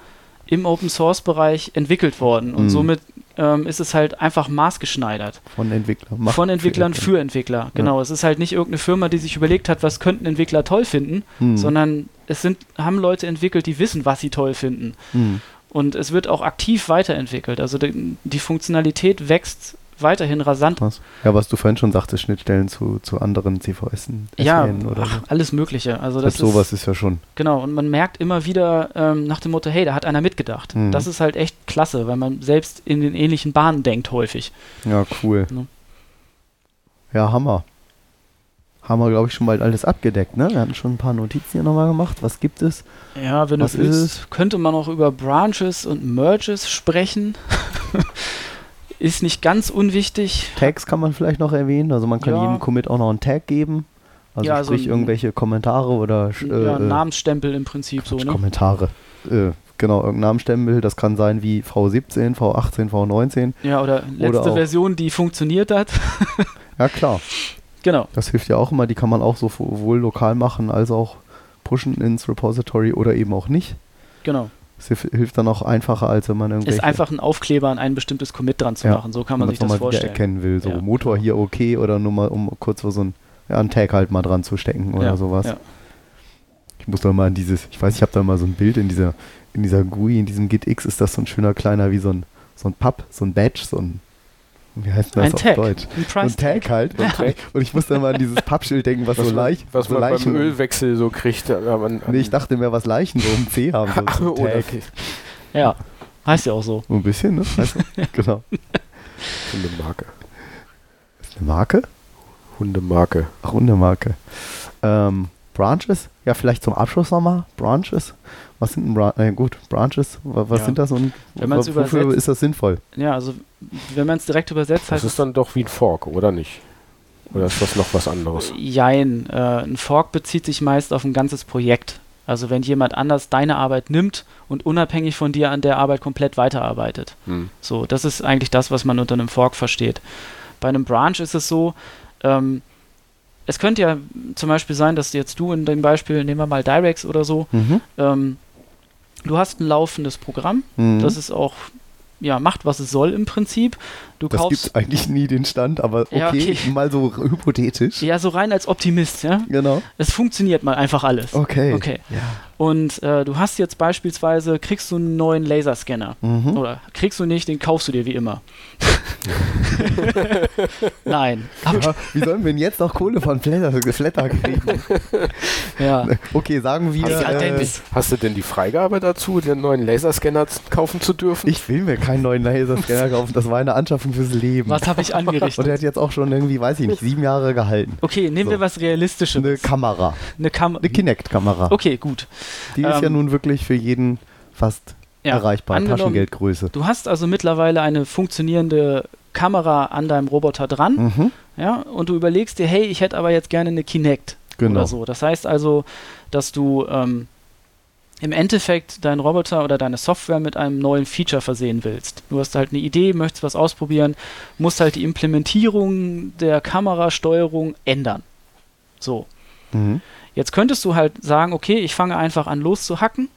im Open Source Bereich entwickelt worden und Mhm. somit ähm, ist es halt einfach maßgeschneidert. Von Entwicklern. Von Entwicklern für für Entwickler. Genau, es ist halt nicht irgendeine Firma, die sich überlegt hat, was könnten Entwickler toll finden, Hm. sondern es sind, haben Leute entwickelt, die wissen, was sie toll finden. Hm. Und es wird auch aktiv weiterentwickelt. Also die, die Funktionalität wächst weiterhin rasant. Krass. Ja, was du vorhin schon sagtest, Schnittstellen zu, zu anderen CVS Ja, oder so. ach, alles Mögliche. Also das Selbst sowas ist, ist ja schon. genau. Und man merkt immer wieder ähm, nach dem Motto, hey, da hat einer mitgedacht. Mhm. Das ist halt echt klasse, weil man selbst in den ähnlichen Bahnen denkt häufig. Ja, cool. Ne? Ja, Hammer. Haben wir, glaube ich, schon bald alles abgedeckt, ne? Wir hatten schon ein paar Notizen hier nochmal gemacht. Was gibt es? Ja, wenn Was du willst, ist könnte man auch über Branches und Merges sprechen. ist nicht ganz unwichtig. Tags kann man vielleicht noch erwähnen. Also man kann Ja. jedem Commit auch noch einen Tag geben. Also Ja, so sprich ein- irgendwelche Kommentare oder sch- ja, äh, Namensstempel im Prinzip so, Quatsch, ne? Kommentare. Äh, genau, irgendein Namensstempel. Das kann sein wie V17, V18, V19. Ja, oder letzte auch- Version, die funktioniert hat. Ja, klar. genau. Das hilft ja auch immer. Die kann man auch sowohl lokal machen als auch pushen ins Repository oder eben auch nicht. Genau. Das hilf- hilft dann auch einfacher, als wenn man irgendwelche Ist einfach ein Aufkleber an ein bestimmtes Commit dran zu Ja, machen. So kann man sich das vorstellen. erkennen will. So Ja. Motor hier okay oder nur mal, um kurz so ein ja, einen Tag halt mal dran zu stecken oder sowas. ja. Ich muss da mal an dieses, ich weiß, ich habe da mal so ein Bild in dieser, in dieser GUI, in diesem GitX ist das so ein schöner kleiner, wie so ein, so ein Pub, so ein Badge, so ein, wie heißt das Ein auf Tag. Deutsch? Ein ein Tag halt. Ja. Und ich muss da mal an dieses Pappschild denken, was, was, so leicht, was so man beim Leichen, Ölwechsel so kriegt. Aber man, Nee, ich dachte mir, was Leichen so um C haben. So, so Tag. Ja, heißt ja auch so. Ein bisschen, ne? Weißt du? genau. Hundemarke. Ist eine Marke? Hundemarke. Ach, Hundemarke. Ähm, Branches? Ja, vielleicht zum Abschluss nochmal. Branches? Was sind denn Bran äh, gut, Branches? Wa- Was Ja. sind das und Wenn wofür übersetzt- ist das sinnvoll? Ja, also wenn man es direkt übersetzt, Das heißt ist dann doch wie ein Fork, oder nicht? Oder ist das noch was anderes? Jein. Äh, ein Fork bezieht sich meist auf ein ganzes Projekt. Also wenn jemand anders deine Arbeit nimmt und unabhängig von dir an der Arbeit komplett weiterarbeitet. Hm. So, das ist eigentlich das, was man unter einem Fork versteht. Bei einem Branch ist es so, ähm, es könnte ja zum Beispiel sein, dass jetzt du in dem Beispiel, nehmen wir mal Directs oder so, Mhm. ähm, du hast ein laufendes Programm, Mhm. das ist auch, ja, macht, was es soll im Prinzip. Du das kaufst, gibt eigentlich nie den Stand, aber okay, Ja, okay. mal so hypothetisch. ja, so rein als Optimist, ja. Genau. Es funktioniert mal einfach alles. Okay. Okay. Ja. Und äh, du hast jetzt beispielsweise, kriegst du einen neuen Laserscanner. Mhm. Oder kriegst du nicht, den kaufst du dir wie immer. Nein. Ja, wie sollen wir denn jetzt noch Kohle von Flatter, Flatter kriegen? Ja. Okay, sagen wir. Ja, äh, denn- Hast du denn die Freigabe dazu, den neuen Laserscanner kaufen zu dürfen? ich will mir keinen neuen Laserscanner kaufen, das war eine Anschaffung fürs Leben. Was habe ich Und angerichtet? der hat jetzt auch schon irgendwie, weiß ich nicht, sieben Jahre gehalten. Okay, nehmen So. wir was Realistisches. Eine Kamera. Eine Kam Eine Kinect-Kamera. Okay, gut. Die ist ja Ähm, nun wirklich für jeden fast Ja, erreichbar. Taschengeldgröße. Du hast also mittlerweile eine funktionierende Kamera an deinem Roboter dran, Mhm. ja, und du überlegst dir, hey, ich hätte aber jetzt gerne eine Kinect Genau. oder so. Das heißt also, dass du ähm, im Endeffekt deinen Roboter oder deine Software mit einem neuen Feature versehen willst. Du hast halt eine Idee, möchtest was ausprobieren, musst halt die Implementierung der Kamerasteuerung ändern. So. Mhm. Jetzt könntest du halt sagen, okay, ich fange einfach an loszuhacken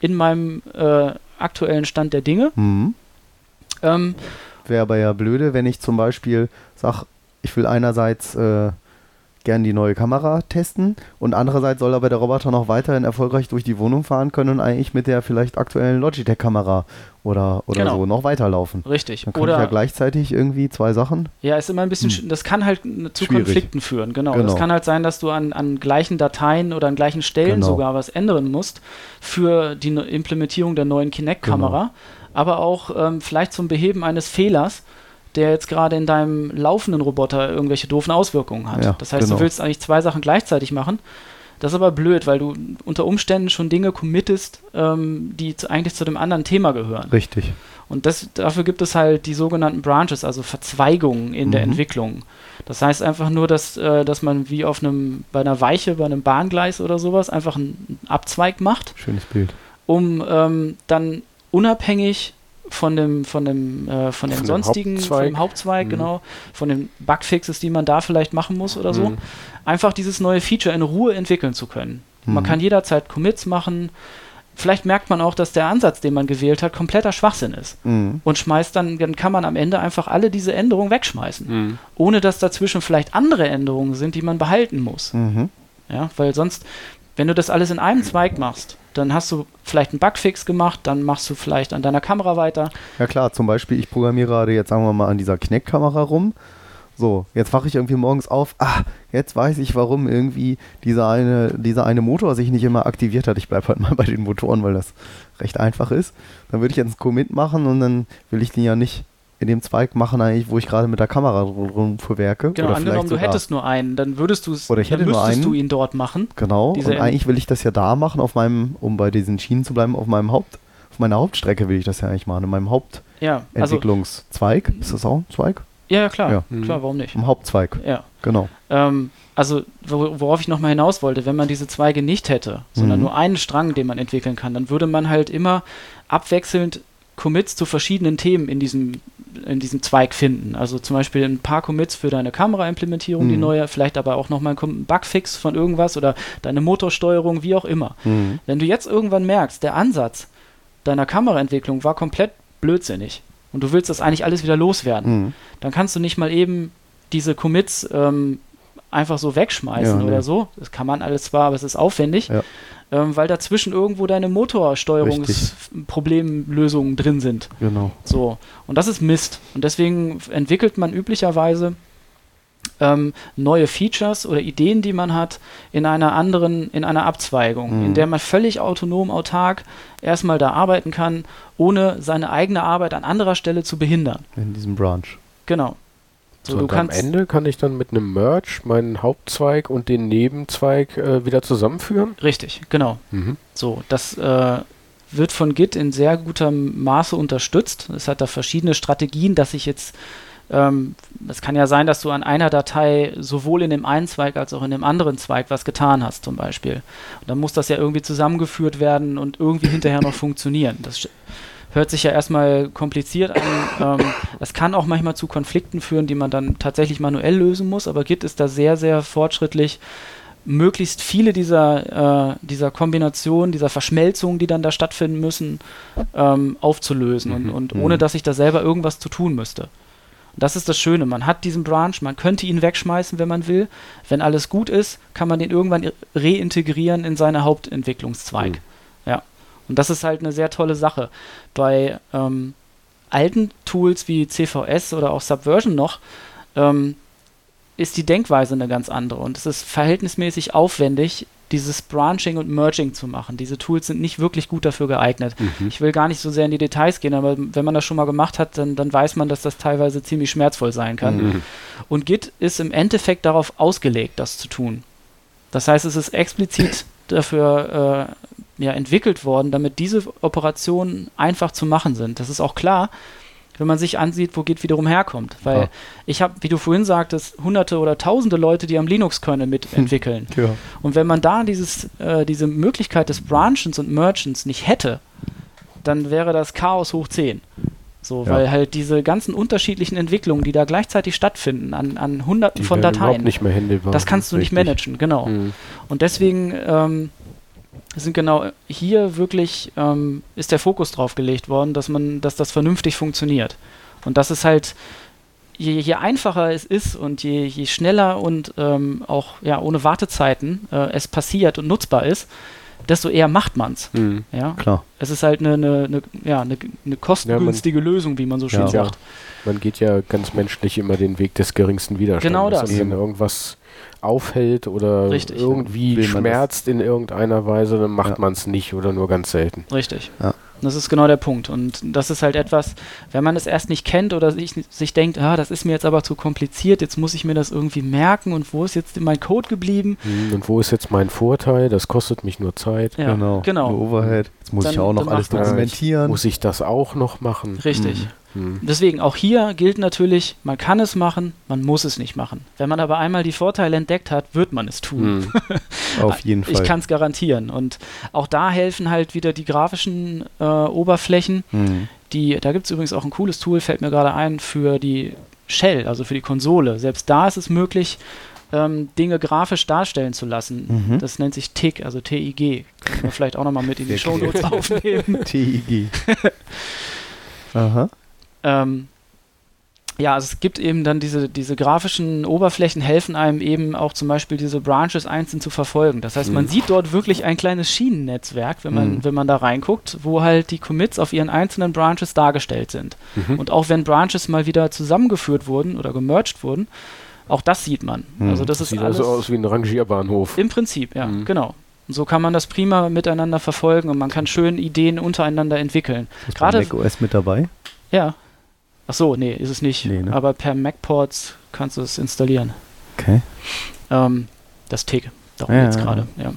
in meinem äh, aktuellen Stand der Dinge. Mhm. Ähm, Wäre aber ja blöde, wenn ich zum Beispiel sage, ich will einerseits äh, gern die neue Kamera testen und andererseits soll aber der Roboter noch weiterhin erfolgreich durch die Wohnung fahren können und eigentlich mit der vielleicht aktuellen Logitech-Kamera oder, oder Genau. so noch weiterlaufen. richtig. Dann Oder ja gleichzeitig irgendwie zwei Sachen. Ja, ist immer ein bisschen, Hm. das kann halt zu Schwierig. Konflikten führen, genau. Genau. Das kann halt sein, dass du an, an gleichen Dateien oder an gleichen Stellen Genau. sogar was ändern musst für die ne- Implementierung der neuen Kinect-Kamera, Genau. aber auch ähm, vielleicht zum Beheben eines Fehlers, der jetzt gerade in deinem laufenden Roboter irgendwelche doofen Auswirkungen hat. Ja, das heißt, genau. du willst eigentlich zwei Sachen gleichzeitig machen. Das ist aber blöd, weil du unter Umständen schon Dinge committest, ähm, die zu, eigentlich zu dem anderen Thema gehören. Richtig. Und das, dafür gibt es halt die sogenannten Branches, also Verzweigungen in der Mhm. Entwicklung. Das heißt einfach nur, dass, äh, dass man wie auf einem, bei einer Weiche, bei einem Bahngleis oder sowas, einfach einen Abzweig macht, Schönes Bild. um ähm, dann unabhängig von dem, von dem, äh, von dem Von sonstigen, von dem Hauptzweig. Hauptzweig, Mhm. genau, von den Bugfixes, die man da vielleicht machen muss oder so, Mhm. einfach dieses neue Feature in Ruhe entwickeln zu können. Man Mhm. kann jederzeit Commits machen. Vielleicht merkt man auch, dass der Ansatz, den man gewählt hat, kompletter Schwachsinn ist. Mhm. Und schmeißt dann, dann kann man am Ende einfach alle diese Änderungen wegschmeißen. Mhm. Ohne dass dazwischen vielleicht andere Änderungen sind, die man behalten muss. Mhm. Ja, weil sonst, wenn du das alles in einem Zweig machst, dann hast du vielleicht einen Bugfix gemacht, dann machst du vielleicht an deiner Kamera weiter. Ja klar, zum Beispiel, ich programmiere gerade jetzt, sagen wir mal, an dieser Kinect-Kamera rum. So, jetzt wache ich irgendwie morgens auf. Ah, jetzt weiß ich, warum irgendwie dieser eine, dieser eine Motor sich nicht immer aktiviert hat. Ich bleibe halt mal bei den Motoren, weil das recht einfach ist. Dann würde ich jetzt einen Commit machen und dann will ich den ja nicht in dem Zweig machen, eigentlich, wo ich gerade mit der Kamera rumfuhrwerke. Genau, Oder angenommen, du hättest nur einen, dann würdest du es, Oder ich hätte nur einen. du ihn dort machen. Genau, und eigentlich will ich das ja da machen, auf meinem, um bei diesen Schienen zu bleiben, auf meinem Haupt, auf meiner Hauptstrecke will ich das ja eigentlich machen, in meinem Ja, also, Hauptentwicklungszweig. ist das auch ein Zweig? ja, klar, Ja. Klar, warum nicht? Im Hauptzweig, Ja. genau. Ähm, also, wo, worauf ich nochmal hinaus wollte, wenn man diese Zweige nicht hätte, sondern Mhm. nur einen Strang, den man entwickeln kann, dann würde man halt immer abwechselnd Commits zu verschiedenen Themen in diesem, in diesem Zweig finden. Also zum Beispiel ein paar Commits für deine Kamera-Implementierung, die Mhm. neue, vielleicht aber auch nochmal ein Bugfix von irgendwas oder deine Motorsteuerung, wie auch immer. Mhm. Wenn du jetzt irgendwann merkst, der Ansatz deiner Kameraentwicklung war komplett blödsinnig und du willst das eigentlich alles wieder loswerden, Mhm. dann kannst du nicht mal eben diese Commits ähm, einfach so wegschmeißen Ja, oder nee. so. Das kann man alles zwar, aber es ist aufwendig, Ja. Ähm, weil dazwischen irgendwo deine Motorsteuerungsproblemlösungen drin sind. Genau. So. Und das ist Mist. Und deswegen entwickelt man üblicherweise ähm, neue Features oder Ideen, die man hat, in einer anderen, in einer Abzweigung, Mhm. in der man völlig autonom, autark erstmal da arbeiten kann, ohne seine eigene Arbeit an anderer Stelle zu behindern. In diesem Branch. Genau. So, und am Ende kann ich dann mit einem Merge meinen Hauptzweig und den Nebenzweig äh, wieder zusammenführen. Richtig, genau. Mhm. So, das äh, wird von Git in sehr gutem Maße unterstützt. Es hat da verschiedene Strategien, dass ich jetzt, ähm, es kann ja sein, dass du an einer Datei sowohl in dem einen Zweig als auch in dem anderen Zweig was getan hast, zum Beispiel. Und dann muss das ja irgendwie zusammengeführt werden und irgendwie hinterher noch funktionieren. Das sch- hört sich ja erstmal kompliziert an. Ähm, das kann auch manchmal zu Konflikten führen, die man dann tatsächlich manuell lösen muss, aber Git ist da sehr, sehr fortschrittlich möglichst viele dieser, äh, dieser Kombinationen, dieser Verschmelzungen, die dann da stattfinden müssen, ähm, aufzulösen Mhm, und, und mhm. ohne, dass ich da selber irgendwas zu tun müsste. Und das ist das Schöne. Man hat diesen Branch, man könnte ihn wegschmeißen, wenn man will. Wenn alles gut ist, kann man den irgendwann reintegrieren in seine Hauptentwicklungszweig. Mhm. Und das ist halt eine sehr tolle Sache. Bei ähm, alten Tools wie CVS oder auch Subversion noch, ähm, ist die Denkweise eine ganz andere und es ist verhältnismäßig aufwendig, dieses Branching und Merging zu machen. Diese Tools sind nicht wirklich gut dafür geeignet. Mhm. Ich will gar nicht so sehr in die Details gehen, aber wenn man das schon mal gemacht hat, dann, dann weiß man, dass das teilweise ziemlich schmerzvoll sein kann. Mhm. Und Git ist im Endeffekt darauf ausgelegt, das zu tun. Das heißt, es ist explizit dafür äh, ja, entwickelt worden, damit diese Operationen einfach zu machen sind. Das ist auch klar, wenn man sich ansieht, wo Git wiederum herkommt. Weil Ah. ich habe, wie du vorhin sagtest, hunderte oder tausende Leute, die am Linux-Kernel mitentwickeln. Ja. Und wenn man da dieses, äh, diese Möglichkeit des Branchens und Merchants nicht hätte, dann wäre das Chaos hoch 10. So, Ja. weil halt diese ganzen unterschiedlichen Entwicklungen, die da gleichzeitig stattfinden, an, an hunderten Die von Dateien, nicht mehr handelbar. das kannst du nicht Richtig. managen, genau. Mhm. Und deswegen ähm, sind genau hier wirklich, ähm, ist der Fokus drauf gelegt worden, dass man, dass das vernünftig funktioniert. Und das ist halt, je, je einfacher es ist und je, je schneller und ähm, auch ja, ohne Wartezeiten äh, es passiert und nutzbar ist, desto eher macht man es. Mhm. Ja? Klar. Es ist halt eine, eine, eine, ja, eine, eine kostengünstige Lösung, wie man so schön Ja. sagt. Man geht ja ganz menschlich immer den Weg des geringsten Widerstands. Genau das. Und wenn irgendwas aufhält oder Richtig. irgendwie man schmerzt in irgendeiner Weise, dann macht Ja. man es nicht oder nur ganz selten. Richtig. Das ist genau der Punkt. Und das ist halt etwas, wenn man es erst nicht kennt oder sich, sich denkt, ah, das ist mir jetzt aber zu kompliziert, jetzt muss ich mir das irgendwie merken und wo ist jetzt mein Code geblieben? Hm, und wo ist jetzt mein Vorteil? Das kostet mich nur Zeit. Ja, genau. genau. Overhead. Jetzt muss Dann- ich auch noch alles dokumentieren. Muss ich das auch noch machen? Richtig. Hm. Deswegen auch hier gilt natürlich, man kann es machen, man muss es nicht machen. Wenn man aber einmal die Vorteile entdeckt hat, wird man es tun. Hm. Auf jeden Fall. Ich kann es garantieren. Und auch da helfen halt wieder die grafischen äh, Oberflächen. Mhm. Die, da gibt es übrigens auch ein cooles Tool, fällt mir gerade ein, für die Shell, also für die Konsole. Selbst da ist es möglich, ähm, Dinge grafisch darstellen zu lassen. Mhm. Das nennt sich TIG, also TIG. Können wir vielleicht auch nochmal mit in die Shownotes kreativ. aufnehmen. TIG. Aha. Ähm, ja, also es gibt eben dann diese, diese grafischen Oberflächen, helfen einem eben auch zum Beispiel diese Branches einzeln zu verfolgen. Das heißt, man Mhm. sieht dort wirklich ein kleines Schienennetzwerk, wenn man, Mhm. wenn man da reinguckt, wo halt die Commits auf ihren einzelnen Branches dargestellt sind. Mhm. Und auch wenn Branches mal wieder zusammengeführt wurden oder gemerged wurden, auch das sieht man. Mhm. Also das ist Sieht alles also aus wie ein Rangierbahnhof. im Prinzip, ja, Mhm. genau. Und so kann man das prima miteinander verfolgen und man kann schön Ideen untereinander entwickeln. Ist Gerade- Mac OS mit dabei? Ja. Ach so, nee, ist es nicht. Nee, ne? Aber per MacPorts kannst du es installieren. Okay. Ähm, das TIG. Darum Ja, geht's gerade. Ja.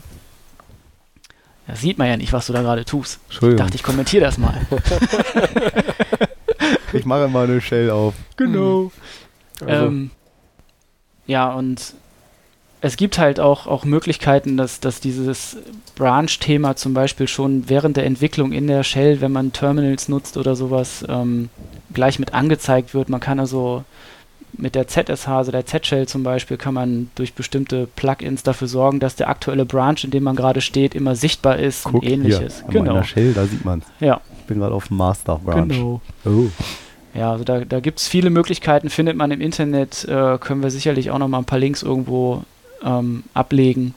Da sieht man ja nicht, was du da gerade tust. Ich Entschuldigung. dachte, ich kommentiere das mal. Ich mache mal eine Shell auf. genau. Also, Ähm, ja, und es gibt halt auch, auch Möglichkeiten, dass, dass dieses Branch-Thema zum Beispiel schon während der Entwicklung in der Shell, wenn man Terminals nutzt oder sowas, ähm, gleich mit angezeigt wird. Man kann also mit der ZSH, also der Z-Shell zum Beispiel, kann man durch bestimmte Plugins dafür sorgen, dass der aktuelle Branch, in dem man gerade steht, immer sichtbar ist Guck und ähnliches. Hier, genau. meiner Shell, da sieht man Ja, Ich bin gerade auf dem Master Branch. genau. Oh. Ja, also da, da gibt es viele Möglichkeiten, findet man im Internet, äh, können wir sicherlich auch noch mal ein paar Links irgendwo ähm, ablegen.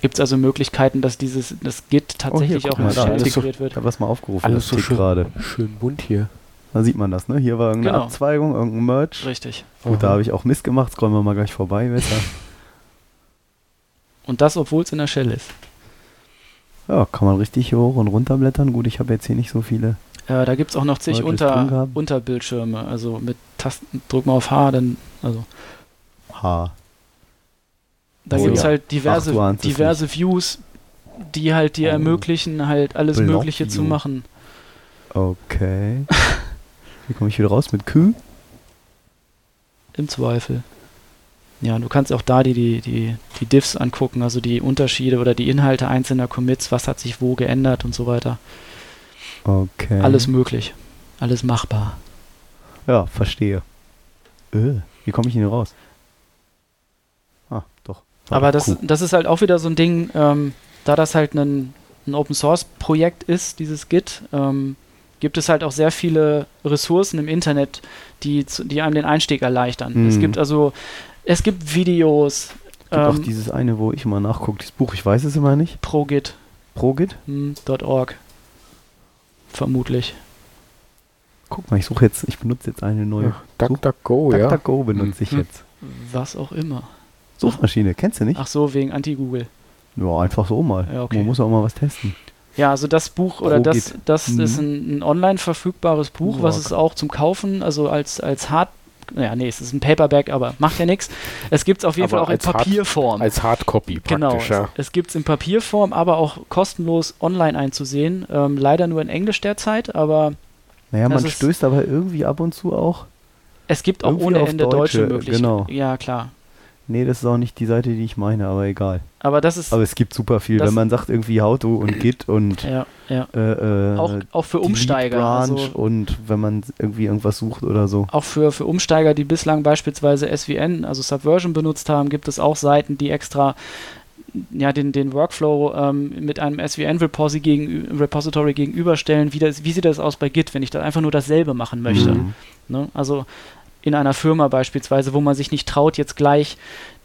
Gibt es also Möglichkeiten, dass dieses das Git tatsächlich guck auch mal in da, so- integriert Ich wird. habe das mal aufgerufen. alles das so gerade. schön bunt hier. Da sieht man das, ne? Hier war irgendeine Genau. Abzweigung, irgendein Merch. Richtig. Gut, da habe ich auch Mist gemacht. Scrollen wir mal gleich vorbei besser. Und das, obwohl es in der Shell ist. Ja, kann man richtig hier hoch und runter blättern. Gut, ich habe jetzt hier nicht so viele. Äh, da gibt es auch noch zig Unter. Unterbildschirme. Also mit Tasten, drück mal auf H, dann, also H. da Oh gibt es ja. halt diverse, Ach, diverse Views, die halt dir Oh. ermöglichen, halt alles Block Mögliche zu View. machen. Okay. Wie komme ich wieder raus? Mit Q? Im Zweifel. Ja, du kannst auch da die, die, die, die Diffs angucken, also die Unterschiede oder die Inhalte einzelner Commits, was hat sich wo geändert und so weiter. Okay. Alles möglich. Alles machbar. Ja, verstehe. Äh, wie komme ich hier raus? Aber das, das ist halt auch wieder so ein Ding, ähm, da das halt ein, ein Open Source Projekt ist, dieses Git, ähm, gibt es halt auch sehr viele Ressourcen im Internet, die, zu, die einem den Einstieg erleichtern. Es Mhm. gibt also, es gibt Videos, Es gibt auch ähm, dieses eine, wo ich immer nachgucke, dieses Buch, ich weiß es immer nicht. ProGit. ProGit? Hm, .org. Vermutlich. Guck mal, ich suche jetzt, ich benutze jetzt eine neue. Ja, DuckDuckGo, ja. DuckDuckGo benutze ich Mhm. jetzt. Was auch immer. Suchmaschine, kennst du nicht? Ach so, wegen Anti-Google. Ja, einfach so mal. Ja, okay. Man muss auch mal was testen. Ja, also das Buch oder das, das Mhm. ist ein, ein online verfügbares Buch, was Org. es auch zum Kaufen, also als, als Hard, ja, nee, es ist ein Paperback, aber macht ja nichts. Es gibt es auf jeden Aber Fall auch in als Hard- Papierform. Als Hardcopy Genau, praktisch, es, ja. es gibt es in Papierform, aber auch kostenlos online einzusehen. Ähm, leider nur in Englisch derzeit, aber Naja, Das man ist- stößt aber irgendwie ab und zu auch. es gibt auch ohne Ende deutsche, Deutsche, Möglichkeiten. genau. Ja, klar. Nee, das ist auch nicht die Seite, die ich meine, aber egal. Aber das ist, Aber es gibt super viel. Wenn man sagt irgendwie How-To und Git und ja, ja. äh, äh, Auch, auch für Umsteiger. Branch Also, und wenn man irgendwie irgendwas sucht oder so. auch für, für Umsteiger, die bislang beispielsweise SVN, also Subversion benutzt haben, gibt es auch Seiten, die extra ja, den, den Workflow ähm, mit einem SVN-Repository gegenü Repository gegenüberstellen. Wie, das, wie sieht das aus bei Git, wenn ich da einfach nur dasselbe machen möchte? Mhm. Ne? Also in einer Firma beispielsweise, wo man sich nicht traut, jetzt gleich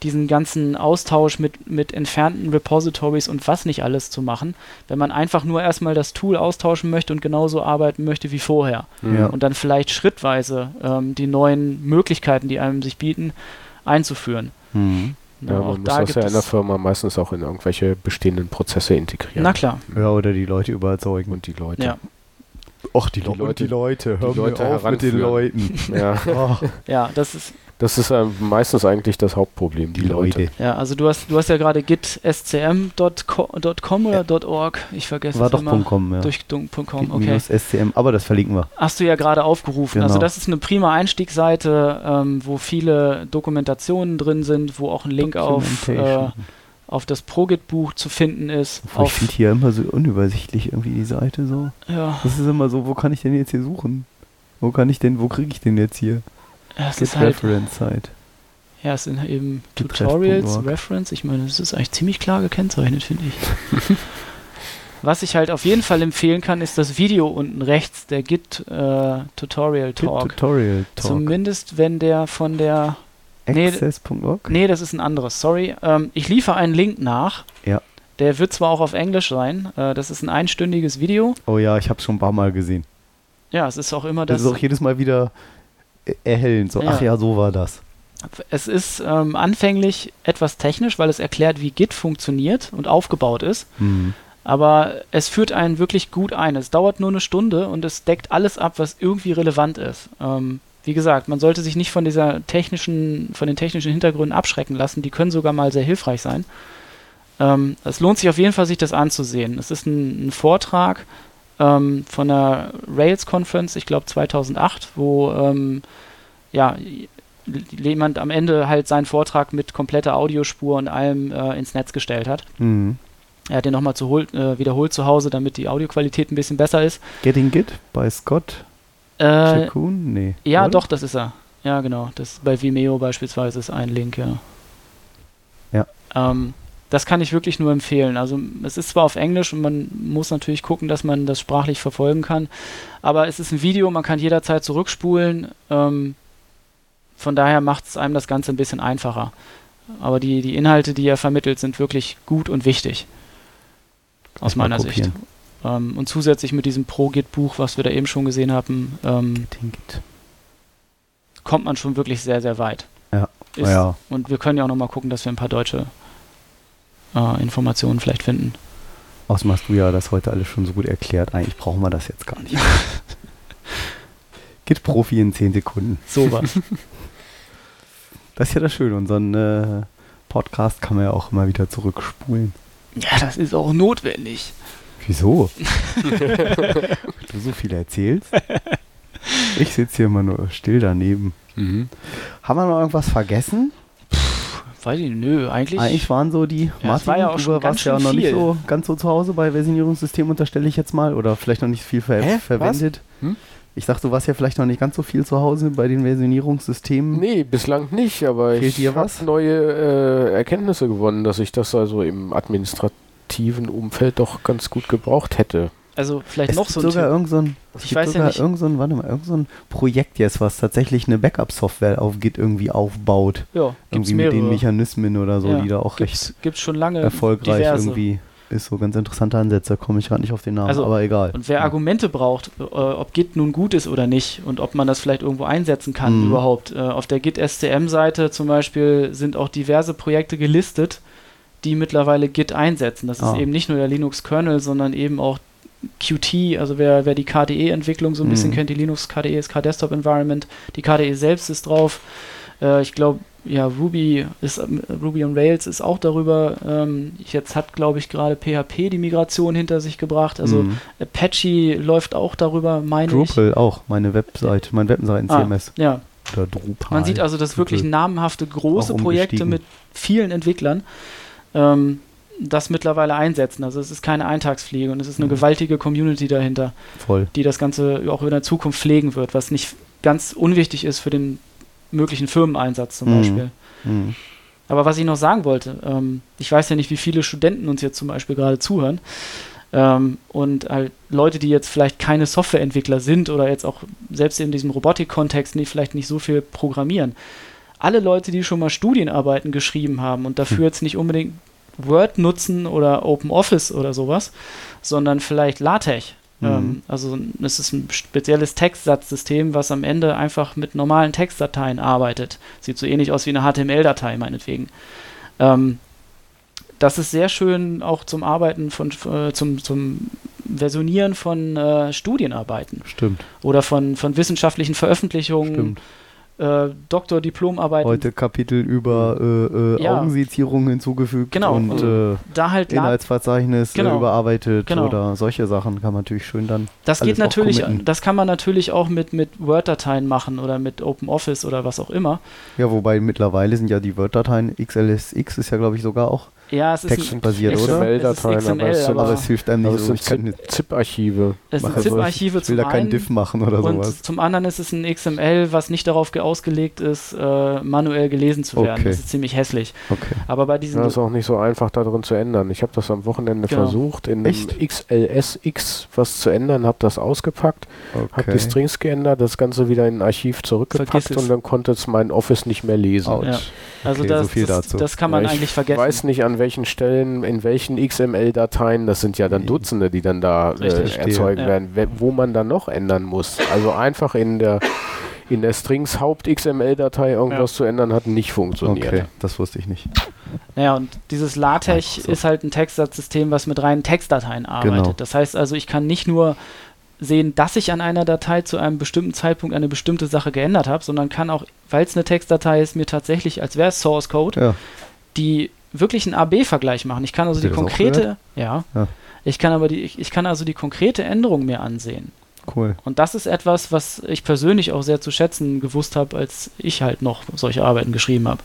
diesen ganzen Austausch mit, mit entfernten Repositories und was nicht alles zu machen, wenn man einfach nur erstmal das Tool austauschen möchte und genauso arbeiten möchte wie vorher Mhm. Ja. und dann vielleicht schrittweise ähm, die neuen Möglichkeiten, die einem sich bieten, einzuführen. Mhm. Ja, man muss da das gibt ja in der Firma meistens auch in irgendwelche bestehenden Prozesse integrieren. na klar, Ja, oder die Leute überzeugen. Und die Leute. ja. Och, die, Die Leute, Leute- die Leute, hör die Leute mir auf mit den. Leuten. Ja, Oh, Ja, das ist, das ist ähm, meistens eigentlich das Hauptproblem, die, die Leute. ja, also du hast, du hast ja gerade gitscm.com oder .org, ich vergesse War es doch immer. .com, ja. Durch .com, okay. SCM, aber das verlinken wir. Hast du ja gerade aufgerufen. Genau. Also das ist eine prima Einstiegsseite, ähm, wo viele Dokumentationen drin sind, wo auch ein Link auf, äh. Auf das ProGit-Buch zu finden ist. Obwohl, ich finde hier immer so unübersichtlich irgendwie die Seite so. ja, Das ist immer so, wo kann ich denn jetzt hier suchen? Wo kann ich denn, wo kriege ich den jetzt hier? ja, es Git ist halt, Reference Site. ja, es sind eben Git Tutorials. Reference. Ich meine, das ist eigentlich ziemlich klar gekennzeichnet, finde ich. Was ich halt auf jeden Fall empfehlen kann, ist das Video unten rechts, der Git äh, Tutorial Git Talk. Tutorial Talk. Zumindest wenn der von der Access.org? Nee, das ist ein anderes, sorry. Ähm, ich liefere einen Link nach. Ja. Der wird zwar auch auf Englisch sein, äh, das ist ein einstündiges Video. Oh ja, ich habe schon ein paar Mal gesehen. Ja, es ist auch immer Das, das. ist auch jedes Mal wieder äh, erhellend. So, Ja. ach ja, so war das. es ist ähm, anfänglich etwas technisch, weil es erklärt, wie Git funktioniert und aufgebaut ist. Hm. Aber es führt einen wirklich gut ein. Es dauert nur eine Stunde und es deckt alles ab, was irgendwie relevant ist. Ähm, wie gesagt, man sollte sich nicht von dieser technischen, von den technischen Hintergründen abschrecken lassen. Die können sogar mal sehr hilfreich sein. Ähm, es lohnt sich auf jeden Fall, sich das anzusehen. Es ist ein, ein Vortrag ähm, von der Rails Conference, ich glaube 2008, wo ähm, ja jemand am Ende halt seinen Vortrag mit kompletter Audiospur und allem äh, ins Netz gestellt hat. Hm. Er hat den nochmal äh, wiederholt zu Hause, damit die Audioqualität ein bisschen besser ist. Getting Git bei Scott Äh? Nee. ja, oder? doch, das ist er. Ja, genau. Das bei Vimeo beispielsweise ist ein Link, ja. Ja. Ähm, das kann ich wirklich nur empfehlen. Also es ist zwar auf Englisch und man muss natürlich gucken, dass man das sprachlich verfolgen kann, aber es ist ein Video, man kann jederzeit zurückspulen. Ähm, von daher macht es einem das Ganze ein bisschen einfacher. Aber die, die Inhalte, die er vermittelt, sind wirklich gut und wichtig. Aus meiner Sicht. Ähm, und zusätzlich mit diesem Pro-Git-Buch, was wir da eben schon gesehen haben, ähm, kommt man schon wirklich sehr, sehr weit. Ja. Ist, Ja. Und wir können ja auch nochmal gucken, dass wir ein paar deutsche äh, Informationen vielleicht finden. Außerdem hast du ja das heute alles schon so gut erklärt. Eigentlich brauchen wir das jetzt gar nicht. Git Profi in 10 Sekunden. Sowas. Das ist ja das Schöne. Unseren äh, Podcast kann man ja auch immer wieder zurückspulen. ja, das ist auch notwendig. Wieso? du so viel erzählst? Ich sitze hier immer nur still daneben. Mhm. Haben wir noch irgendwas vergessen? Weiß ich, nö, eigentlich. Eigentlich waren so die. Ja, es war ja auch schon ganz warst ja noch nicht viel. so ganz so zu Hause bei Versionierungssystemen, unterstelle ich jetzt mal. Oder vielleicht noch nicht viel ver Hä? verwendet. Hm? Ich dachte, du warst ja vielleicht noch nicht ganz so viel zu Hause bei den Versionierungssystemen. Nee, bislang nicht, aber Fehlt ich habe was? neue äh, Erkenntnisse gewonnen, dass ich das also im administrativen Umfeld doch ganz gut gebraucht hätte. also vielleicht Es noch so ein sogar irgend so ein, es Ich weiß ja sogar nicht- irgend so ein, warte mal, irgend so ein Projekt jetzt, was tatsächlich eine Backup-Software auf Git irgendwie aufbaut. Ja, gibt's Irgendwie mit den mehrere. Mechanismen oder so, Ja, die da auch recht Gibt's, gibt's schon lange erfolgreich diverse. irgendwie ist. So ganz interessante Ansätze, komme ich gerade nicht auf den Namen, Also, aber egal. Und wer Ja. Argumente braucht, äh, ob Git nun gut ist oder nicht und ob man das vielleicht irgendwo einsetzen kann Mhm. überhaupt. Äh, auf der Git SCM-Seite zum Beispiel sind auch diverse Projekte gelistet, die mittlerweile Git einsetzen. Das Ah. ist eben nicht nur der Linux-Kernel, sondern eben auch Qt, also wer, wer die KDE-Entwicklung so ein bisschen Mhm. kennt, die Linux KDE ist K-Desktop Environment, die KDE selbst ist drauf. Äh, ich glaube, ja, Ruby ist Ruby on Rails ist auch darüber. Ähm, jetzt hat, glaube ich, gerade PHP die Migration hinter sich gebracht. Also Mhm. Apache läuft auch darüber, meine Drupal auch, meine Webseite, mein Webseiten-CMS. ich. Ah, ja, Oder Drupal. man sieht also, dass wirklich Drupal. namhafte große Projekte mit vielen Entwicklern ähm, das mittlerweile einsetzen. Also es ist keine Eintagsfliege und es ist eine Mhm. gewaltige Community dahinter, Voll. die das Ganze auch in der Zukunft pflegen wird, was nicht ganz unwichtig ist für den möglichen Firmeneinsatz zum Mhm. Beispiel. Mhm. Aber was ich noch sagen wollte, ähm, ich weiß ja nicht, wie viele Studenten uns jetzt zum Beispiel gerade zuhören. Ähm, und halt Leute, die jetzt vielleicht keine Softwareentwickler sind oder jetzt auch selbst in diesem Robotik-Kontext nicht, vielleicht nicht so viel programmieren. Alle Leute, die schon mal Studienarbeiten geschrieben haben und dafür Hm. jetzt nicht unbedingt Word nutzen oder OpenOffice oder sowas, sondern vielleicht LaTeX. Mhm. Ähm, also es ist ein spezielles Textsatzsystem, was am Ende einfach mit normalen Textdateien arbeitet. Sieht so ähnlich aus wie eine HTML-Datei meinetwegen. Ähm, das ist sehr schön auch zum Arbeiten von äh, zum, zum Versionieren von äh, Studienarbeiten Stimmt. oder von, von wissenschaftlichen Veröffentlichungen, Stimmt. Äh, Doktor, Diplomarbeiten. Heute Kapitel über äh, äh, Ja. Augensizierungen hinzugefügt Genau. und äh, da halt Inhaltsverzeichnis Genau. äh, überarbeitet Genau. oder solche Sachen kann man natürlich schön dann. Das geht natürlich, das kann man natürlich auch mit, mit Word-Dateien machen oder mit OpenOffice oder was auch immer. Ja, wobei mittlerweile sind ja die Word-Dateien XLSX ist ja glaube ich sogar auch Ja, es ist XML, oder? XML-Dateien, aber es aber, Aber es hilft einem nicht so. Ich, kann, ZIP- ZIP-Archive. es sind also- ZIP-Archive ich will zum da keinen Diff machen oder und sowas. zum anderen ist es ein XML, was nicht darauf ge- ausgelegt ist, äh, manuell gelesen zu werden. Okay. Das ist ziemlich hässlich. Okay. Aber bei diesen Ja, ist auch nicht so einfach, da drin zu ändern. Ich habe das am Wochenende Genau. versucht, in einem? XLSX was zu ändern, habe das ausgepackt, habe okay. die Strings geändert, das Ganze wieder in ein Archiv zurückgepackt und dann konnte es mein Office nicht mehr lesen. Ja. Also Okay, das, so viel das, dazu. das kann man Ja, ich eigentlich vergessen. weiß nicht, an welchen Stellen, in welchen XML-Dateien, das sind ja dann Nee. Dutzende, die dann da äh, erzeugt Ja. werden, we- wo man dann noch ändern muss. Also einfach in der in der Strings Haupt-XML-Datei irgendwas zu ändern, hat nicht funktioniert. Okay, das wusste ich nicht. Naja, und dieses LaTeX Microsoft. ist halt ein Textsatzsystem, was mit reinen Textdateien arbeitet. Genau. Das heißt also, ich kann nicht nur sehen, dass ich an einer Datei zu einem bestimmten Zeitpunkt eine bestimmte Sache geändert habe, sondern kann auch, weil es eine Textdatei ist, mir tatsächlich, als wäre es Source Code, Ja, die wirklich einen AB-Vergleich machen. Ich kann also ihr die konkrete, ja, Ja. ich kann aber die, ich, ich kann also die konkrete Änderung mir ansehen. cool. Und das ist etwas, was ich persönlich auch sehr zu schätzen gewusst habe, als ich halt noch solche Arbeiten geschrieben habe.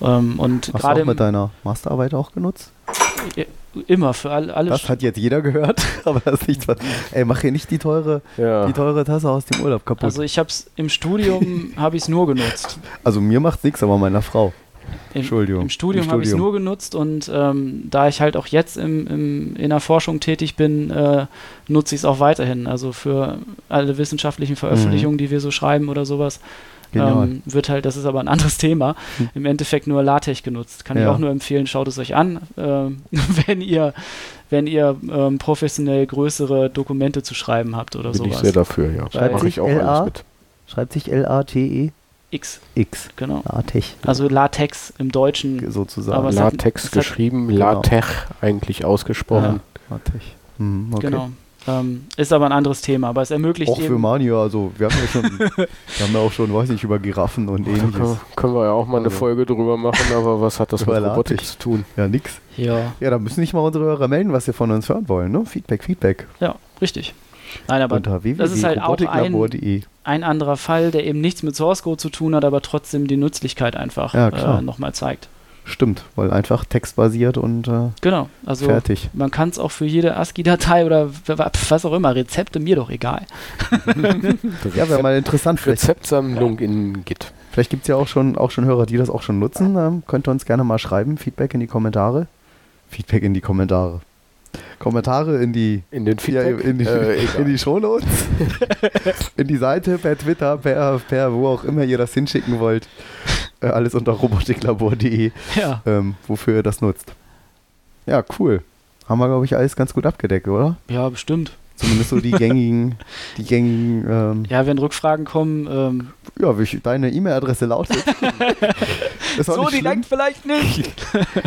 Ähm, und Hast du gerade auch mit deiner Masterarbeit auch genutzt? immer für all, alle Das hat jetzt jeder gehört, aber das ist nichts. Was, ey, mach hier nicht die teure, Ja. die teure Tasse aus dem Urlaub kaputt. Also Also, ich habe es im Studium habe ich es nur genutzt. mir macht's nichts, aber meiner Frau. Im, Entschuldigung. Im Studium habe ich es Studium. nur genutzt und ähm, da ich halt auch jetzt im, im, in der Forschung tätig bin, äh, nutze ich es auch weiterhin. Also für alle wissenschaftlichen Veröffentlichungen, die wir so schreiben oder sowas, Mhm. Genial. ähm, wird halt, das ist aber ein anderes Thema, Hm. im Endeffekt nur LaTeX genutzt. Kann ich Ja. auch nur empfehlen, schaut es euch an, ähm, wenn ihr, wenn ihr ähm, professionell größere Dokumente zu schreiben habt oder Bin ich sowas. sehr dafür, ja. Weil- Mache ich auch LA? alles mit. Schreibt sich L-A-T-E-X. X, E genau. LaTeX. Also LaTeX im Deutschen sozusagen. aber Latex hat- geschrieben, Genau. Latex eigentlich ausgesprochen. LaTeX. Mhm, okay. Genau. Ähm, ist aber ein anderes Thema, aber es ermöglicht Auch für. Mania, also wir haben ja schon, wir haben ja auch schon, weiß nicht, über Giraffen und Da können, ähnliches. können wir ja auch mal eine Also- Folge drüber machen, aber was hat das Über mit Robotik Latex. zu tun? Ja, nix. Ja, Ja, da müssen nicht mal unsere Hörer melden, was sie von uns hören wollen, ne? Feedback, Feedback. ja, richtig. Nein, aber Unter das ist halt auch www.robotiklabor.de. ein anderer Fall, der eben nichts mit Source Code zu tun hat, aber trotzdem die Nützlichkeit einfach Ja, äh, nochmal zeigt. Stimmt, weil einfach textbasiert und äh, Genau. Also fertig. man kann es auch für jede ASCII-Datei oder was auch immer, Rezepte, mir doch egal. Ja, wäre mal interessant. Vielleicht, Rezeptsammlung in Git. vielleicht gibt es ja auch schon, auch schon Hörer, die das auch schon nutzen. Ähm, könnt ihr uns gerne mal schreiben. Feedback in die Kommentare. Feedback in die Kommentare. Kommentare in die, In den ja, in die, äh, in die Shownotes. in die Seite, per Twitter, per, per wo auch immer ihr das hinschicken wollt. Äh, alles unter robotiklabor.de, Ja. ähm, wofür ihr das nutzt. Ja, cool. Haben wir, glaube ich, alles ganz gut abgedeckt, oder? Ja, bestimmt. Zumindest so die gängigen, die gängigen, ähm, Ja, wenn Rückfragen kommen, ähm, ja, wie deine E-Mail-Adresse lautet. Auch nicht schlimm. vielleicht nicht.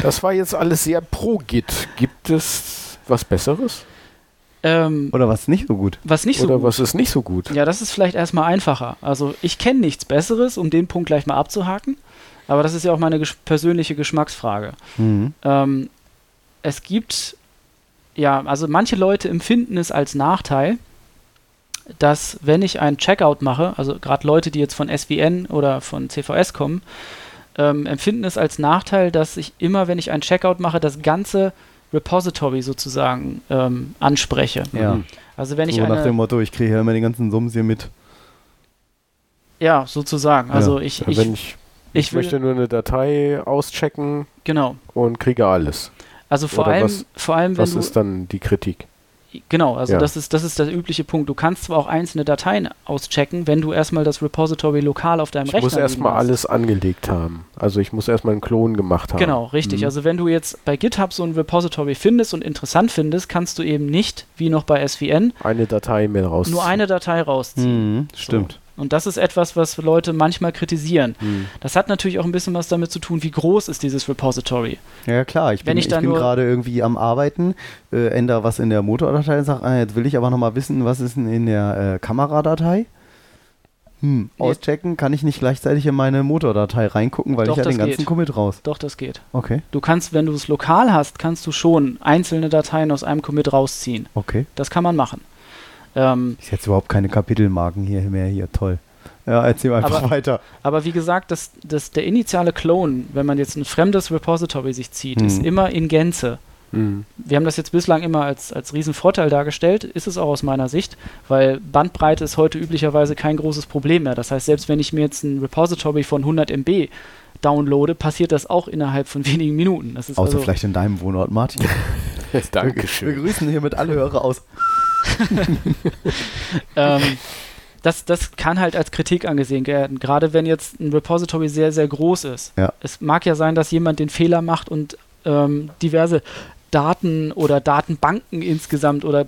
Das war jetzt alles sehr pro Git. Gibt es was Besseres? ähm, Oder was nicht so gut? was nicht so Oder gut. was ist nicht so gut? Ja, das ist vielleicht erstmal einfacher. Also ich kenne nichts Besseres, um den Punkt gleich mal abzuhaken. Aber das ist ja auch meine gesch persönliche Geschmacksfrage. Mhm. Ähm, es gibt, ja, also manche Leute empfinden es als Nachteil, dass wenn ich einen Checkout mache, also gerade Leute, die jetzt von SVN oder von CVS kommen, ähm, empfinden es als Nachteil, dass ich immer, wenn ich einen Checkout mache, das ganze Repository sozusagen ähm, anspreche. Ja. Mhm. Also wenn ich so nach eine, dem Motto, ich kriege ja immer den ganzen Summs hier mit. ja, sozusagen. Also Ja. ich, Ja, ich, wenn ich, ich, ich will, möchte nur eine Datei auschecken genau. und kriege alles. Also vor Oder allem, was- vor allem, wenn Was du, ist dann die Kritik? Genau, also Ja. das ist das ist der übliche Punkt. Du kannst zwar auch einzelne Dateien auschecken, wenn du erstmal das Repository lokal auf deinem Ich Rechner muss erstmal alles angelegt haben. Also ich muss erstmal einen Klon gemacht haben. Genau, richtig. Mhm. Also wenn du jetzt bei GitHub so ein Repository findest und interessant findest, kannst du eben nicht, wie noch bei SVN, Eine Datei mehr raus. nur eine Datei rausziehen. Mhm, stimmt. Und das ist etwas, was Leute manchmal kritisieren. Hm. Das hat natürlich auch ein bisschen was damit zu tun, wie groß ist dieses Repository. Ja, klar. Ich bin, ich, ich bin gerade irgendwie am Arbeiten, äh, ändere was in der Motordatei und sage, ah, jetzt will ich aber nochmal wissen, was ist denn in der äh, Kameradatei. Hm, auschecken kann ich nicht gleichzeitig in meine Motordatei reingucken, weil Doch, ich ja den ganzen geht. Commit raus. Doch, das geht. Okay. Du kannst, wenn du es lokal hast, kannst du schon einzelne Dateien aus einem Commit rausziehen. Okay. Das kann man machen. Ähm, ist jetzt überhaupt keine Kapitelmarken hier mehr hier, toll. Ja, erzähl einfach aber, weiter. Aber wie gesagt, das, das, der initiale Clone, wenn man jetzt ein fremdes Repository sich zieht, hm. ist immer in Gänze. Mhm. Wir haben das jetzt bislang immer als, als Riesenvorteil dargestellt, ist es auch aus meiner Sicht, weil Bandbreite ist heute üblicherweise kein großes Problem mehr. Das heißt, selbst wenn ich mir jetzt ein Repository von 100 MB downloade, passiert das auch innerhalb von wenigen Minuten. Außer also vielleicht in deinem Wohnort, Martin. Dankeschön. Wir, wir grüßen hiermit alle Hörer aus. ähm, das, das kann halt als Kritik angesehen werden, gerade wenn jetzt ein Repository sehr, sehr groß ist. Ja. Es mag ja sein, dass jemand den Fehler macht und ähm, diverse Daten oder Datenbanken insgesamt oder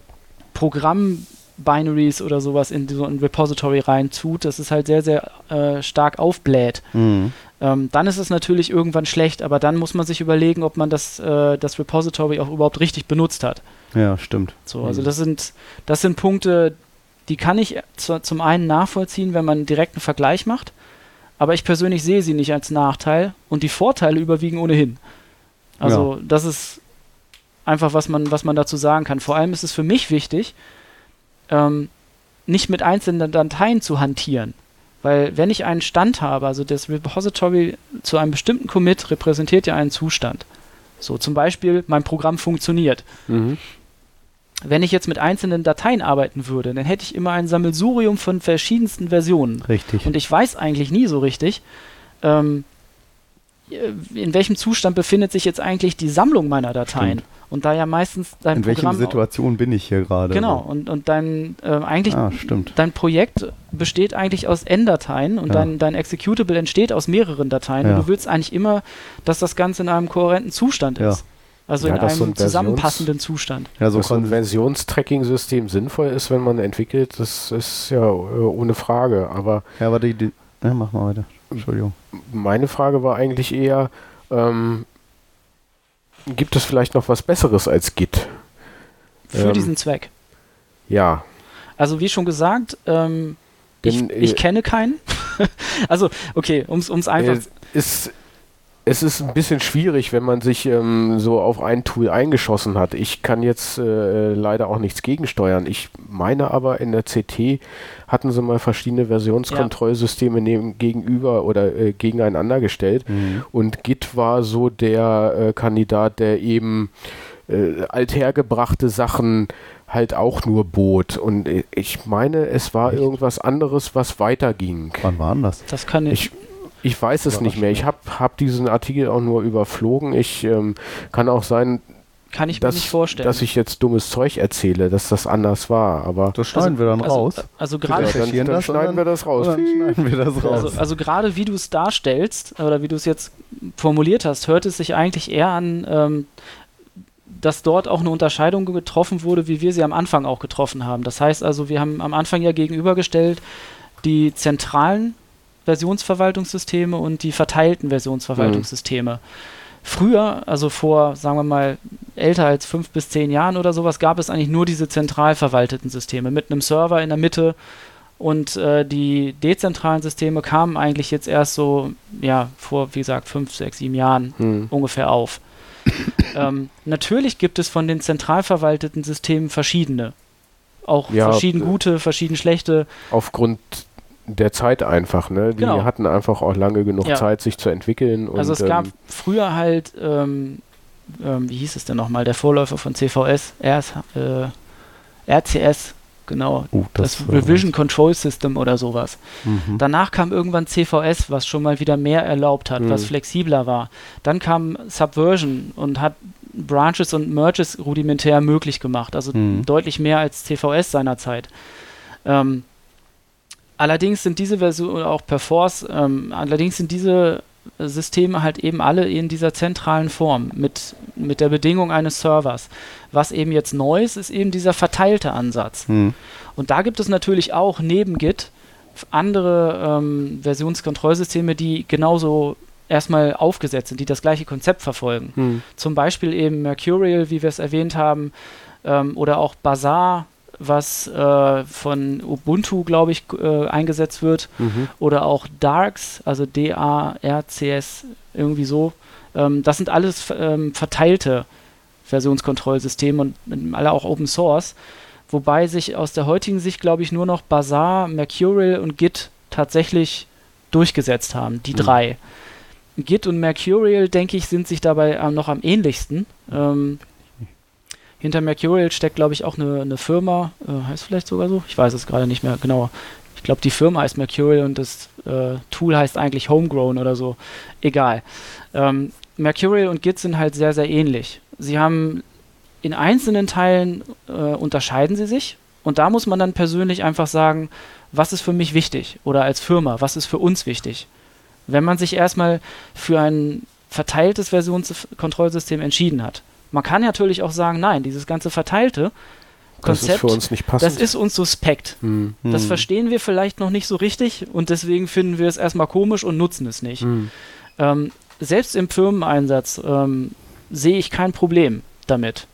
Programm-Binaries oder sowas in so ein Repository rein tut, dass es halt sehr, sehr äh, stark aufbläht. Mhm. Ähm, dann ist es natürlich irgendwann schlecht, aber dann muss man sich überlegen, ob man das, äh, das Repository auch überhaupt richtig benutzt hat. Ja, stimmt. So, also mhm. das sind, das sind Punkte, die kann ich zu, zum einen nachvollziehen, wenn man einen direkten Vergleich macht, aber ich persönlich sehe sie nicht als Nachteil und die Vorteile überwiegen ohnehin. Also ja. das ist einfach, was man, was man dazu sagen kann. Vor allem ist es für mich wichtig, ähm, nicht mit einzelnen Dateien zu hantieren. Weil wenn ich einen Stand habe, also das Repository zu einem bestimmten Commit repräsentiert ja einen Zustand. So zum Beispiel, mein Programm funktioniert. Mhm. Wenn ich jetzt mit einzelnen Dateien arbeiten würde, dann hätte ich immer ein Sammelsurium von verschiedensten Versionen. Richtig. Und ich weiß eigentlich nie so richtig, ähm, in welchem Zustand befindet sich jetzt eigentlich die Sammlung meiner Dateien. Stimmt. Und da ja meistens dein In Programm welcher Situation bin ich hier gerade? Genau, und, und dein äh, eigentlich ah, dein Projekt besteht eigentlich aus N-Dateien und ja. dein, dein Executable entsteht aus mehreren Dateien ja. und du willst eigentlich immer, dass das Ganze in einem kohärenten Zustand ist. Ja. Also in einem so ein zusammenpassenden Zustand. Ja, so dass ein Versionstracking-System sinnvoll ist, wenn man entwickelt, das ist ja äh, ohne Frage. Aber ja, aber die, die ja, mach mal weiter. Entschuldigung. Meine Frage war eigentlich eher, ähm, gibt es vielleicht noch was Besseres als Git? Für ähm, diesen Zweck. Ja. Also wie schon gesagt, ähm, ich, ich, kenne keinen. also, okay, um es einfach. Ist, es ist ein bisschen schwierig, wenn man sich ähm, so auf ein Tool eingeschossen hat. Ich kann jetzt äh, leider auch nichts gegensteuern. Ich meine aber, in der CT hatten sie mal verschiedene Versionskontrollsysteme ja. neben, gegenüber oder äh, gegeneinander gestellt. Mhm. Und Git war so der äh, Kandidat, der eben äh, althergebrachte Sachen halt auch nur bot. Und äh, ich meine, es war Echt? irgendwas anderes, was weiterging. Wann war das? Das kann ich, ich ich weiß es nicht mehr. Ich habe hab diesen Artikel auch nur überflogen. Ich ähm, kann auch sein, kann ich dass, mir nicht vorstellen. Dass ich jetzt dummes Zeug erzähle, dass das anders war. Aber das schneiden also, wir dann also, raus. Also gerade ja, dann, dann schneiden wir das raus. Schneiden wir das raus. Also, also gerade wie du es darstellst oder wie du es jetzt formuliert hast, hört es sich eigentlich eher an, ähm, dass dort auch eine Unterscheidung getroffen wurde, wie wir sie am Anfang auch getroffen haben. Das heißt also, wir haben am Anfang ja gegenübergestellt die zentralen Versionsverwaltungssysteme und die verteilten Versionsverwaltungssysteme. Mhm. Früher, also vor, sagen wir mal, älter als fünf bis zehn Jahren oder sowas, gab es eigentlich nur diese zentral verwalteten Systeme mit einem Server in der Mitte und äh, die dezentralen Systeme kamen eigentlich jetzt erst so, ja, vor, wie gesagt, fünf, sechs, sieben Jahren mhm. ungefähr auf. ähm, natürlich gibt es von den zentral verwalteten Systemen verschiedene. Auch ja, verschieden gute, verschieden schlechte. Aufgrund der Zeit einfach, ne? Die genau. hatten einfach auch lange genug ja. Zeit, sich zu entwickeln. also es gab ähm, früher halt, ähm, ähm, wie hieß es denn nochmal, der Vorläufer von CVS, RS, äh, RCS, genau, uh, das, das Revision Control System oder sowas. Mhm. Danach kam irgendwann CVS, was schon mal wieder mehr erlaubt hat, mhm. was flexibler war. Dann kam Subversion und hat Branches und Merges rudimentär möglich gemacht, also mhm. deutlich mehr als CVS seinerzeit. Ähm, Allerdings sind diese Versionen auch per Force, ähm, allerdings sind diese Systeme halt eben alle in dieser zentralen Form mit, mit der Bedingung eines Servers. Was eben jetzt neu ist, ist eben dieser verteilte Ansatz. Hm. Und da gibt es natürlich auch neben Git andere ähm, Versionskontrollsysteme, die genauso erstmal aufgesetzt sind, die das gleiche Konzept verfolgen. Hm. Zum Beispiel eben Mercurial, wie wir es erwähnt haben, ähm, oder auch Bazaar, was äh, von Ubuntu, glaube ich, äh, eingesetzt wird, mhm. oder auch Darks, also D-A-R-C-S, irgendwie so. Ähm, das sind alles ähm, verteilte Versionskontrollsysteme und alle auch Open Source, wobei sich aus der heutigen Sicht, glaube ich, nur noch Bazaar, Mercurial und Git tatsächlich durchgesetzt haben, die mhm. drei. Git und Mercurial, denke ich, sind sich dabei äh, noch am ähnlichsten. Ähm, hinter Mercurial steckt, glaube ich, auch eine, eine Firma, äh, heißt vielleicht sogar so, ich weiß es gerade nicht mehr genauer. Ich glaube, die Firma heißt Mercurial und das äh, Tool heißt eigentlich Homegrown oder so. Egal. Ähm, Mercurial und Git sind halt sehr, sehr ähnlich. Sie haben in einzelnen Teilen äh, unterscheiden sie sich und da muss man dann persönlich einfach sagen, was ist für mich wichtig oder als Firma, was ist für uns wichtig. Wenn man sich erstmal für ein verteiltes Versionskontrollsystem entschieden hat. Man kann natürlich auch sagen, nein, dieses ganze verteilte Konzept, das ist für uns nicht passend. Das ist uns suspekt. Hm. Das hm. verstehen wir vielleicht noch nicht so richtig und deswegen finden wir es erstmal komisch und nutzen es nicht. Hm. Ähm, selbst im Firmeneinsatz ähm, sehe ich kein Problem damit,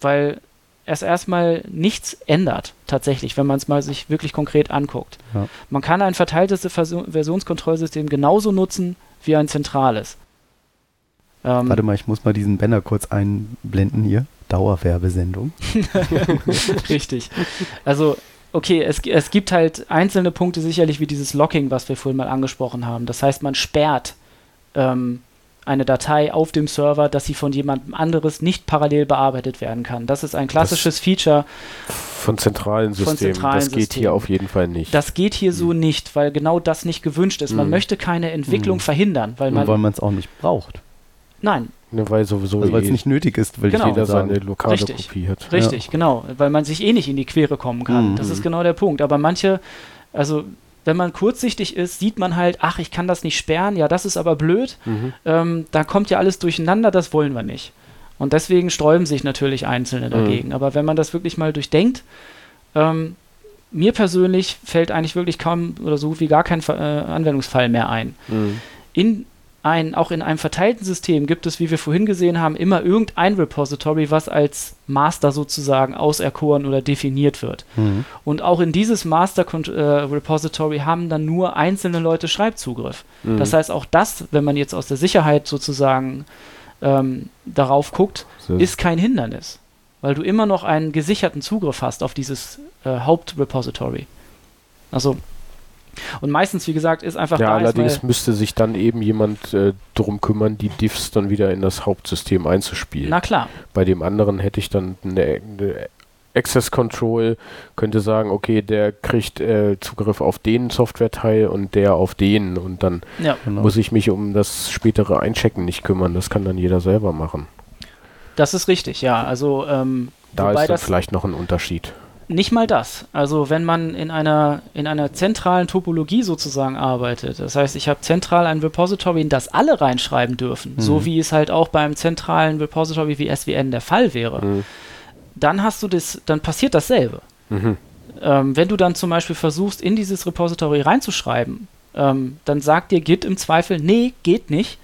weil es erstmal nichts ändert, tatsächlich, wenn man es mal sich wirklich konkret anguckt. Ja. Man kann ein verteiltes Versionskontrollsystem genauso nutzen wie ein zentrales. Ähm, Warte mal, ich muss mal diesen Banner kurz einblenden hier. Dauerwerbesendung. Richtig. Also, okay, es, es gibt halt einzelne Punkte sicherlich wie dieses Locking, was wir vorhin mal angesprochen haben. Das heißt, man sperrt ähm, eine Datei auf dem Server, dass sie von jemandem anderes nicht parallel bearbeitet werden kann. Das ist ein klassisches das Feature von zentralen Systemen. Von zentralen das geht Systemen. hier auf jeden Fall nicht. Das geht hier mhm. so nicht, weil genau das nicht gewünscht ist. Man mhm. möchte keine Entwicklung mhm. verhindern, weil man es auch nicht braucht. Nein. Ne, weil sowieso also, weil es eh nicht nötig ist, weil genau. jeder seine lokale Richtig. Kopie hat. Richtig, ja. genau, weil man sich eh nicht in die Quere kommen kann. Mhm. Das ist genau der Punkt. Aber manche, also wenn man kurzsichtig ist, sieht man halt, ach, ich kann das nicht sperren, ja, das ist aber blöd. Mhm. Ähm, da kommt ja alles durcheinander, das wollen wir nicht. Und deswegen sträuben sich natürlich Einzelne mhm. dagegen. Mhm. Aber wenn man das wirklich mal durchdenkt, ähm, mir persönlich fällt eigentlich wirklich kaum oder so gut wie gar kein äh, Anwendungsfall mehr ein. Mhm. In ein, auch in einem verteilten System gibt es, wie wir vorhin gesehen haben, immer irgendein Repository, was als Master sozusagen auserkoren oder definiert wird. Mhm. Und auch in dieses Master äh, Repository haben dann nur einzelne Leute Schreibzugriff. Mhm. Das heißt, auch das, wenn man jetzt aus der Sicherheit sozusagen ähm, darauf guckt, so. ist kein Hindernis, weil du immer noch einen gesicherten Zugriff hast auf dieses äh, Hauptrepository. Also und meistens, wie gesagt, ist einfach ja, da. Allerdings müsste sich dann eben jemand äh, darum kümmern, die Diffs dann wieder in das Hauptsystem einzuspielen. Na klar. Bei dem anderen hätte ich dann eine, eine Access Control, könnte sagen, okay, der kriegt äh, Zugriff auf den Softwareteil und der auf den und dann ja, genau. muss ich mich um das spätere Einchecken nicht kümmern. Das kann dann jeder selber machen. Das ist richtig, ja. Also ähm, da ist dann vielleicht noch ein Unterschied. Nicht mal das. Also wenn man in einer, in einer zentralen Topologie sozusagen arbeitet, das heißt, ich habe zentral ein Repository, in das alle reinschreiben dürfen, mhm. so wie es halt auch beim zentralen Repository wie SWN der Fall wäre, mhm. dann hast du das, dann passiert dasselbe. Mhm. Ähm, wenn du dann zum Beispiel versuchst, in dieses Repository reinzuschreiben, ähm, dann sagt dir Git im Zweifel, nee, geht nicht.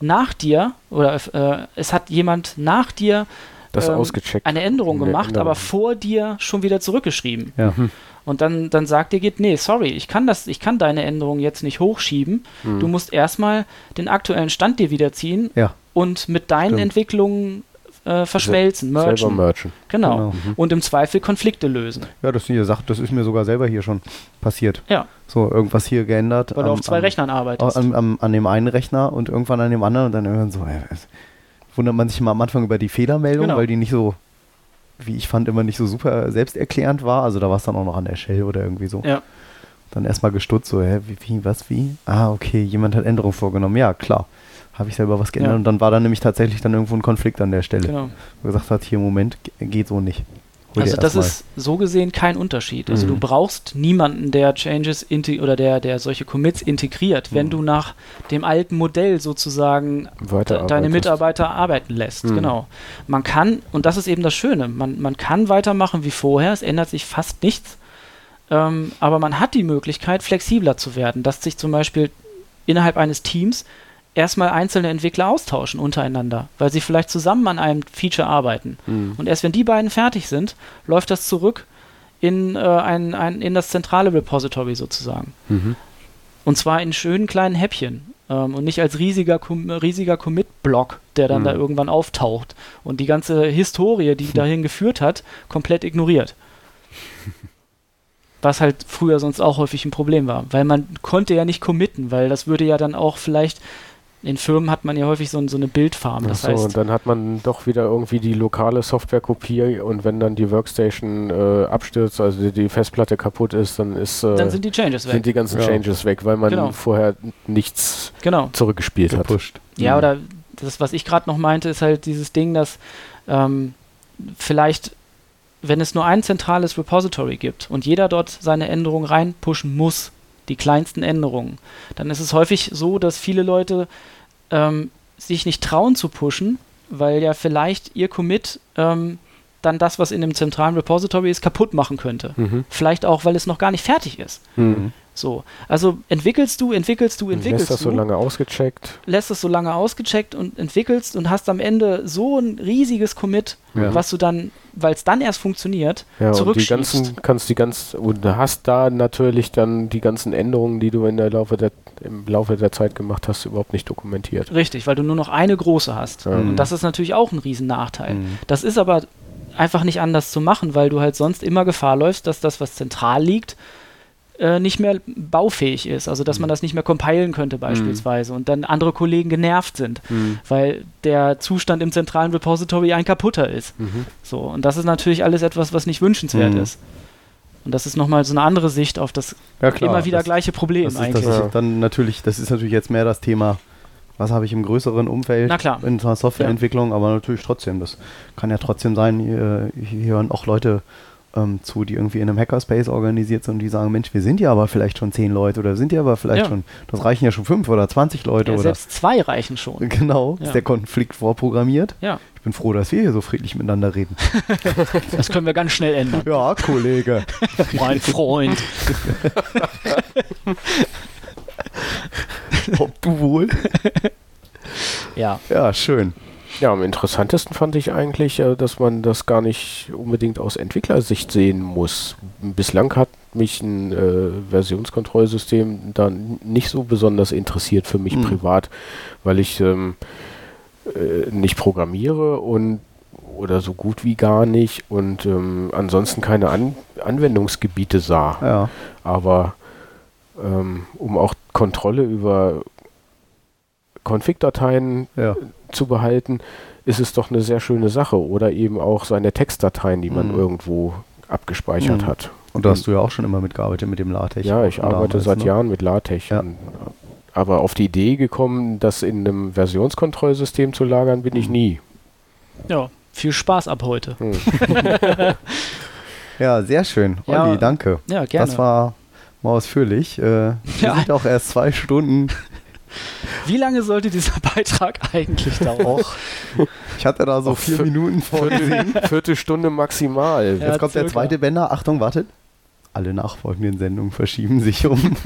Nach dir, oder äh, es hat jemand nach dir das ähm, ausgecheckt. eine Änderung gemacht, Änderung. aber vor dir schon wieder zurückgeschrieben. Ja. Hm. Und dann, dann sagt dir geht, nee, sorry, ich kann das, ich kann deine Änderung jetzt nicht hochschieben. Hm. Du musst erstmal den aktuellen Stand dir wiederziehen ja. und mit deinen Stimmt. Entwicklungen äh, verschmelzen, merchen. Selber merchen. Genau. genau. Mhm. Und im Zweifel Konflikte lösen. Ja, das sind ja Sachen, das ist mir sogar selber hier schon passiert. Ja. So, irgendwas hier geändert. Weil du auf zwei am, Rechnern arbeitest. An, an, an, dem einen Rechner und irgendwann an dem anderen und dann irgendwann so, ey, wundert man sich immer am Anfang über die Fehlermeldung, genau. weil die nicht so, wie ich fand, immer nicht so super selbsterklärend war. Also da war es dann auch noch an der Shell oder irgendwie so. Ja. Dann erstmal gestutzt, so, hä, wie, wie, was, wie? Ah, okay, jemand hat Änderungen vorgenommen. Ja, klar. Habe ich selber was geändert. Ja. Und dann war da nämlich tatsächlich dann irgendwo ein Konflikt an der Stelle. Genau. Wo gesagt hat, hier, Moment, geht so nicht. Also das ist so gesehen kein Unterschied. Also mhm. du brauchst niemanden, der Changes oder der, der solche Commits integriert, mhm. wenn du nach dem alten Modell sozusagen deine Mitarbeiter arbeiten lässt. Mhm. Genau. Man kann, und das ist eben das Schöne, man, man kann weitermachen wie vorher, es ändert sich fast nichts. ähm, aber man hat die Möglichkeit, flexibler zu werden, dass sich zum Beispiel innerhalb eines Teams erstmal einzelne Entwickler austauschen untereinander, weil sie vielleicht zusammen an einem Feature arbeiten. Mhm. Und erst wenn die beiden fertig sind, läuft das zurück in, äh, ein, ein, in das zentrale Repository sozusagen. Mhm. Und zwar in schönen kleinen Häppchen ähm, und nicht als riesiger, riesiger Commit-Block, der dann mhm. da irgendwann auftaucht und die ganze Historie, die dahin geführt hat, komplett ignoriert. Was halt früher sonst auch häufig ein Problem war, weil man konnte ja nicht committen, weil das würde ja dann auch vielleicht in Firmen hat man ja häufig so, so eine Bildfarm. Das Achso, heißt, und dann hat man doch wieder irgendwie die lokale Softwarekopie und wenn dann die Workstation äh, abstürzt, also die, die, Festplatte kaputt ist, dann ist äh, dann sind die Changes weg. Sind die ganzen ja. Changes weg, weil man genau. vorher nichts genau. zurückgespielt Gepusht. hat. Ja, mhm. oder das, was ich gerade noch meinte, ist halt dieses Ding, dass ähm, vielleicht wenn es nur ein zentrales Repository gibt und jeder dort seine Änderungen reinpushen muss, die kleinsten Änderungen, dann ist es häufig so, dass viele Leute ähm, sich nicht trauen zu pushen, weil ja vielleicht ihr Commit ähm, dann das, was in dem zentralen Repository ist, kaputt machen könnte. Mhm. Vielleicht auch, weil es noch gar nicht fertig ist. Mhm. So, also entwickelst du, entwickelst du, entwickelst du. Lässt das so lange ausgecheckt. Lässt es so lange ausgecheckt und entwickelst und hast am Ende so ein riesiges Commit, ja. was du dann, weil es dann erst funktioniert, ja, zurückschiebst. Und die ganzen, kannst die ganz, und hast da natürlich dann die ganzen Änderungen, die du in der Laufe der, im Laufe der Zeit gemacht hast, überhaupt nicht dokumentiert. Richtig, weil du nur noch eine große hast. Ja. Und das ist natürlich auch ein Riesennachteil. Mhm. Das ist aber einfach nicht anders zu machen, weil du halt sonst immer Gefahr läufst, dass das, was zentral liegt, äh, nicht mehr baufähig ist, also dass man mhm. das nicht mehr compilen könnte beispielsweise mhm. und dann andere Kollegen genervt sind, mhm. weil der Zustand im zentralen Repository ein kaputter ist. Mhm. So, und das ist natürlich alles etwas, was nicht wünschenswert mhm. ist. Und das ist nochmal so eine andere Sicht auf das ja, immer wieder das, gleiche Problem das eigentlich. Das ist dann natürlich, das ist natürlich jetzt mehr das Thema, was habe ich im größeren Umfeld in der Softwareentwicklung, ja. aber natürlich trotzdem, das kann ja trotzdem sein, hier, hier hören auch Leute ähm, zu, die irgendwie in einem Hackerspace organisiert sind und die sagen, Mensch, wir sind ja aber vielleicht schon zehn Leute oder sind ja aber vielleicht ja. schon, das reichen ja schon fünf oder zwanzig Leute. Ja, oder selbst zwei reichen schon. Genau, ja. ist der Konflikt vorprogrammiert. Ja. Ich bin froh, dass wir hier so friedlich miteinander reden. das können wir ganz schnell ändern. Ja, Kollege. mein Freund. Ob du wohl? ja. Ja, schön. Ja, am interessantesten fand ich eigentlich, äh, dass man das gar nicht unbedingt aus Entwicklersicht sehen muss. Bislang hat mich ein äh, Versionskontrollsystem da nicht so besonders interessiert für mich mhm. privat, weil ich ähm, äh, nicht programmiere und oder so gut wie gar nicht und ähm, ansonsten keine An Anwendungsgebiete sah. Ja. Aber ähm, um auch Kontrolle über Config-Dateien ja. zu behalten, ist es doch eine sehr schöne Sache. Oder eben auch seine Textdateien, die man mhm. irgendwo abgespeichert mhm. hat. Und da hast du ja auch schon immer mitgearbeitet mit dem LaTeX. Ja, ich arbeite damals, seit ne? Jahren mit LaTeX. Ja. aber auf die Idee gekommen, das in einem Versionskontrollsystem zu lagern, bin ich mhm. nie. Ja, viel Spaß ab heute. Hm. ja, sehr schön. Olli, ja, danke. Ja, gerne. Das war mal ausführlich. Äh, wir ja. sind auch erst zwei Stunden wie lange sollte dieser Beitrag eigentlich dauern? ich hatte da so vier Minuten vorgesehen. Viertelstunde maximal. Ja, Jetzt kommt circa. der zweite Bänder. Achtung, wartet. Alle nachfolgenden Sendungen verschieben sich um.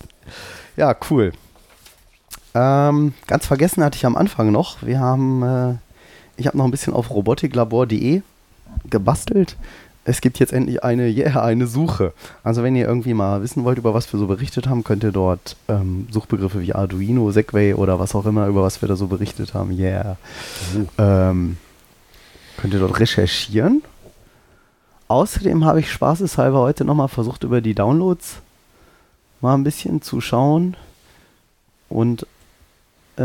ja, cool. Ähm, ganz vergessen hatte ich am Anfang noch. Wir haben, äh, ich habe noch ein bisschen auf robotiklabor.de gebastelt es gibt jetzt endlich eine, yeah, eine Suche. Also wenn ihr irgendwie mal wissen wollt, über was wir so berichtet haben, könnt ihr dort ähm, Suchbegriffe wie Arduino, Segway oder was auch immer, über was wir da so berichtet haben, yeah, mhm. ähm, könnt ihr dort recherchieren. Außerdem habe ich spaßeshalber heute nochmal versucht, über die Downloads mal ein bisschen zu schauen. Und äh,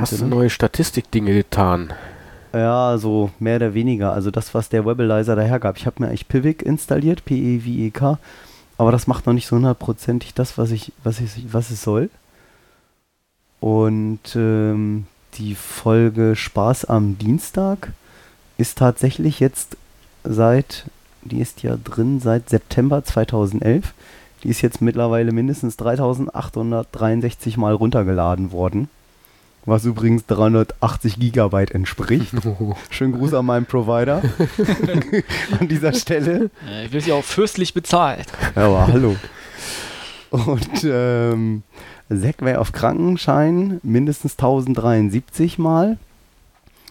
Hast du neue Statistikdinge getan? Ja, so mehr oder weniger. Also das, was der Webalizer dahergab. Ich habe mir eigentlich Pivik installiert, P-E-V-E-K, aber das macht noch nicht so hundertprozentig das, was ich, was ich, was es soll. Und ähm, die Folge Spaß am Dienstag ist tatsächlich jetzt seit, die ist ja drin seit September 2011. Die ist jetzt mittlerweile mindestens 3863 Mal runtergeladen worden was übrigens 380 Gigabyte entspricht. Schönen Gruß an meinen Provider an dieser Stelle. Äh, Ich will sie auch fürstlich bezahlt. Ja, aber hallo. Und ähm, Segway auf Krankenschein mindestens 1073 Mal.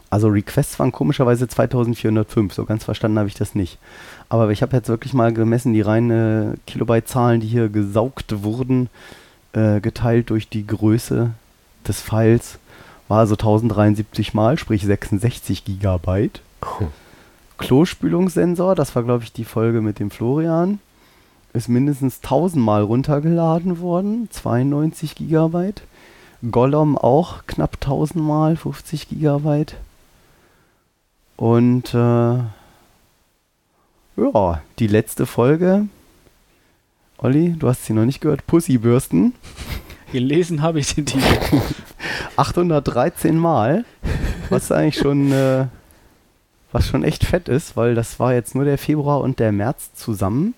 Also Requests waren komischerweise 2405, so ganz verstanden habe ich das nicht. Aber ich habe jetzt wirklich mal gemessen, die reinen äh, Kilobyte-Zahlen, die hier gesaugt wurden, äh, geteilt durch die Größe des Files, war also 1073 Mal, sprich 66 Gigabyte. Klospülungssensor, das war glaube ich die Folge mit dem Florian, ist mindestens 1000 Mal runtergeladen worden, 92 Gigabyte. Gollum auch knapp 1000 Mal, 50 Gigabyte. Und äh, ja, die letzte Folge, Olli, du hast sie noch nicht gehört, Pussybürsten, Gelesen habe ich den Titel. 813 Mal, was eigentlich schon, äh, was schon echt fett ist, weil das war jetzt nur der Februar und der März zusammen.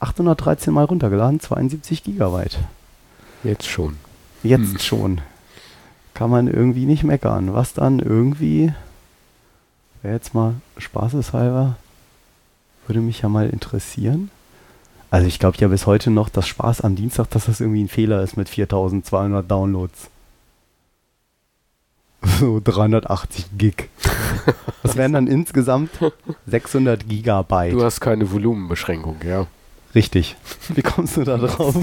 813 Mal runtergeladen, 72 Gigabyte. Jetzt schon. Jetzt Hm. schon. Kann man irgendwie nicht meckern. Was dann irgendwie, wäre jetzt mal spaßeshalber, würde mich ja mal interessieren. Also ich glaube ja bis heute noch, dass Spaß am Dienstag, dass das irgendwie ein Fehler ist mit 4200 Downloads. So 380 Gig. Das wären dann insgesamt 600 Gigabyte. Du hast keine Volumenbeschränkung, ja. Richtig. Wie kommst du da drauf?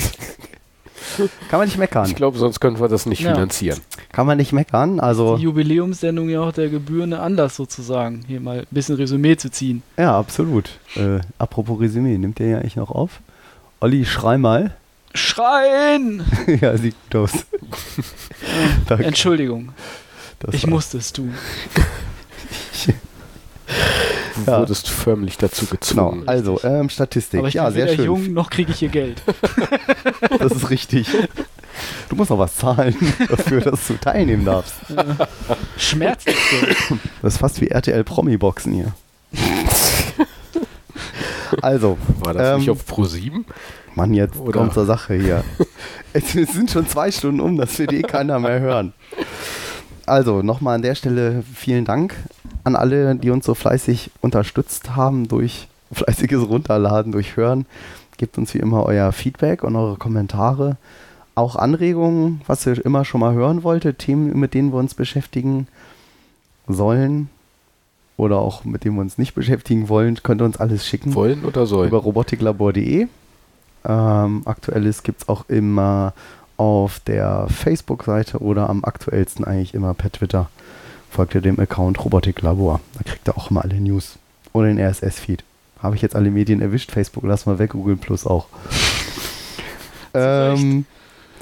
Kann man nicht meckern. Ich glaube, sonst können wir das nicht Ja. finanzieren. Kann man nicht meckern. Also Die Jubiläumssendung ja auch der gebührende Anlass sozusagen, hier mal ein bisschen Resümee zu ziehen. Ja, absolut. Äh, apropos Resümee, nimmt der ja eigentlich noch auf? Olli, schrei mal. Schreien! ja, sieht gut aus. Danke. Entschuldigung, Das ich musste es tun. Du Ja. wurdest förmlich dazu Genau, gezwungen. also ähm, Statistik. Aber ich ja, bin sehr weder schön. jung, noch kriege ich hier Geld. Das ist richtig. Du musst noch was zahlen dafür, dass du teilnehmen darfst. Schmerzlich Geld. Das ist fast wie RTL Promi-Boxen hier. Also, War das ähm, nicht auf Pro 7? Mann, jetzt Oder- kommt zur Sache hier. Es sind schon zwei Stunden um, das wird eh keiner mehr hören. Also, nochmal an der Stelle vielen Dank an alle, die uns so fleißig unterstützt haben durch fleißiges Runterladen, durch Hören. Gebt uns wie immer euer Feedback und eure Kommentare. Auch Anregungen, was ihr immer schon mal hören wolltet, Themen, mit denen wir uns beschäftigen sollen oder auch mit denen wir uns nicht beschäftigen wollen, könnt ihr uns alles schicken Wollen oder sollen? über robotiklabor.de. Ähm, aktuelles gibt es auch immer auf der Facebook-Seite oder am aktuellsten eigentlich immer per Twitter. Folgt ihr dem Account Robotiklabor. Da kriegt ihr auch immer alle News. Oder den RSS-Feed. Habe ich jetzt alle Medien erwischt? Facebook lassen wir weg, Google Plus auch. ähm,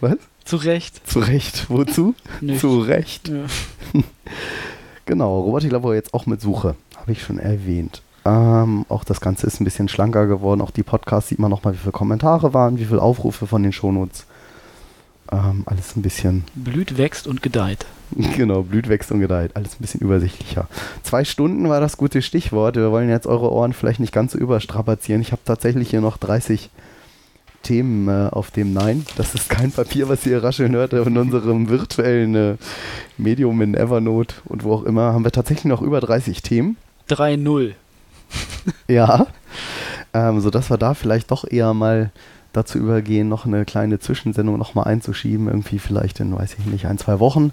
was? Zu Recht. Zu Recht. Wozu? Nicht. Zu Recht. Ja. Genau, Robotiklabor jetzt auch mit Suche. Habe ich schon erwähnt. Ähm, auch das Ganze ist ein bisschen schlanker geworden. Auch die Podcasts sieht man nochmal, wie viele Kommentare waren, wie viele Aufrufe von den Shownotes. Ähm, alles ein bisschen, Blüht, wächst und gedeiht. genau, blüht, wächst und gedeiht. Alles ein bisschen übersichtlicher. Zwei Stunden war das gute Stichwort. Wir wollen jetzt eure Ohren vielleicht nicht ganz so überstrapazieren. Ich habe tatsächlich hier noch 30 Themen äh, auf dem Nein. Das ist kein Papier, was ihr rascheln hört. In unserem virtuellen äh, Medium in Evernote und wo auch immer haben wir tatsächlich noch über 30 Themen. 3-0. Ja, ähm, sodass wir da vielleicht doch eher mal dazu übergehen, noch eine kleine Zwischensendung nochmal einzuschieben, irgendwie vielleicht in, weiß ich nicht, ein, zwei Wochen.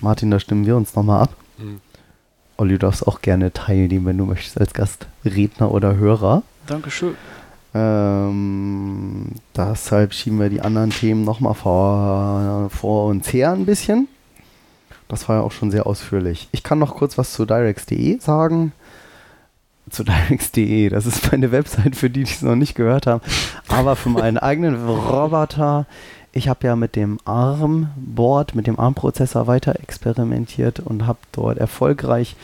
Martin, da stimmen wir uns nochmal ab. Mhm. Olli, du darfst auch gerne teilnehmen, wenn du möchtest, als Gastredner oder Hörer. Dankeschön. Ähm, deshalb schieben wir die anderen Themen nochmal vor, vor uns her ein bisschen. Das war ja auch schon sehr ausführlich. Ich kann noch kurz was zu Directs.de sagen. Zu Directs.de, das ist meine Website für die, die es noch nicht gehört haben. Aber für meinen eigenen Roboter. Ich habe ja mit dem ARM-Board, mit dem ARM-Prozessor weiter experimentiert und habe dort erfolgreich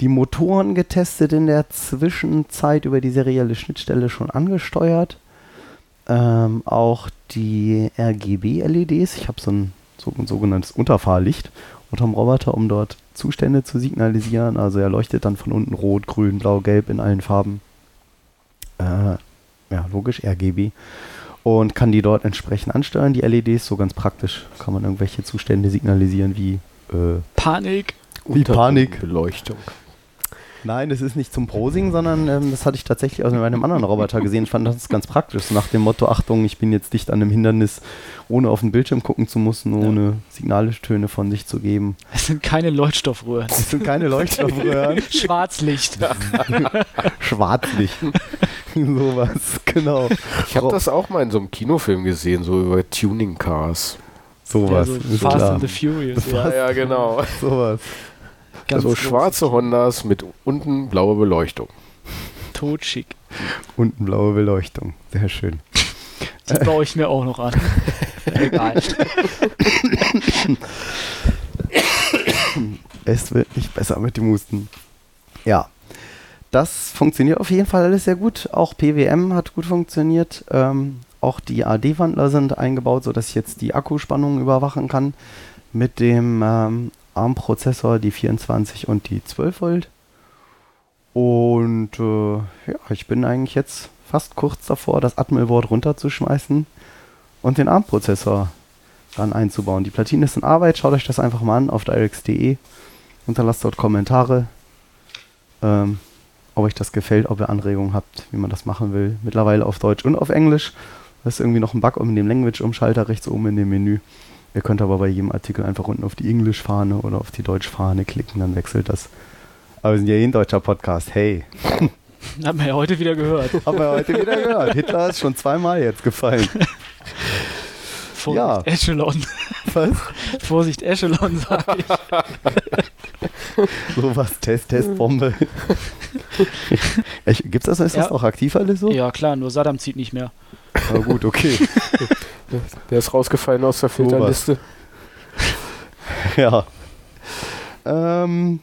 die Motoren getestet in der Zwischenzeit über die serielle Schnittstelle schon angesteuert. Ähm, auch die RGB-LEDs. Ich habe so ein, so ein sogenanntes Unterfahrlicht unterm Roboter, um dort Zustände zu signalisieren. Also er leuchtet dann von unten rot, grün, blau, gelb in allen Farben. Äh, ja, logisch, RGB. Und kann die dort entsprechend ansteuern, die LEDs. So ganz praktisch kann man irgendwelche Zustände signalisieren wie Äh, Panik. Wie Panik. Beleuchtung. Nein, das ist nicht zum Posing, sondern ähm, das hatte ich tatsächlich aus einem anderen Roboter gesehen. Ich fand das ganz praktisch. So nach dem Motto, Achtung, ich bin jetzt dicht an einem Hindernis, ohne auf den Bildschirm gucken zu müssen, ohne Signaltöne von sich zu geben. Es sind keine Leuchtstoffröhren. Es sind keine Leuchtstoffröhren. Schwarzlicht. Schwarzlicht. Sowas, genau. Ich habe das auch mal in so einem Kinofilm gesehen, so über Tuning Cars. Sowas. Ja, so Fast klar. and the Furious. Ja, ja, genau. Sowas. Ganz so groß. schwarze Hondas mit unten blaue Beleuchtung. Totschick. Unten blaue Beleuchtung. Sehr schön. Die baue ich mir auch noch an. Egal. Es wird nicht besser mit dem Husten. Ja. Das funktioniert auf jeden Fall alles sehr gut. Auch PWM hat gut funktioniert. Ähm, auch die AD-Wandler sind eingebaut, sodass ich jetzt die Akkuspannung überwachen kann mit dem ähm, ARM-Prozessor, die 24 und die 12 Volt. Und äh, ja, ich bin eigentlich jetzt fast kurz davor, das Atmel-Board runterzuschmeißen und den ARM-Prozessor ran einzubauen. Die Platine ist in Arbeit, schaut euch das einfach mal an auf dirx.de. Hinterlasst dort Kommentare, ähm, ob euch das gefällt, ob ihr Anregungen habt, wie man das machen will. Mittlerweile auf Deutsch und auf Englisch. Das ist irgendwie noch ein Bug um den Language-Umschalter rechts oben in dem Menü. Ihr könnt aber bei jedem Artikel einfach unten auf die Englisch-Fahne oder auf die Deutsch-Fahne klicken, dann wechselt das. Aber wir sind ja eh ein deutscher Podcast. Hey, Haben wir ja heute wieder gehört. haben wir heute wieder gehört. Hitler ist schon zweimal jetzt gefallen. Vorsicht, Ja. Echelon. Was? Vorsicht, Echelon, sag ich. Sowas, Test, Test, Bombe. Gibt's das? Ist das Ja. noch aktiv alles so? Ja, klar, nur Saddam zieht nicht mehr. Aber gut, okay. Der ist rausgefallen aus der Filterliste. ja. Ähm,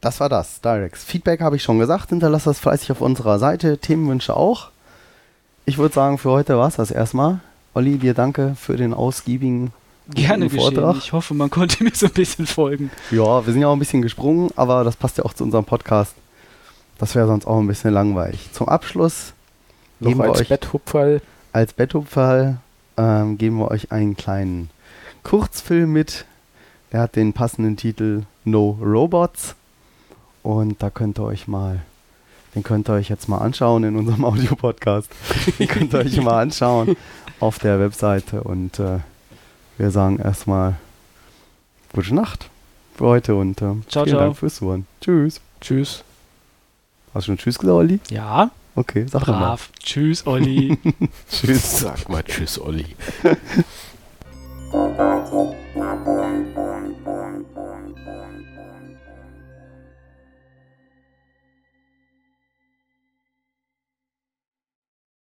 das war das, Directs. Feedback habe ich schon gesagt, hinterlasst das fleißig auf unserer Seite, Themenwünsche auch. Ich würde sagen, für heute war es das erstmal. Olli, dir danke für den ausgiebigen Gerne. Vortrag. Ich hoffe, man konnte mir so ein bisschen folgen. Ja, wir sind ja auch ein bisschen gesprungen, aber das passt ja auch zu unserem Podcast. Das wäre sonst auch ein bisschen langweilig. Zum Abschluss Noch geben wir als euch Betthupferl. als Betthupferl ähm, geben wir euch einen kleinen Kurzfilm mit. Der hat den passenden Titel No Robots. Und da könnt ihr euch mal, den könnt ihr euch jetzt mal anschauen in unserem Audiopodcast. Den könnt ihr euch mal anschauen auf der Webseite. Und äh, wir sagen erstmal gute Nacht für heute und äh, Ciao, vielen ciao. Dank fürs Zuhören. Tschüss. Tschüss. Hast du schon Tschüss gesagt, Olli? Ja, Okay, sag doch mal. brav. Tschüss, Olli. Tschüss. Sag mal Tschüss, Olli.